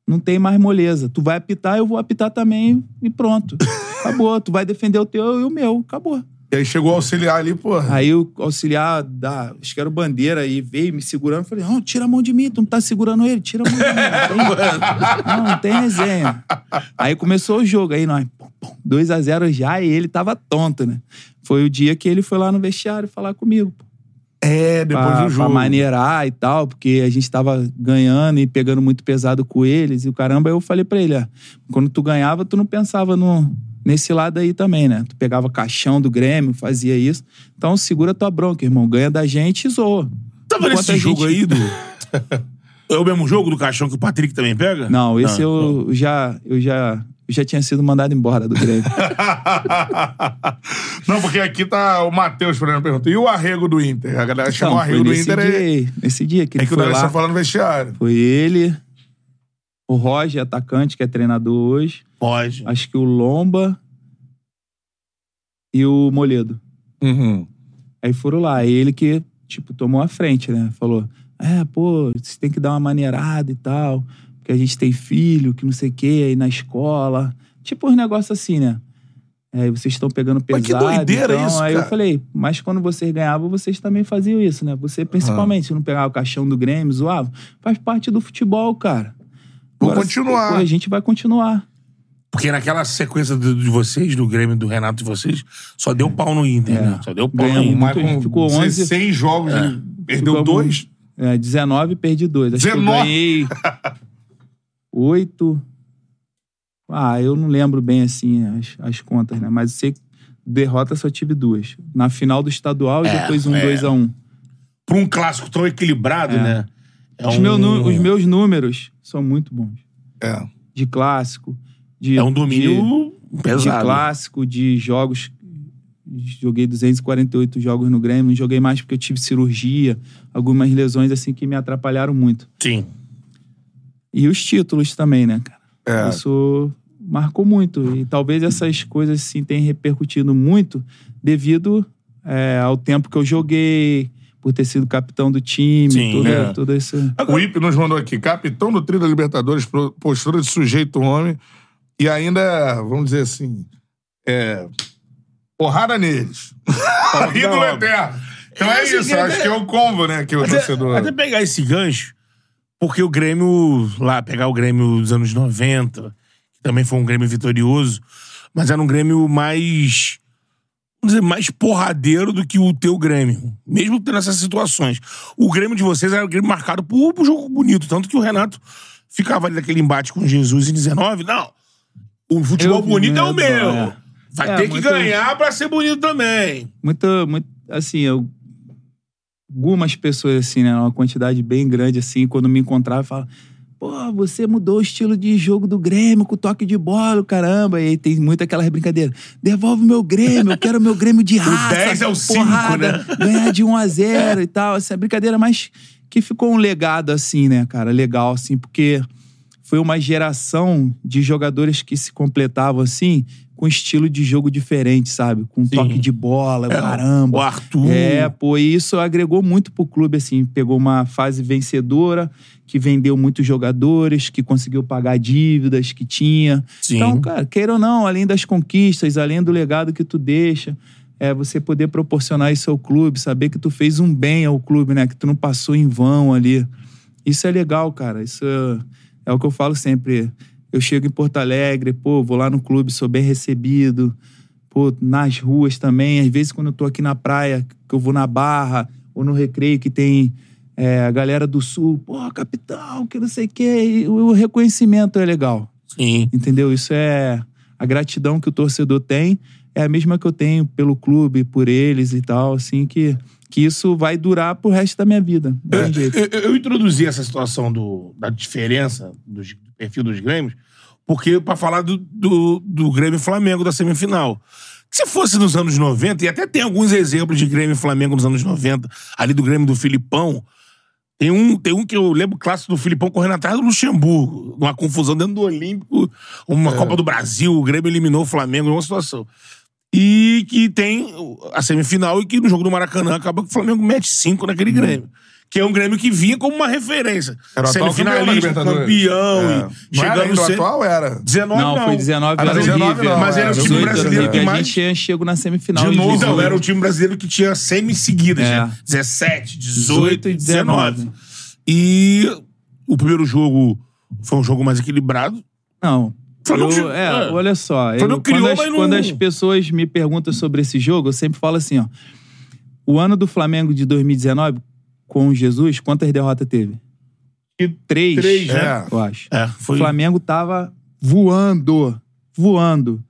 não tem mais moleza. Tu vai apitar, eu vou apitar também e pronto. Acabou. Tu vai defender o teu e o meu. Acabou. E aí chegou o auxiliar ali, porra. Aí o auxiliar da, acho que era o bandeira aí, veio me segurando. Falei, não, tira a mão de mim, tu não tá segurando ele, tira a mão de mim. Não tem, não, não tem resenha. Aí começou o jogo, aí nós, pum, pum, 2x0 já, e ele tava tonto, né? Foi o dia que ele foi lá no vestiário falar comigo, pô É, depois pra, do jogo. pra maneirar e tal, porque a gente tava ganhando e pegando muito pesado com eles. E o caramba, eu falei pra ele, ó, quando tu ganhava, tu não pensava no, nesse lado aí também, né? Tu pegava caixão do Grêmio, fazia isso. Então segura tua bronca, irmão. Ganha da gente e zoa. Tava Enquanto nesse a jogo gente- aí do. É o mesmo jogo do caixão que o Patrick também pega? Não, esse Não, eu já, eu já, já tinha sido mandado embora do Grêmio. Não, porque aqui tá o Matheus fazendo pergunta. E o arrego do Inter? A galera chamou o Então, arrego do Inter. dia, É, aí, nesse dia que é ele que o foi lá. D'Alessandro falando no vestiário. Foi ele, o Roger, atacante, que é treinador hoje. Pode. Acho que o Lomba e o Moledo. Uhum. Aí foram lá. Ele que, tipo, tomou a frente, né? Falou: É, pô, você tem que dar uma maneirada e tal. Porque a gente tem filho, que não sei o quê, aí na escola. Tipo uns negócios assim, né? Aí vocês estão pegando Mas pesado. que doideira então, isso, Aí cara. eu falei, mas quando vocês ganhavam, vocês também faziam isso, né? Você, principalmente, se não pegava o caixão do Grêmio, zoava. Faz parte do futebol, cara. Vou Agora, continuar. pô, a gente vai continuar. Porque naquela sequência de vocês, do Grêmio, do Renato de vocês, só deu pau no Inter, né? Só deu pau no Ganhamos Inter. Mas Muito, ficou 11. 16 jogos, ele perdeu Ficamos- dois. É, 19 perdi dois. Acho que eu 19? ganhei 8. Ah, eu não lembro bem assim as, as contas, né? Mas sei que derrota só tive duas. Na final do estadual e É, depois um é. 2 a 1 um. Pra um clássico tão equilibrado, É. né? É Os, um, meu os meus números são muito bons. É. De clássico. De, É um domínio de, de pesado. clássico, de jogos Joguei 248 jogos no Grêmio, não joguei mais porque eu tive cirurgia, algumas lesões assim que me atrapalharam muito. Sim. E os títulos também, né, cara? É. Isso marcou muito. E talvez essas coisas sim tenham repercutido muito devido é, ao tempo que eu joguei, por ter sido capitão do time, Sim, tudo, é. tudo isso. O Ip nos mandou aqui, capitão do Tri da Libertadores, postura de sujeito homem, e ainda, vamos dizer assim, é, porrada neles. Ídolo eterno. Então é, É, assim, isso, que acho que é o combo, né, que o torcedor... até pegar esse gancho, porque o Grêmio, lá, pegar o Grêmio dos anos 90, que também foi um Grêmio vitorioso, mas era um Grêmio mais. Vamos dizer, mais porradeiro do que o teu Grêmio. Mesmo tendo essas situações. O Grêmio de vocês era um Grêmio marcado por, por jogo bonito. Tanto que o Renato ficava ali naquele embate com Jesus em 19. Não. O futebol Eu bonito é o meu. é. Vai É, ter que muito- ganhar pra ser bonito também. Muito, muito, assim, eu, algumas pessoas, assim, né, uma quantidade bem grande, assim, quando me encontravam, falavam, pô, você mudou o estilo de jogo do Grêmio com toque de bola, caramba. E aí tem muito aquelas brincadeiras. Devolve o meu Grêmio, eu quero o meu Grêmio de raça. 10 é o cinco, porrada, né? Ganhar de 1 a 0 e tal. Essa brincadeira, mas que ficou um legado, assim, né, cara? Legal, assim, porque foi uma geração de jogadores que se completavam, assim, com estilo de jogo diferente, sabe? Com toque de bola, caramba. O Arthur. É, pô, e isso agregou muito pro clube, assim. Pegou uma fase vencedora, que vendeu muitos jogadores, que conseguiu pagar dívidas que tinha. Sim. Então, cara, queira ou não, além das conquistas, além do legado que tu deixa, é você poder proporcionar isso ao clube, saber que tu fez um bem ao clube, né? Que tu não passou em vão ali. Isso é legal, cara. Isso é, é o que eu falo sempre. Eu chego em Porto Alegre, pô, vou lá no clube, sou bem recebido. Pô, nas ruas também. Às vezes, quando eu tô aqui na praia, que eu vou na Barra ou no Recreio, que tem é, a galera do Sul, pô, capitão, que não sei o quê. O reconhecimento é legal. Sim. Entendeu? Isso é a gratidão que o torcedor tem é a mesma que eu tenho pelo clube, por eles e tal, assim que que isso vai durar pro resto da minha vida. É. Eu, eu- eu introduzi essa situação do, da diferença do perfil dos Grêmios, porque para falar do, do, do Grêmio Flamengo da semifinal. Se fosse nos anos 90, e até tem alguns exemplos de Grêmio e Flamengo nos anos 90, ali do Grêmio do Filipão. Tem um, tem um que eu lembro clássico do Filipão correndo atrás do Luxemburgo, uma confusão dentro do Olímpico, uma Copa do Brasil, o Grêmio eliminou o Flamengo, uma situação. E que tem a semifinal e que no jogo do Maracanã acaba que o Flamengo mete cinco naquele Grêmio. Que é um Grêmio que vinha como uma referência. Era o atual campeão da Semifinalista, Libertadores. campeão, É. e Não era chegando ainda o sempre- atual, era? 19 não. Não, foi 19 Ah, era o 19 River. não, Mas era o time 18 era brasileiro que A mais- gente tinha- chegou na semifinal De novo, 18. Não, era o time brasileiro que tinha semi seguidas, É. né? 17, 18 18 e e 19. 19. E o primeiro jogo foi um jogo mais equilibrado. Não. Eu- jogou- é, é. olha só. Eu- criou, quando, as, mas não- quando as pessoas me perguntam sobre esse jogo, eu sempre falo assim, ó. O ano do Flamengo de 2019, com o Jesus, quantas derrotas teve? Três. Três, né? É. Eu acho. É, O foi. Flamengo tava voando. Voando.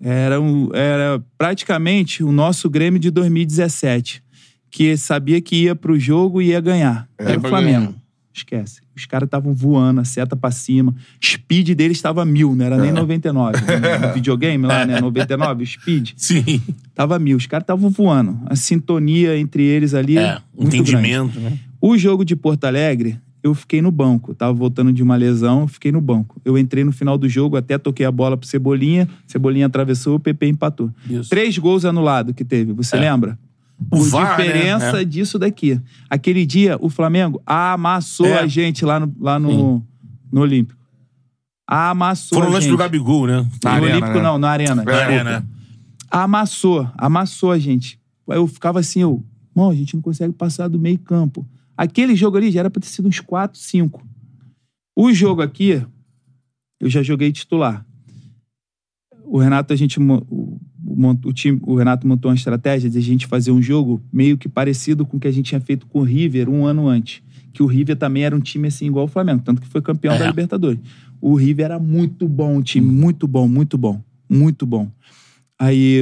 Era, um- era praticamente o nosso Grêmio de 2017. Que sabia que ia pro jogo e ia ganhar. Era o Flamengo. ganhar. Esquece. Os caras estavam voando, a seta pra cima. Speed deles estava mil, não era nem 99. No videogame lá, né? 99, o speed. Sim. Tava mil. Os caras estavam voando. A sintonia entre eles ali. É, muito grande. entendimento, né? O jogo de Porto Alegre, eu fiquei no banco. Tava voltando de uma lesão, fiquei no banco. Eu entrei no final do jogo, até toquei a bola pro Cebolinha. Cebolinha atravessou, o PP empatou. Isso. Três gols anulados que teve, você lembra? O Por VAR, né? diferença É. disso daqui. Aquele dia, o Flamengo amassou É. a gente lá no, lá no, no Olímpico. Amassou Foram a lance gente. do Gabigol, né? No Na arena, Olímpico né? não, na Arena. Na arena. Amassou, amassou a gente. Aí eu ficava assim, eu, mano, a gente não consegue passar do meio campo. Aquele jogo ali já era pra ter sido uns 4, 5. O jogo aqui, eu já joguei titular. O Renato, a gente. O, o time, o Renato montou uma estratégia de a gente fazer um jogo meio que parecido com o que a gente tinha feito com o River um ano antes. Que o River também era um time assim igual o Flamengo, tanto que foi campeão É. da Libertadores. O River era muito bom, o time, muito bom, muito bom, muito bom. Aí,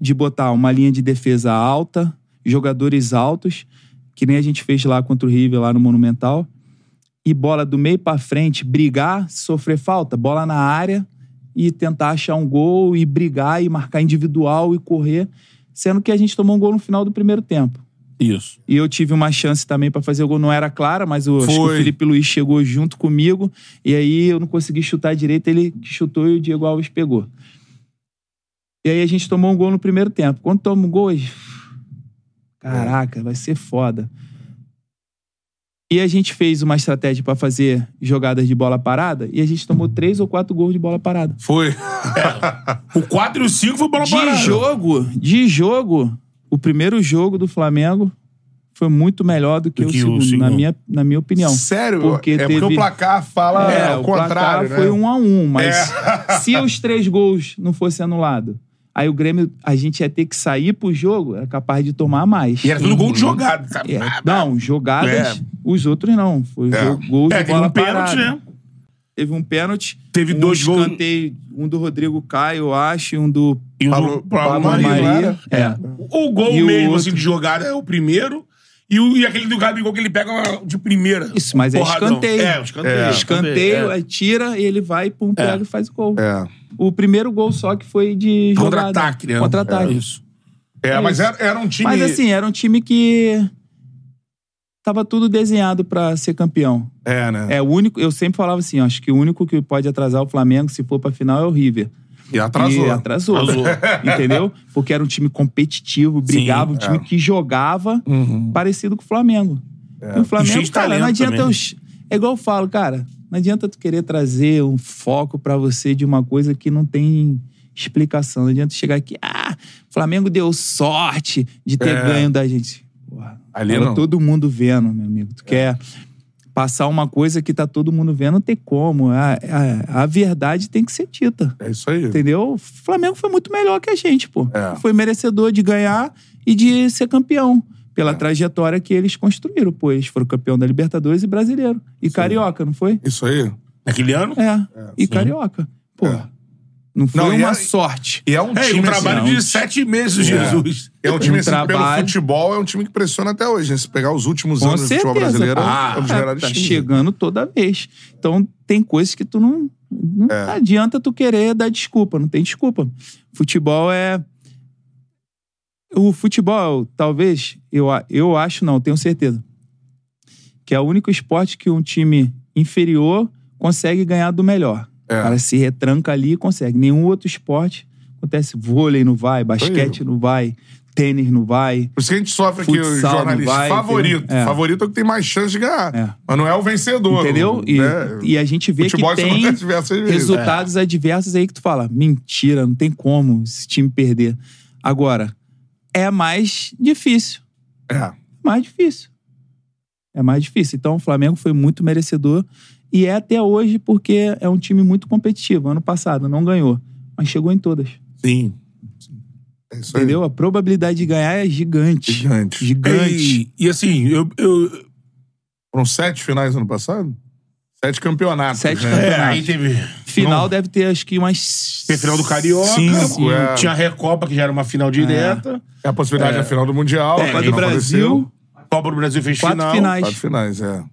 de botar uma linha de defesa alta, jogadores altos, que nem a gente fez lá contra o River, lá no Monumental, e bola do meio pra frente, brigar, sofrer falta, bola na área, e tentar achar um gol e brigar e marcar individual e correr, sendo que a gente tomou um gol no final do primeiro tempo. Isso. E eu tive uma chance também pra fazer o gol, não era clara, mas o, acho que o. Felipe Luiz chegou junto comigo e aí eu não consegui chutar direito, ele chutou e o Diego Alves pegou. E aí a gente tomou um gol no primeiro tempo. Quando toma um gol, eu- caraca, vai ser foda. E a gente fez uma estratégia pra fazer jogadas de bola parada e a gente tomou três ou quatro gols de bola parada. Foi. O 4 e o 5 foi bola De parada. jogo, de jogo, o primeiro jogo do Flamengo foi muito melhor do que, Do o, que o segundo, segundo. na minha, na minha opinião. Sério? Porque é porque teve- o placar fala É, o o contrário, placar né? foi um a um, mas se os três gols não fossem anulados, aí o Grêmio, a gente ia ter que sair pro jogo, era capaz de tomar mais. E era tudo gol de jogada, sabe? É, não, jogadas, É. os outros não. Foi É. jogo- gol de É, teve bola um pênalti, né? Teve um pênalti. Teve um dois gols- Um do Rodrigo Caio, eu acho, e um do E o do Pablo Pablo Maria. Maria. É. O gol E o mesmo, outro? assim, de jogada é o primeiro. E, o, e aquele do Gabigol que ele pega de primeira. Isso, mas é Porradão. escanteio. É, o escanteio. É. escanteio, é. aí tira, e ele vai, pum, pega e faz o gol. É. O primeiro gol só que foi de. Contra-ataque, né? Contra-ataque. É isso. É, mas era, era um time. Mas assim, era um time que tava tudo desenhado pra ser campeão. É, né? É o único, eu sempre falava assim, ó, acho que o único que pode atrasar o Flamengo se for pra final é o River. E atrasou. E atrasou. Atrasou. Entendeu? Porque era um time competitivo, brigava, um time que jogava parecido com o Flamengo. E o E cheio Flamengo, cara, não adianta. os- É igual eu falo, cara, não adianta tu querer trazer um foco pra você de uma coisa que não tem explicação. Não adianta chegar aqui, ah, o Flamengo deu sorte de ter É. ganho da gente. Porra, Ali não. todo mundo vendo, meu amigo. Tu quer passar uma coisa que tá todo mundo vendo, não tem como. A, a, a verdade tem que ser dita. É isso aí. Entendeu? O Flamengo foi muito melhor que a gente, pô. É. Foi merecedor de ganhar e de ser campeão. Pela trajetória que eles construíram, pô. Eles foram campeão da Libertadores e brasileiro. E carioca, não foi? Isso aí. Naquele ano? É. e carioca. Pô. É. Não foi Não, e uma é- sorte. E é um É, e time. um trabalho assim, de sete meses, do Jesus. É um time Um assim, que pelo trabalho. futebol, é um time que pressiona até hoje. né? Se pegar os últimos Com anos do futebol certeza. brasileiro, Ah, é um dos tá, melhores tá times. chegando toda vez. Então tem coisas que tu não. Não É. adianta tu querer dar desculpa, não tem desculpa. Futebol é. O futebol, talvez, eu, a- eu acho, não, tenho certeza, que é o único esporte que um time inferior consegue ganhar do melhor. É. O cara se retranca ali e consegue. Nenhum outro esporte acontece. Vôlei não vai, basquete não vai, tênis não vai. Por isso que a gente sofre aqui, o jornalista vai, favorito. É. Favorito é o que tem mais chance de ganhar. É. Mas não é o vencedor. Entendeu? E, né? e a gente vê Futebol que isso tem resultados adversos aí que tu fala, mentira, não tem como esse time perder. Agora, é mais difícil. É. Mais difícil. É mais difícil. Então, o Flamengo foi muito merecedor e é até hoje porque é um time muito competitivo. Ano passado não ganhou, mas chegou em todas. Sim. É isso aí. Entendeu? A probabilidade de ganhar é gigante. Gigante. Gigante. E, e assim, eu, eu, Foram sete finais ano passado? Sete campeonatos. Sete né? É, campeonatos. aí teve. Final deve ter acho que umas. Teve final do Carioca, Cinco, é. tinha a Recopa, que já era uma final direta. É a possibilidade da final do Mundial. É, Copa não do Brasil, aconteceu. Copa do Brasil fez quatro final. finais. Quatro finais, é.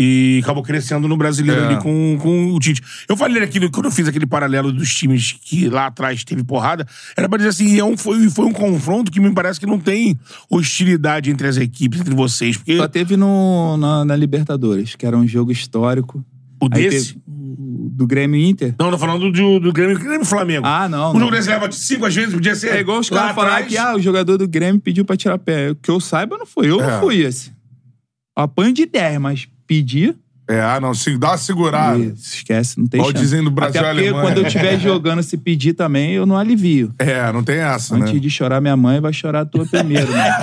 E acabou crescendo no brasileiro É. ali com, com o Tite. Eu falei aqui, quando eu fiz aquele paralelo dos times que lá atrás teve porrada, era pra dizer assim, é um, foi, foi um confronto que me parece que não tem hostilidade entre as equipes, entre vocês. Porque Só teve no, na, na Libertadores, que era um jogo histórico. o Aí desse. teve do Grêmio Inter. Não, tô falando do, do Grêmio, Grêmio Flamengo. Ah, não. o não. jogo desse leva de cinco às vezes, podia ser. É igual os caras falar que ah, o jogador do Grêmio pediu pra tirar pé. Que eu saiba, não foi. Eu É. não fui esse. Apanho de 10, mas pedir. É, ah, não, se dá uma segurada. Esquece, não tem chance. dizem no Brasil Até porque Alemanha. quando eu estiver jogando, se pedir também, eu não alivio. É, não tem essa, Antes né? de chorar minha mãe, vai chorar a tua primeiro, né?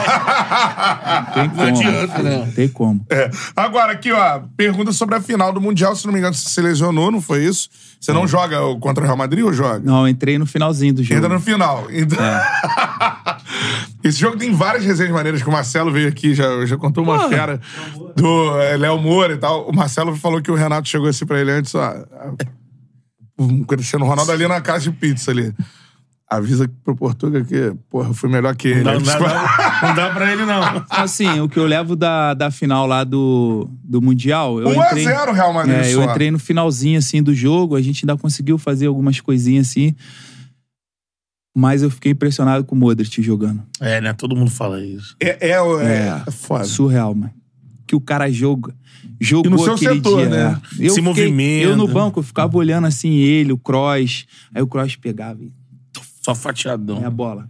Não tem como. adianta, né? Não tem como. É. Agora, aqui, ó, pergunta sobre a final do Mundial. Se não me engano, você se lesionou, não foi isso? Você não joga contra o Real Madrid ou joga? Não, eu entrei no finalzinho do jogo. Ainda no final. Então... É. Esse jogo tem várias resenhas maneiras que o Marcelo veio aqui, já, já contou uma Porra. fera do é, Léo Moura e tal. O Marcelo falou que o Renato chegou assim pra ele antes, ó. O Cristiano Ronaldo ali na casa de pizza ali. Avisa pro Portuga que, porra, eu fui melhor que ele. Não, não, dá, não, dá pra ele, não. Assim, o que eu levo da, da final lá do, do Mundial. Eu 1 a entrei, 0 Real Madrid É, eu entrei no finalzinho, assim, do jogo. A gente ainda conseguiu fazer algumas coisinhas assim. Mas eu fiquei impressionado com o Modric jogando. É, né? Todo mundo fala isso. É, é, é, é foda. Surreal, mano. Que o cara joga. Jogou E no seu aquele setor, dia. né? é. Eu Se fiquei- movimenta. Eu no banco, eu ficava olhando assim ele, o Kroos. Aí o Kroos pegava e Só fatiadão. Aí a bola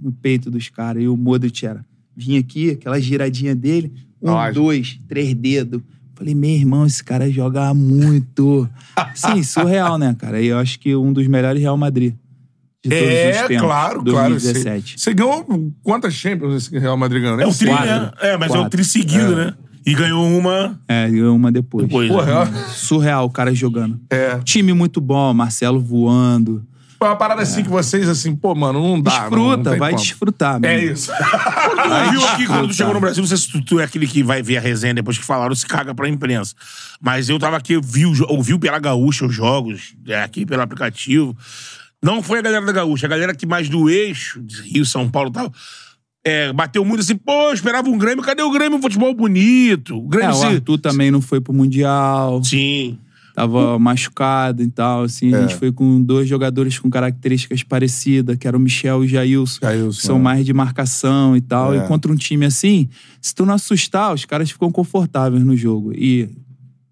no peito dos caras. E o Modric era. Vinha aqui, aquela giradinha dele. Um, Lógico. dois, três dedos. Falei, meu irmão, esse cara joga muito. Sim, surreal, né, cara? E eu acho que um dos melhores Real Madrid. De todos É, os tempos. claro, claro. 2017. Você, você ganhou quantas Champions esse Real Madrid ganhou? É o tri, sei. né? É, mas é o Quatro. tri seguido, né? E ganhou uma É, ganhou uma depois. depois. Porra, né? é Surreal o cara jogando. É. Time muito bom, Marcelo voando. uma parada assim que vocês, assim, pô, mano, não dá. não- não Desfruta, tem vai como. desfrutar, É meu. isso. Tu viu aqui quando tu chegou no Brasil, não sei se tu, tu é aquele que vai ver a resenha depois que falaram, se caga pra imprensa. Mas eu tava aqui, eu vi, ouvi pela Gaúcha os jogos, é, aqui pelo aplicativo. Não foi a galera da Gaúcha, a galera que mais do eixo, de Rio, São Paulo e tal. é, bateu muito assim, pô, esperava um Grêmio, cadê o Grêmio? Um futebol bonito. O É, Grêmio o se... Arthur também não foi pro Mundial. Sim. Tava machucado e tal, assim. A gente foi com dois jogadores com características parecidas, que eram o Michel e o Jailson. Jailson, são é. mais de marcação e tal. É. E contra um time assim, se tu não assustar, os caras ficam confortáveis no jogo. E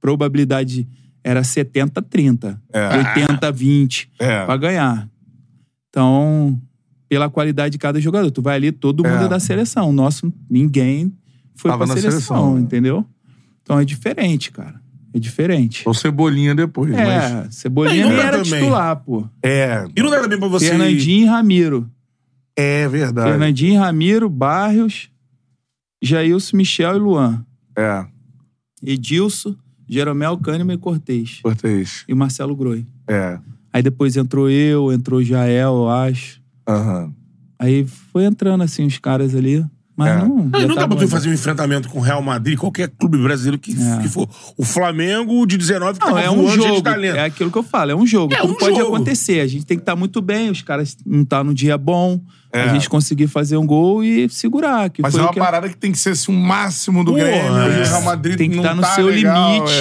probabilidade era 70-30, É. 80-20 É. pra ganhar. Então, pela qualidade de cada jogador, tu vai ali, todo mundo É. é da seleção. O nosso, ninguém foi Tava pra seleção, seleção. entendeu? Então é diferente, cara. É diferente. Ou Cebolinha depois, mas... É, Cebolinha Não nem era também. titular, pô. É, E não dá também pra você... Fernandinho e Ramiro. é verdade. Fernandinho e Ramiro, Barrios, Jailson, Michel e Luan. É, Edilson, Jeromel, Kahneman e Cortez. Cortez. E Marcelo Groi. É. Aí depois entrou eu, entrou Jael, eu acho. Aham. Aí foi entrando assim os caras ali. Mas É. não. Já não dá tava- pra tu fazer um enfrentamento com o Real Madrid, qualquer clube brasileiro que, É. que for. O Flamengo de 19 que Não, tava é um cheio de jogo. talento. É aquilo que eu falo, é um jogo. É um pode jogo. acontecer. A gente tem que estar muito bem, os caras não tá no dia bom. É. A gente conseguir fazer um gol e segurar. Que Mas foi é uma que parada que tem que ser assim, o máximo do Pô, Grêmio. é. E o Real Madrid Tem que não tá no tá seu legal, limite.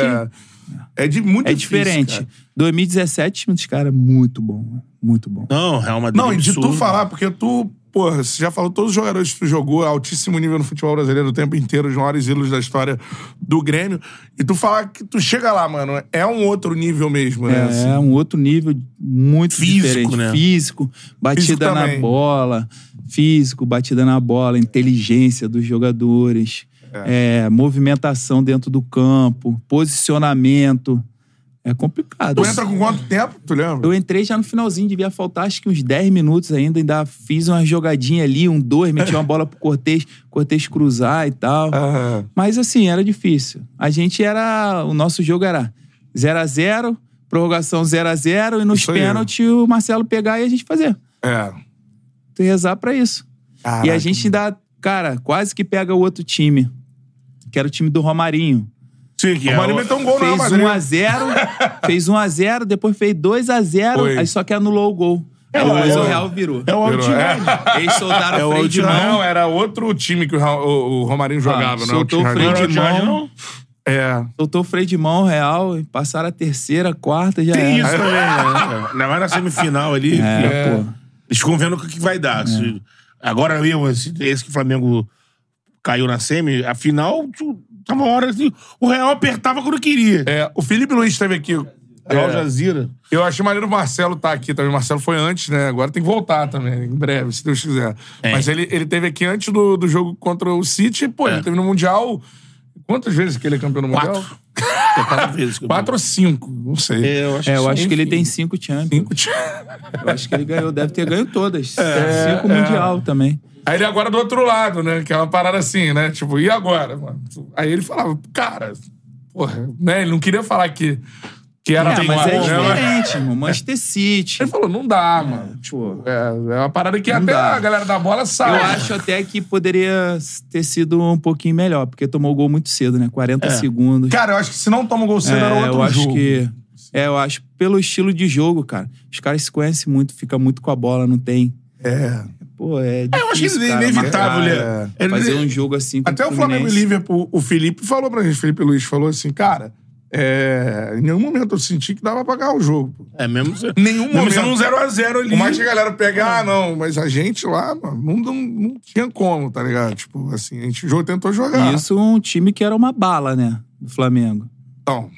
É, é de muito É difícil, diferente. cara. 2017, o time dos caras é muito bom. Muito bom. Não, Real Madrid. Não, e de tu falar, porque tu, porra, você já falou todos os jogadores que tu jogou, altíssimo nível no futebol brasileiro o tempo inteiro, os maiores ídolos da história do Grêmio. E tu falar que tu chega lá, mano, é um outro nível mesmo, né? É, assim. um outro nível muito Físico, diferente. né? Físico, batida Físico na também. bola, físico, batida na bola, inteligência dos jogadores, é, movimentação dentro do campo, posicionamento. É complicado. Tu entra com quanto tempo, tu lembra? Eu entrei já no finalzinho, devia faltar acho que uns 10 minutos ainda, ainda fiz uma jogadinha ali, um dois, meti uma bola pro Cortez, Cortez cruzar e tal. Ah, Mas assim, era difícil. A gente era. O nosso jogo era 0 a 0 prorrogação 0 a 0 e nos pênaltis o Marcelo pegar e a gente fazer. é. Tu rezar pra isso. Caraca. E a gente ainda, cara, quase que pega o outro time, que era o time do Romarinho. Sim, que O é Marinho meteu um gol Fez Madrid. 1 a 0 fez 1 a 0 depois fez 2 a 0 Foi. aí só que anulou o gol. Aí depois o Real virou. É o Altidade. Eles soltaram É o freio de mão. Não, era outro time que o, o- o Romarinho jogava, Ah, né? soltou o freio de mão. não? É. Soltou o freio de mão real, passaram a terceira, quarta, já Tem era. isso também, né? Ainda mais na semifinal ali. É, pô. Eles ficam vendo o que vai dar. Se- Agora mesmo, esse, esse que o Flamengo caiu na semi, a final, tu- tava uma hora assim, o Real apertava quando queria. É, o Felipe Luiz esteve aqui. É, Jazira. eu achei maneiro o Marcelo tá aqui também. O Marcelo foi antes, né? Agora tem que voltar também, em breve, se Deus quiser. É. Mas ele, ele teve aqui antes do, do jogo contra o City. Pô, ele teve no Mundial. Quantas vezes que ele é campeão no Mundial? Quatro. É quatro vezes. Quatro ou cinco, não sei. É, eu acho É, eu acho que ele tem cinco Champions. Cinco. Eu acho que ele ganhou, deve ter ganho todas. É, cinco Mundial também. Aí ele agora do outro lado, né? Que é uma parada assim, né? Tipo, e agora, mano? Aí ele falava, cara, porra, né? Ele não queria falar que, que era É, mas é né? diferente, irmão. Manchester City. Ele falou, não dá, mano. Tipo, é, é uma parada que até dá. a galera da bola Eu sabe. acho até que poderia ter sido um pouquinho melhor, porque tomou o gol muito cedo, né? 40 segundos. Cara, eu acho que se não toma o gol cedo, É, era outro eu acho jogo. que É, eu acho pelo estilo de jogo, cara. Os caras se conhecem muito, fica muito com a bola, não tem. É. Pô, é eu acho difícil, que é cara, inevitável, marcar, né? é, Ele- Fazer um jogo assim com Até o Flamengo e Liverpool, o Felipe falou pra gente, Felipe Luiz falou assim, cara, é, em nenhum momento eu senti que dava pra ganhar o jogo. pô. É, mesmo. Nenhum mesmo momento. sendo um 0x0 ali. Por mais que a galera pega, ah, não, mas a gente lá, mano, não, não, não tinha como, tá ligado? Tipo, assim, a gente tentou jogar. Isso um time que era uma bala, né? Do Flamengo. Então,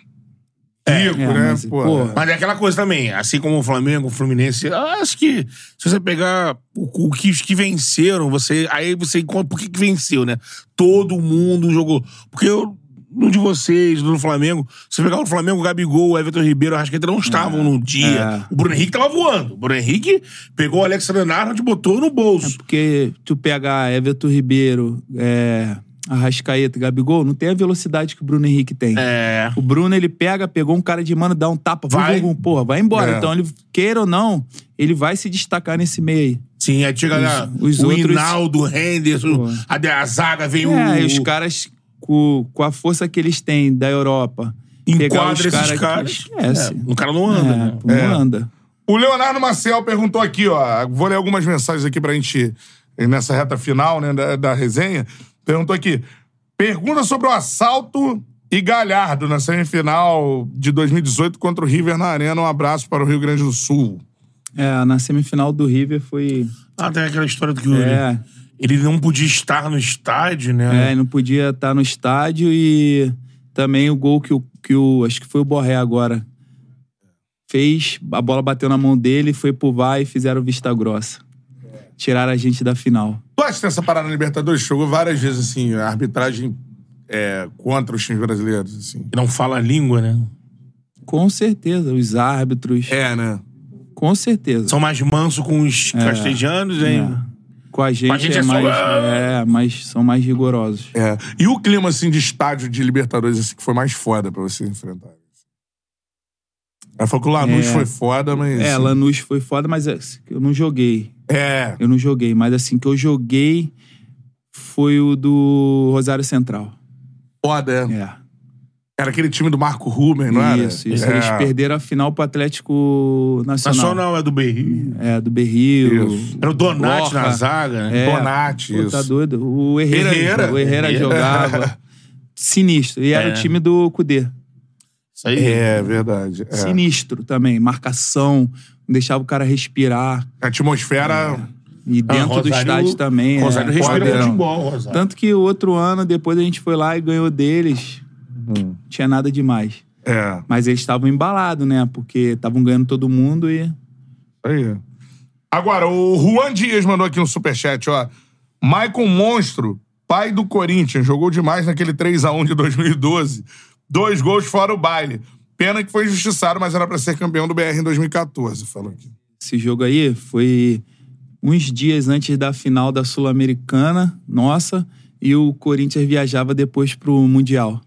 rico, É, né? mas, pô, Mas é aquela coisa também, assim como o Flamengo, o Fluminense, acho que se você pegar o, o que, os que venceram, você, aí você encontra por que, que venceu, né? Todo mundo jogou. Porque eu, no de vocês, no Flamengo, se você pegar o Flamengo, o Gabigol, o Everton Ribeiro, o Arrascaeta não estavam no dia. é. O Bruno Henrique tava voando. O Bruno Henrique pegou o Alexandre Arnold e botou no bolso. Porque tu pegar Everton Ribeiro, é, Arrascaeta, Gabigol, não tem a velocidade que o Bruno Henrique tem. É. O Bruno, ele pega, pegou um cara de mano, dá um tapa, Vai. vum, vum, porra, vai embora. É. Então, ele, queira ou não, ele vai se destacar nesse meio aí. Sim, aí chega lá os o outros- Hinaldo, o Henderson, Pô. a, a zaga vem É, o. e os caras, com, com a força que eles têm da Europa, Enquadra os esses caras. que. Esquece. É, o cara não anda, É, né? não anda. O Leonardo Marcel perguntou aqui, ó. Vou ler algumas mensagens aqui pra gente, nessa reta final, né, da, da resenha. Perguntou aqui. Pergunta sobre o assalto e Galhardo na semifinal de 2018 contra o River na Arena. Um abraço para o Rio Grande do Sul. É, na semifinal do River foi. Ah, tem aquela história do que o- É. ele não podia estar no estádio, né? É, não podia estar no estádio e também o gol que o, que o. Acho que foi o Borré agora. Fez, a bola bateu na mão dele, foi pro VAR e fizeram vista grossa. Tiraram a gente da final. Tu acha que tem essa parada na Libertadores? Jogou várias vezes, assim, a arbitragem é, contra os times brasileiros, assim. Que não fala a língua, né? Com certeza, os árbitros. É, né? Com certeza. São mais mansos com os castelhanos, hein? É. Com a gente, gente é, é só- mais. É, mas são mais rigorosos. É. E o clima, assim, de estádio de Libertadores, assim, que foi mais foda pra vocês enfrentarem? Ela falou que o Lanús É. foi foda, mas... É, assim, Lanús foi foda, mas é, eu não joguei. É. Eu não joguei, mas assim, que eu joguei foi o do Rosário Central. Foda, é. É. Era aquele time do Marco Ruben, não era? Isso, isso. É. Eles perderam a final pro Atlético Nacional. Nacional é do Berrio. É, do Berrio. Isso. Era o Donati Borja. na zaga, né? É, Bonatti, pô, isso. Tá doido. O Herrera, Herrera. O Herrera Herrera. jogava. Sinistro. E era É. o time do Cudê. Isso aí. É, verdade. é. Sinistro também. Marcação, deixava o cara respirar. A atmosfera... E dentro do Rosário- estádio também. Rosário é, respira futebol, Rosário. Tanto que o outro ano, depois a gente foi lá e ganhou deles. Uhum. Não tinha nada demais. É, Mas eles estavam embalados, né? Porque estavam ganhando todo mundo e. aí. Agora, o Juan Dias mandou aqui um superchat, ó. Maicon Monstro, pai do Corinthians, jogou demais naquele 3x1 de 2012. Dois gols fora o baile. Pena que foi injustiçado, mas era pra ser campeão do BR em 2014, falou aqui. Esse jogo aí foi uns dias antes da final da Sul-Americana, nossa, e o Corinthians viajava depois pro Mundial.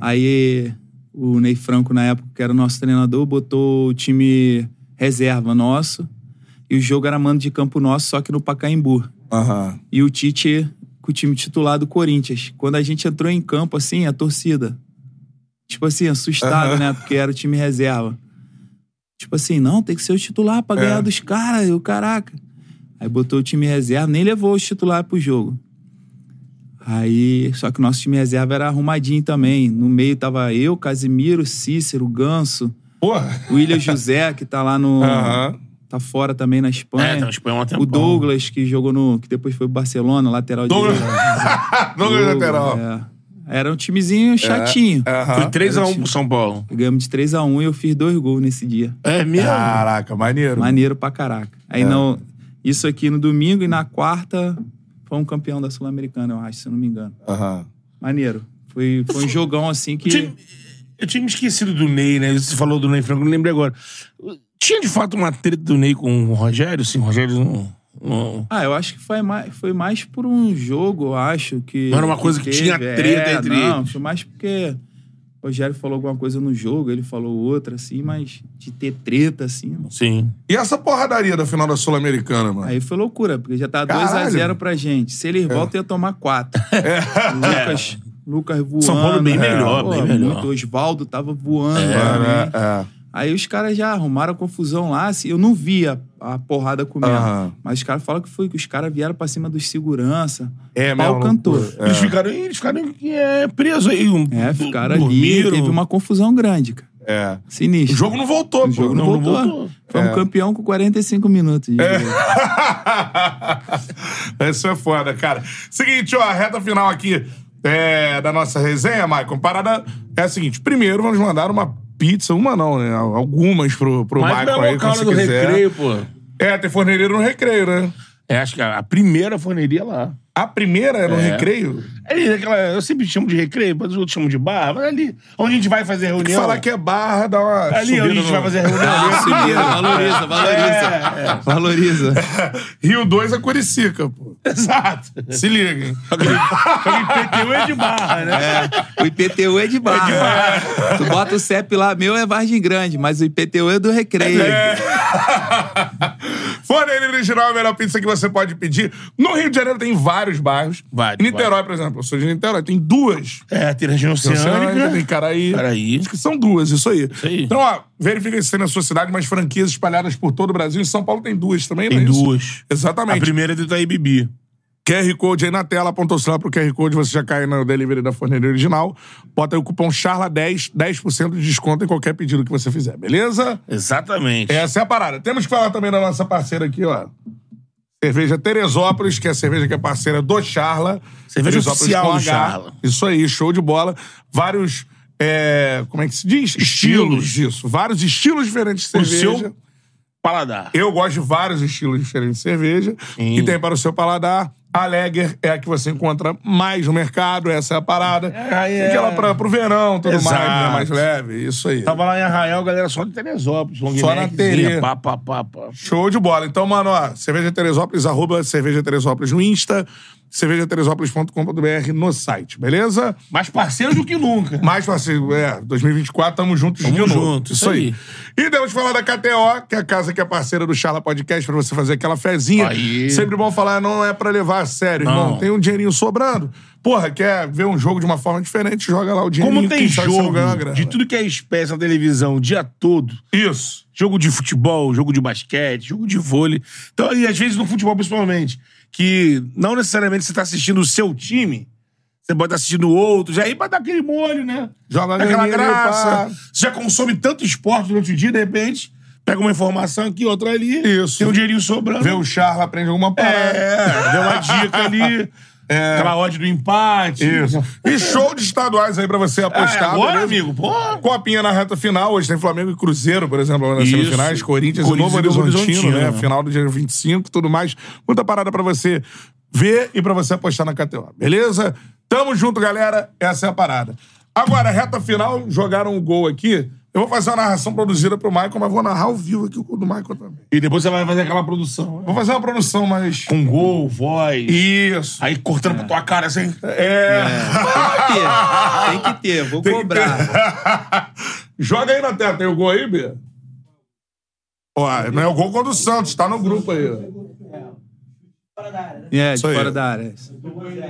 Aí o Ney Franco, na época, que era o nosso treinador, botou o time reserva nosso. E o jogo era mando de campo nosso, só que no Pacaembu. Aham. E o Tite com o time titular do Corinthians. Quando a gente entrou em campo, assim, a torcida. Tipo assim, assustado, Aham. né? Porque era o time reserva. Tipo assim, não, tem que ser o titular pra ganhar É. dos caras. Eu, caraca. Aí botou o time reserva, nem levou os titular pro jogo. Aí, só que o nosso time reserva era arrumadinho também. No meio tava eu, Casimiro, Cícero, Ganso, Porra. William José, que tá lá no. Aham. Tá fora também na Espanha. É, tá na Espanha um tempão. O Douglas, que jogou no. que depois foi pro Barcelona, lateral Douglas- direito. Douglas lateral. É. Era um timezinho chatinho. Aham. Foi 3x1 pro São Paulo. Ganhamos de 3x1 e eu fiz dois gols nesse dia. É mesmo? Caraca, maneiro. Maneiro pra caraca. Aí É. não. Isso aqui no domingo e na quarta foi um campeão da Sul-Americana, eu acho, se eu não me engano. Maneiro. Foi, foi um jogão assim que. Eu tinha, eu tinha me esquecido do Ney, né? Você falou do Ney Franco, não lembrei agora. Tinha de fato uma treta do Ney com o Rogério? Sim, o Rogério não. Não- Ah, eu acho que foi mais, foi mais por um jogo, eu acho. Que, Não era uma coisa que tinha treta é, entre Não, eles. foi mais porque o Rogério falou alguma coisa no jogo, ele falou outra, assim, mas de ter treta, assim. não. Sim. E essa porradaria da final da Sul-Americana, mano? Aí foi loucura, porque já tá Caralho. 2x0 pra gente. Se eles voltam, ia tomar 4. É. O Lucas, Lucas voando. São Paulo bem é, melhor, pô, bem melhor. muito. Osvaldo tava voando É, também. é. Aí os caras já arrumaram confusão lá. assim, eu não vi a, a porrada comendo. Aham. Mas os caras falam que foi que os caras vieram pra cima dos segurança. É, pau mesmo, cantou. loucura. Eles ficaram, eles ficaram é, presos aí. Um, É, ficaram dormiram. ali. Teve uma confusão grande, cara. É. Sinistro. O jogo não voltou, O pô. jogo não, não voltou. voltou. Fomos É. campeão com 45 minutos. de jogo. Isso é foda, cara. Seguinte, ó, a reta final aqui é, da nossa resenha, Maicon. Parada é a seguinte: primeiro vamos mandar uma pizza, uma não, né? Algumas pro, pro Mas é aí, quando você do quiser. recreio, pô. É, tem forneria no recreio, né? É, acho que a a primeira forneria lá. A primeira é no É. recreio? É ali, naquela, eu sempre chamo de recreio, mas os outros chamam de barra. Mas ali, onde a gente vai fazer reunião. falar que é barra, dá uma. Ali subida onde a gente no- vai fazer reunião. ali, Ah, Primeiro, valoriza, valoriza. Valoriza. Rio 2 é Curicica, pô. Exato. Se liga, hein? Só que IPTU é de barra, né? É, o IPTU é de barra. Tu bota o CEP lá, meu é Vargem Grande, mas o IPTU é do recreio. Forneria Original é a melhor pizza que você pode pedir. No Rio de Janeiro tem vários bairros. Vários, Em Niterói, por exemplo, eu sou de Niterói, tem duas. É, tiragem Oceânica, tem Caraí. Caraí. Acho que são duas, isso aí. aí. Então, ó, verifica se tem na sua cidade umas franquias espalhadas por todo o Brasil. Em São Paulo tem duas também, Tem é isso? duas. A Exatamente. primeira é do Itaí Bibi. QR Code aí na tela, apontou o celular pro QR Code, você já cai no delivery da forneria original. Bota aí o cupom CHARLA10, 10% de desconto em qualquer pedido que você fizer, beleza? Exatamente. Essa é a parada. Temos que falar também da nossa parceira aqui, ó. Cerveja Teresópolis, que é a cerveja que é parceira do Charla. Cerveja Teresópolis oficial do. Charla. Isso aí, show de bola. Vários. é, como é que se diz? Estilos. Isso. Vários estilos diferentes de O cerveja. seu paladar. Eu gosto de vários estilos diferentes de cerveja. Sim. E tem para o seu paladar. A Lager é a que você encontra mais no mercado, essa é a parada. aí é. Aquela pra, pro verão, tudo Exato. mais, né? mais leve. Isso aí. Tava lá em Arraial, galera só de Teresópolis. long Só na Tere. Pá, pá, pá, pá. Show de bola. Então, mano, ó, Cerveja Teresópolis, arroba Cerveja Teresópolis no Insta, cervejateresópolis.com.br no site, beleza? Mais parceiro do que nunca. Mais fácil, é, 2024, tamo juntos Tamo de novo. junto, isso aí. aí. E temos falar da KTO, que é a casa que é parceira do Charla Podcast, pra você fazer aquela fezinha. Aí. Sempre bom falar, não é pra levar a sério, Não. irmão. Tem um dinheirinho sobrando. Porra, quer ver um jogo de uma forma diferente, joga lá o dinheirinho. Como tem jogo de tudo que é espécie na televisão o dia todo. Isso. Jogo de futebol, jogo de basquete, jogo de vôlei. Então, e às vezes no futebol principalmente, que não necessariamente você tá assistindo o seu time, você pode estar assistindo outros, aí pra dar aquele molho, né? Joga Dá aquela graça. Você já consome tanto esporte durante o dia, de repente, pega uma informação aqui, outra ali. Isso. Tem um dinheirinho sobrando. Vê o Charla, aprende alguma parada. É, deu uma dica ali. Aquela odd do empate. Isso. E show de estaduais aí pra você apostar. agora, beleza? amigo, pô. Copinha na reta final. Hoje tem Flamengo e Cruzeiro, por exemplo, nas Isso. semifinais. Corinthians, Corinthians Novo e Novo Horizontino, Horizontino, né? né? Final do dia 25 tudo mais. Muita parada pra você ver e pra você apostar na KTO. Beleza? Tamo junto, galera. Essa é a parada. Agora, reta final, jogaram um gol aqui. Eu vou fazer uma narração produzida pro Michael, mas vou narrar ao vivo aqui o do Michael também. E depois você vai fazer aquela produção. né? Vou fazer uma produção mais. Com gol, voz. Isso. Aí cortando pra tua cara assim. É. Tem que ter, vou Tem que cobrar. ter. Joga aí na tela. Tem o gol aí, Bia? Ó, não é o gol contra o Santos, tá no grupo aí. ó. É, de Isso aí. fora da área.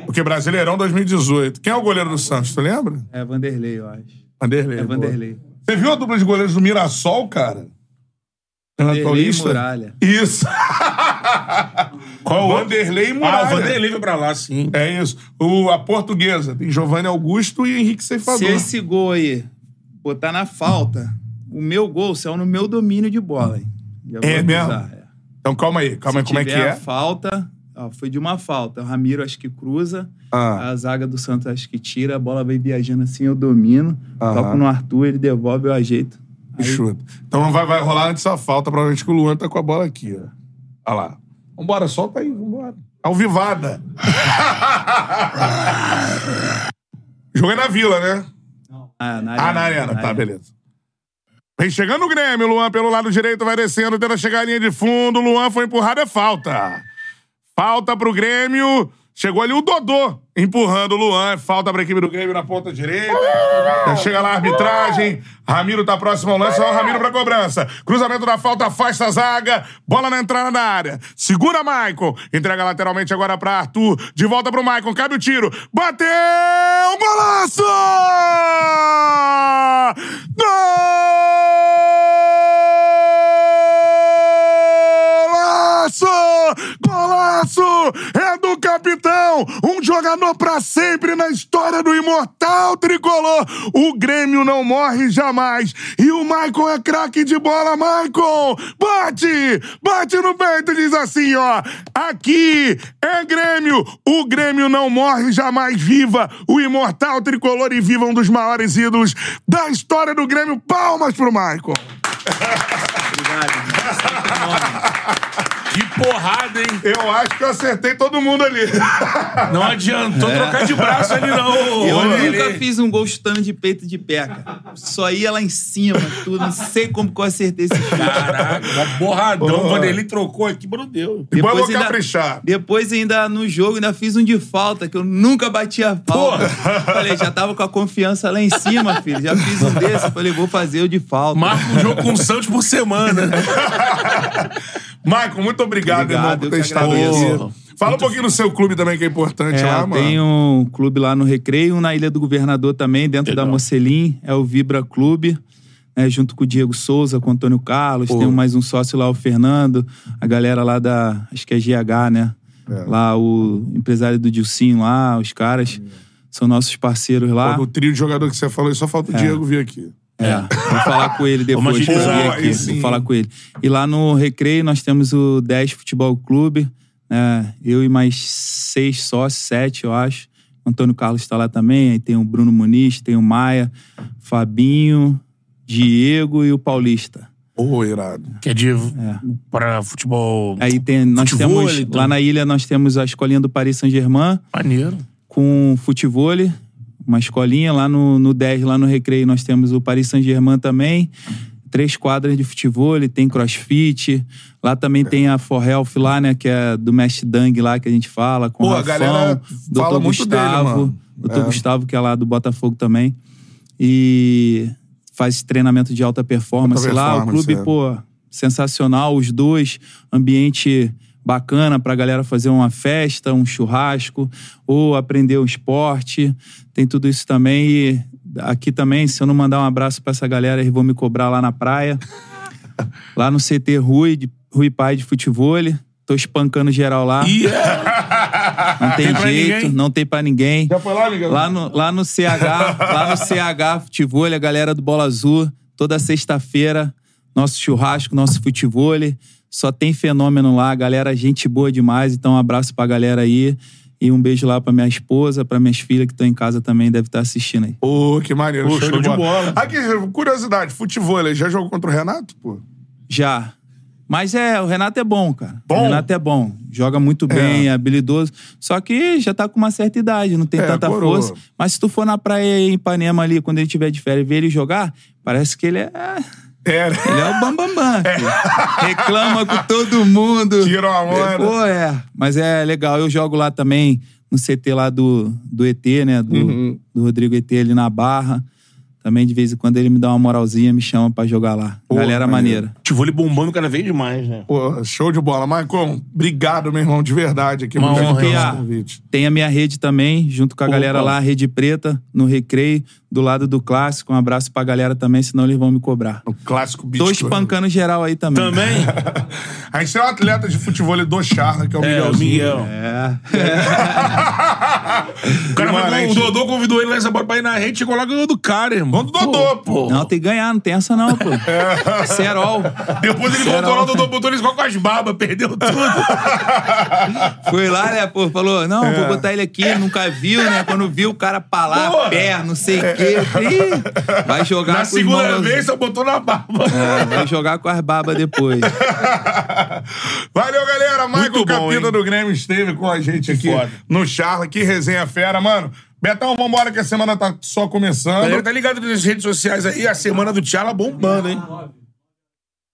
Porque Brasileirão 2018. Quem é o goleiro do Santos, tu lembra? É Vanderlei, eu acho. Vanderlei. É boa. Você viu a dupla de goleiros do Mirassol, cara? Renato Paulista? Muralha. Isso. Qual o? Vanderlei e Ah, Muralha. o Vanderlei foi pra lá, sim. É isso. O, a portuguesa tem Giovanni Augusto e Henrique Ceifador. Se esse gol aí botar na falta, o meu gol saiu no meu domínio de bola. Hein? É mesmo? é. Então calma aí, calma aí, Se como é que é? falta, ó, foi de uma falta. O Ramiro acho que cruza, Ah. a zaga do Santos acho que tira, a bola vai viajando assim, eu domino, Aham. toco no Arthur, ele devolve, eu ajeito. E chuta. Então vai, vai rolar antes da falta, provavelmente que o Luan tá com a bola aqui, ó. Olha lá. Vambora, solta aí, vambora. Alvivada. Jogo é na Vila, né? Ah, na Ah, na arena, tá, beleza. Vem chegando o Grêmio, Luan pelo lado direito vai descendo, tenta chegar à linha de fundo, Luan foi empurrado, é falta. Falta pro Grêmio, chegou ali o Dodô, empurrando o Luan. Falta pra equipe do Grêmio na ponta direita. Chega lá a arbitragem. Ramiro tá próximo ao lance. Ó, o Ramiro pra cobrança. Cruzamento da falta, afasta a zaga. Bola na entrada da área. Segura Maicon. Entrega lateralmente agora pra Arthur. De volta pro Maicon. Cabe o tiro. Bateu! Golaço! Golaço! É do capitão! Um jogador pra sempre na história do imortal tricolor! O Grêmio não morre jamais! E o Maicon é craque de bola, Maicon! Bate! Bate no peito, diz assim, ó! Aqui é Grêmio! O Grêmio não morre jamais! Viva o imortal tricolor e viva um dos maiores ídolos da história do Grêmio! Palmas pro Maicon! Que porrada, hein? Eu acho que eu acertei todo mundo ali. Não adiantou trocar de braço ali, não. Eu Olha nunca ele. fiz um gol chutando de peito de pé, cara. Só ia lá em cima, tudo. Não sei como que eu acertei esse chute. Caraca, um borradão. Boa. O Vanderlei trocou aqui, mas não deu. Depois eu vou ainda- caprichar. Depois ainda no jogo ainda fiz um de falta, que eu nunca bati a falta. Falei, já tava com a confiança lá em cima, filho. Já fiz um desse. Falei, vou fazer o de falta. Marca um jogo com o Santos por semana. Michael, muito obrigado, Obrigado, irmão, por ter estado aqui. Fala um pouquinho do seu clube também, que é importante É, lá, mano. tem um clube lá no Recreio, um na Ilha do Governador também, dentro Legal. da Mocelim, é o Vibra Clube, né, junto com o Diego Souza, com o Antônio Carlos, tem mais um sócio lá, o Fernando, a galera lá da, acho que é GH, né? Lá o empresário do Dilcinho lá, os caras são nossos parceiros lá. Pô, no trio de jogador que você falou, só falta o Diego vir aqui. É, vou falar com ele depois. Vamos agilizar, aqui, sim. vou falar com ele. E lá no Recreio nós temos o 10 Futebol Clube, né? Eu e mais seis sócios, sete, eu acho. Antônio Carlos está lá também, aí tem o Bruno Muniz, tem o Maia, Fabinho, Diego e o Paulista. Ô, irado. Que é de pra futebol Aí tem, nós Futevôlei, temos, então. lá na ilha nós temos a escolinha do Paris Saint-Germain, maneiro. com futevôlei, uma escolinha. Lá no, no 10, lá no Recreio, nós temos o Paris Saint-Germain também. Três quadras de futevôlei, tem crossfit. Lá também tem a For Health lá, né? Que é do Mestre Dang lá, que a gente fala. Com Pô, o a Rafão, galera Dr. fala muito dele, Gustavo. mano. Dr. É. Gustavo, que é lá do Botafogo também. E faz treinamento de alta performance, Alta lá. O performance, clube, é. pô, sensacional. Os dois, ambiente bacana pra galera fazer uma festa, um churrasco, ou aprender o esporte. Tem tudo isso também. E aqui também, se eu não mandar um abraço pra essa galera, eles vão me cobrar lá na praia. lá no CT Rui, de, Rui Pai de Futevôlei. Tô espancando geral lá. E é. Não tem, Tem jeito, não tem pra ninguém. Já foi lá? Lá no, lá no CH, lá no CH Futevôlei, a galera do Bola Azul, toda sexta-feira, nosso churrasco, nosso futevôlei. Só tem fenômeno lá, galera, gente boa demais. Então, um abraço pra galera aí. E um beijo lá pra minha esposa, pra minhas filhas que estão em casa também, deve estar assistindo aí. Ô, que maneiro. Show, show de de bola. bola. Aqui, curiosidade, futebol, já jogou contra o Renato, pô? Já. Mas é, o Renato é bom, cara. Bom? O Renato é bom. Joga muito bem, é, habilidoso. Só que já tá com uma certa idade, não tem É, tanta coroa. força. Mas se tu for na praia em Ipanema ali, quando ele tiver de férias e ver ele jogar, parece que ele é. É, né? Ele é o Bambambam. Bam, Bam, filho. Reclama com todo mundo. Tira uma onda. É, Pô, é. Mas é legal. Eu jogo lá também, no CT lá do, do ET, né? Do, Uhum. do Rodrigo ET ali na Barra. Também, de vez em quando, ele me dá uma moralzinha, me chama pra jogar lá. Pô, Galera maneiro. maneira. Futebol bombando cada vez demais, né? Pô, show de bola. Maicon, obrigado, meu irmão, de verdade aqui. Uma honra, pelo convite. Tem a minha rede também, junto com a Opa. galera lá, a Rede Preta, no Recreio, do lado do Clássico. Um abraço pra galera também, senão eles vão me cobrar. O clássico beat. Tô espancando geral aí também. Também? A gente tem um atleta de futebol do Charla, que é o É, o Miguelzinho. Miguel. É. O cara vai, Guimarães. o Dodô convidou ele nessa bola pra ir na rede, chegou lá e ganhou do cara, irmão. Vamos do Dodô, pô. Não, tem que ganhar, não tem essa não, pô. Serol. Depois ele voltou lá, o Dodô botou ele só com as barbas, perdeu tudo. Foi lá, né, pô, falou, não, vou botar ele aqui, nunca viu, né? Quando viu o cara pra lá, Porra. pé, não sei o quê. "Ih, Vai jogar Na com os segunda mãos- vez, só botou na barba. É, vai jogar com as babas depois. Valeu, galera. Michael Muito bom, Capita do Grêmio esteve com a gente aqui foda. no Charla. Que resenha fera, mano. Betão, vambora que a semana tá só começando. galera tá ligado nas redes sociais aí, a semana do Tchala bombando, hein?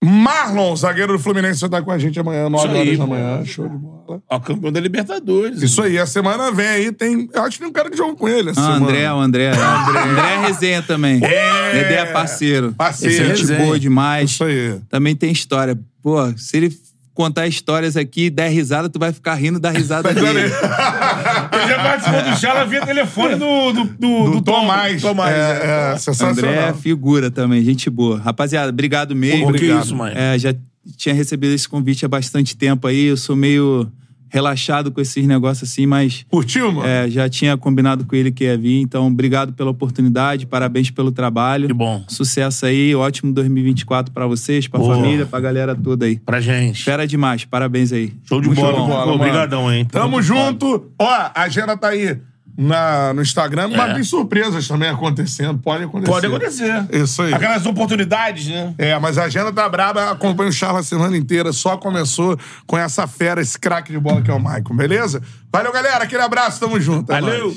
Marlon, zagueiro do Fluminense, vai estar com a gente amanhã, 9 Isso aí, horas da manhã. Show de bola. Ó, campeão da Libertadores. Isso aí, a semana vem aí, tem. Eu acho que tem um cara que jogou com ele essa Ah, semana. André, o André. André. André é resenha também. É. Dedé é parceiro. Parceiro. Gente Resenha. boa demais. Isso aí. Também tem história. Pô, se ele contar histórias aqui, der risada, tu vai ficar rindo da risada dele. Ele já participou do Chala via telefone do, do, do, Do Tomás. Tomás. é, é, sensacional. André é figura também, gente boa. Rapaziada, obrigado mesmo. Pô, que Obrigado. isso, mãe. É, já tinha recebido esse convite há bastante tempo aí. Eu sou meio relaxado com esses negócios assim, mas Curtiu, mano? é, já tinha combinado com ele que ia vir. Então, obrigado pela oportunidade, parabéns pelo trabalho. Que bom. Sucesso aí, ótimo 2024 pra vocês, pra Boa. família, pra galera toda aí. Pra gente. Fera demais, parabéns aí. Show de Muito bola. bola. Obrigadão, hein. Tamo junto. Ó, a agenda tá aí na, no Instagram, mas tem surpresas também acontecendo. Pode acontecer. Pode acontecer. Isso aí. Aquelas oportunidades, né? É, mas a agenda tá braba, acompanha o Charla a semana inteira, só começou com essa fera, esse craque de bola que é o Maicon, beleza? Valeu, galera, aquele abraço, tamo junto. é Valeu.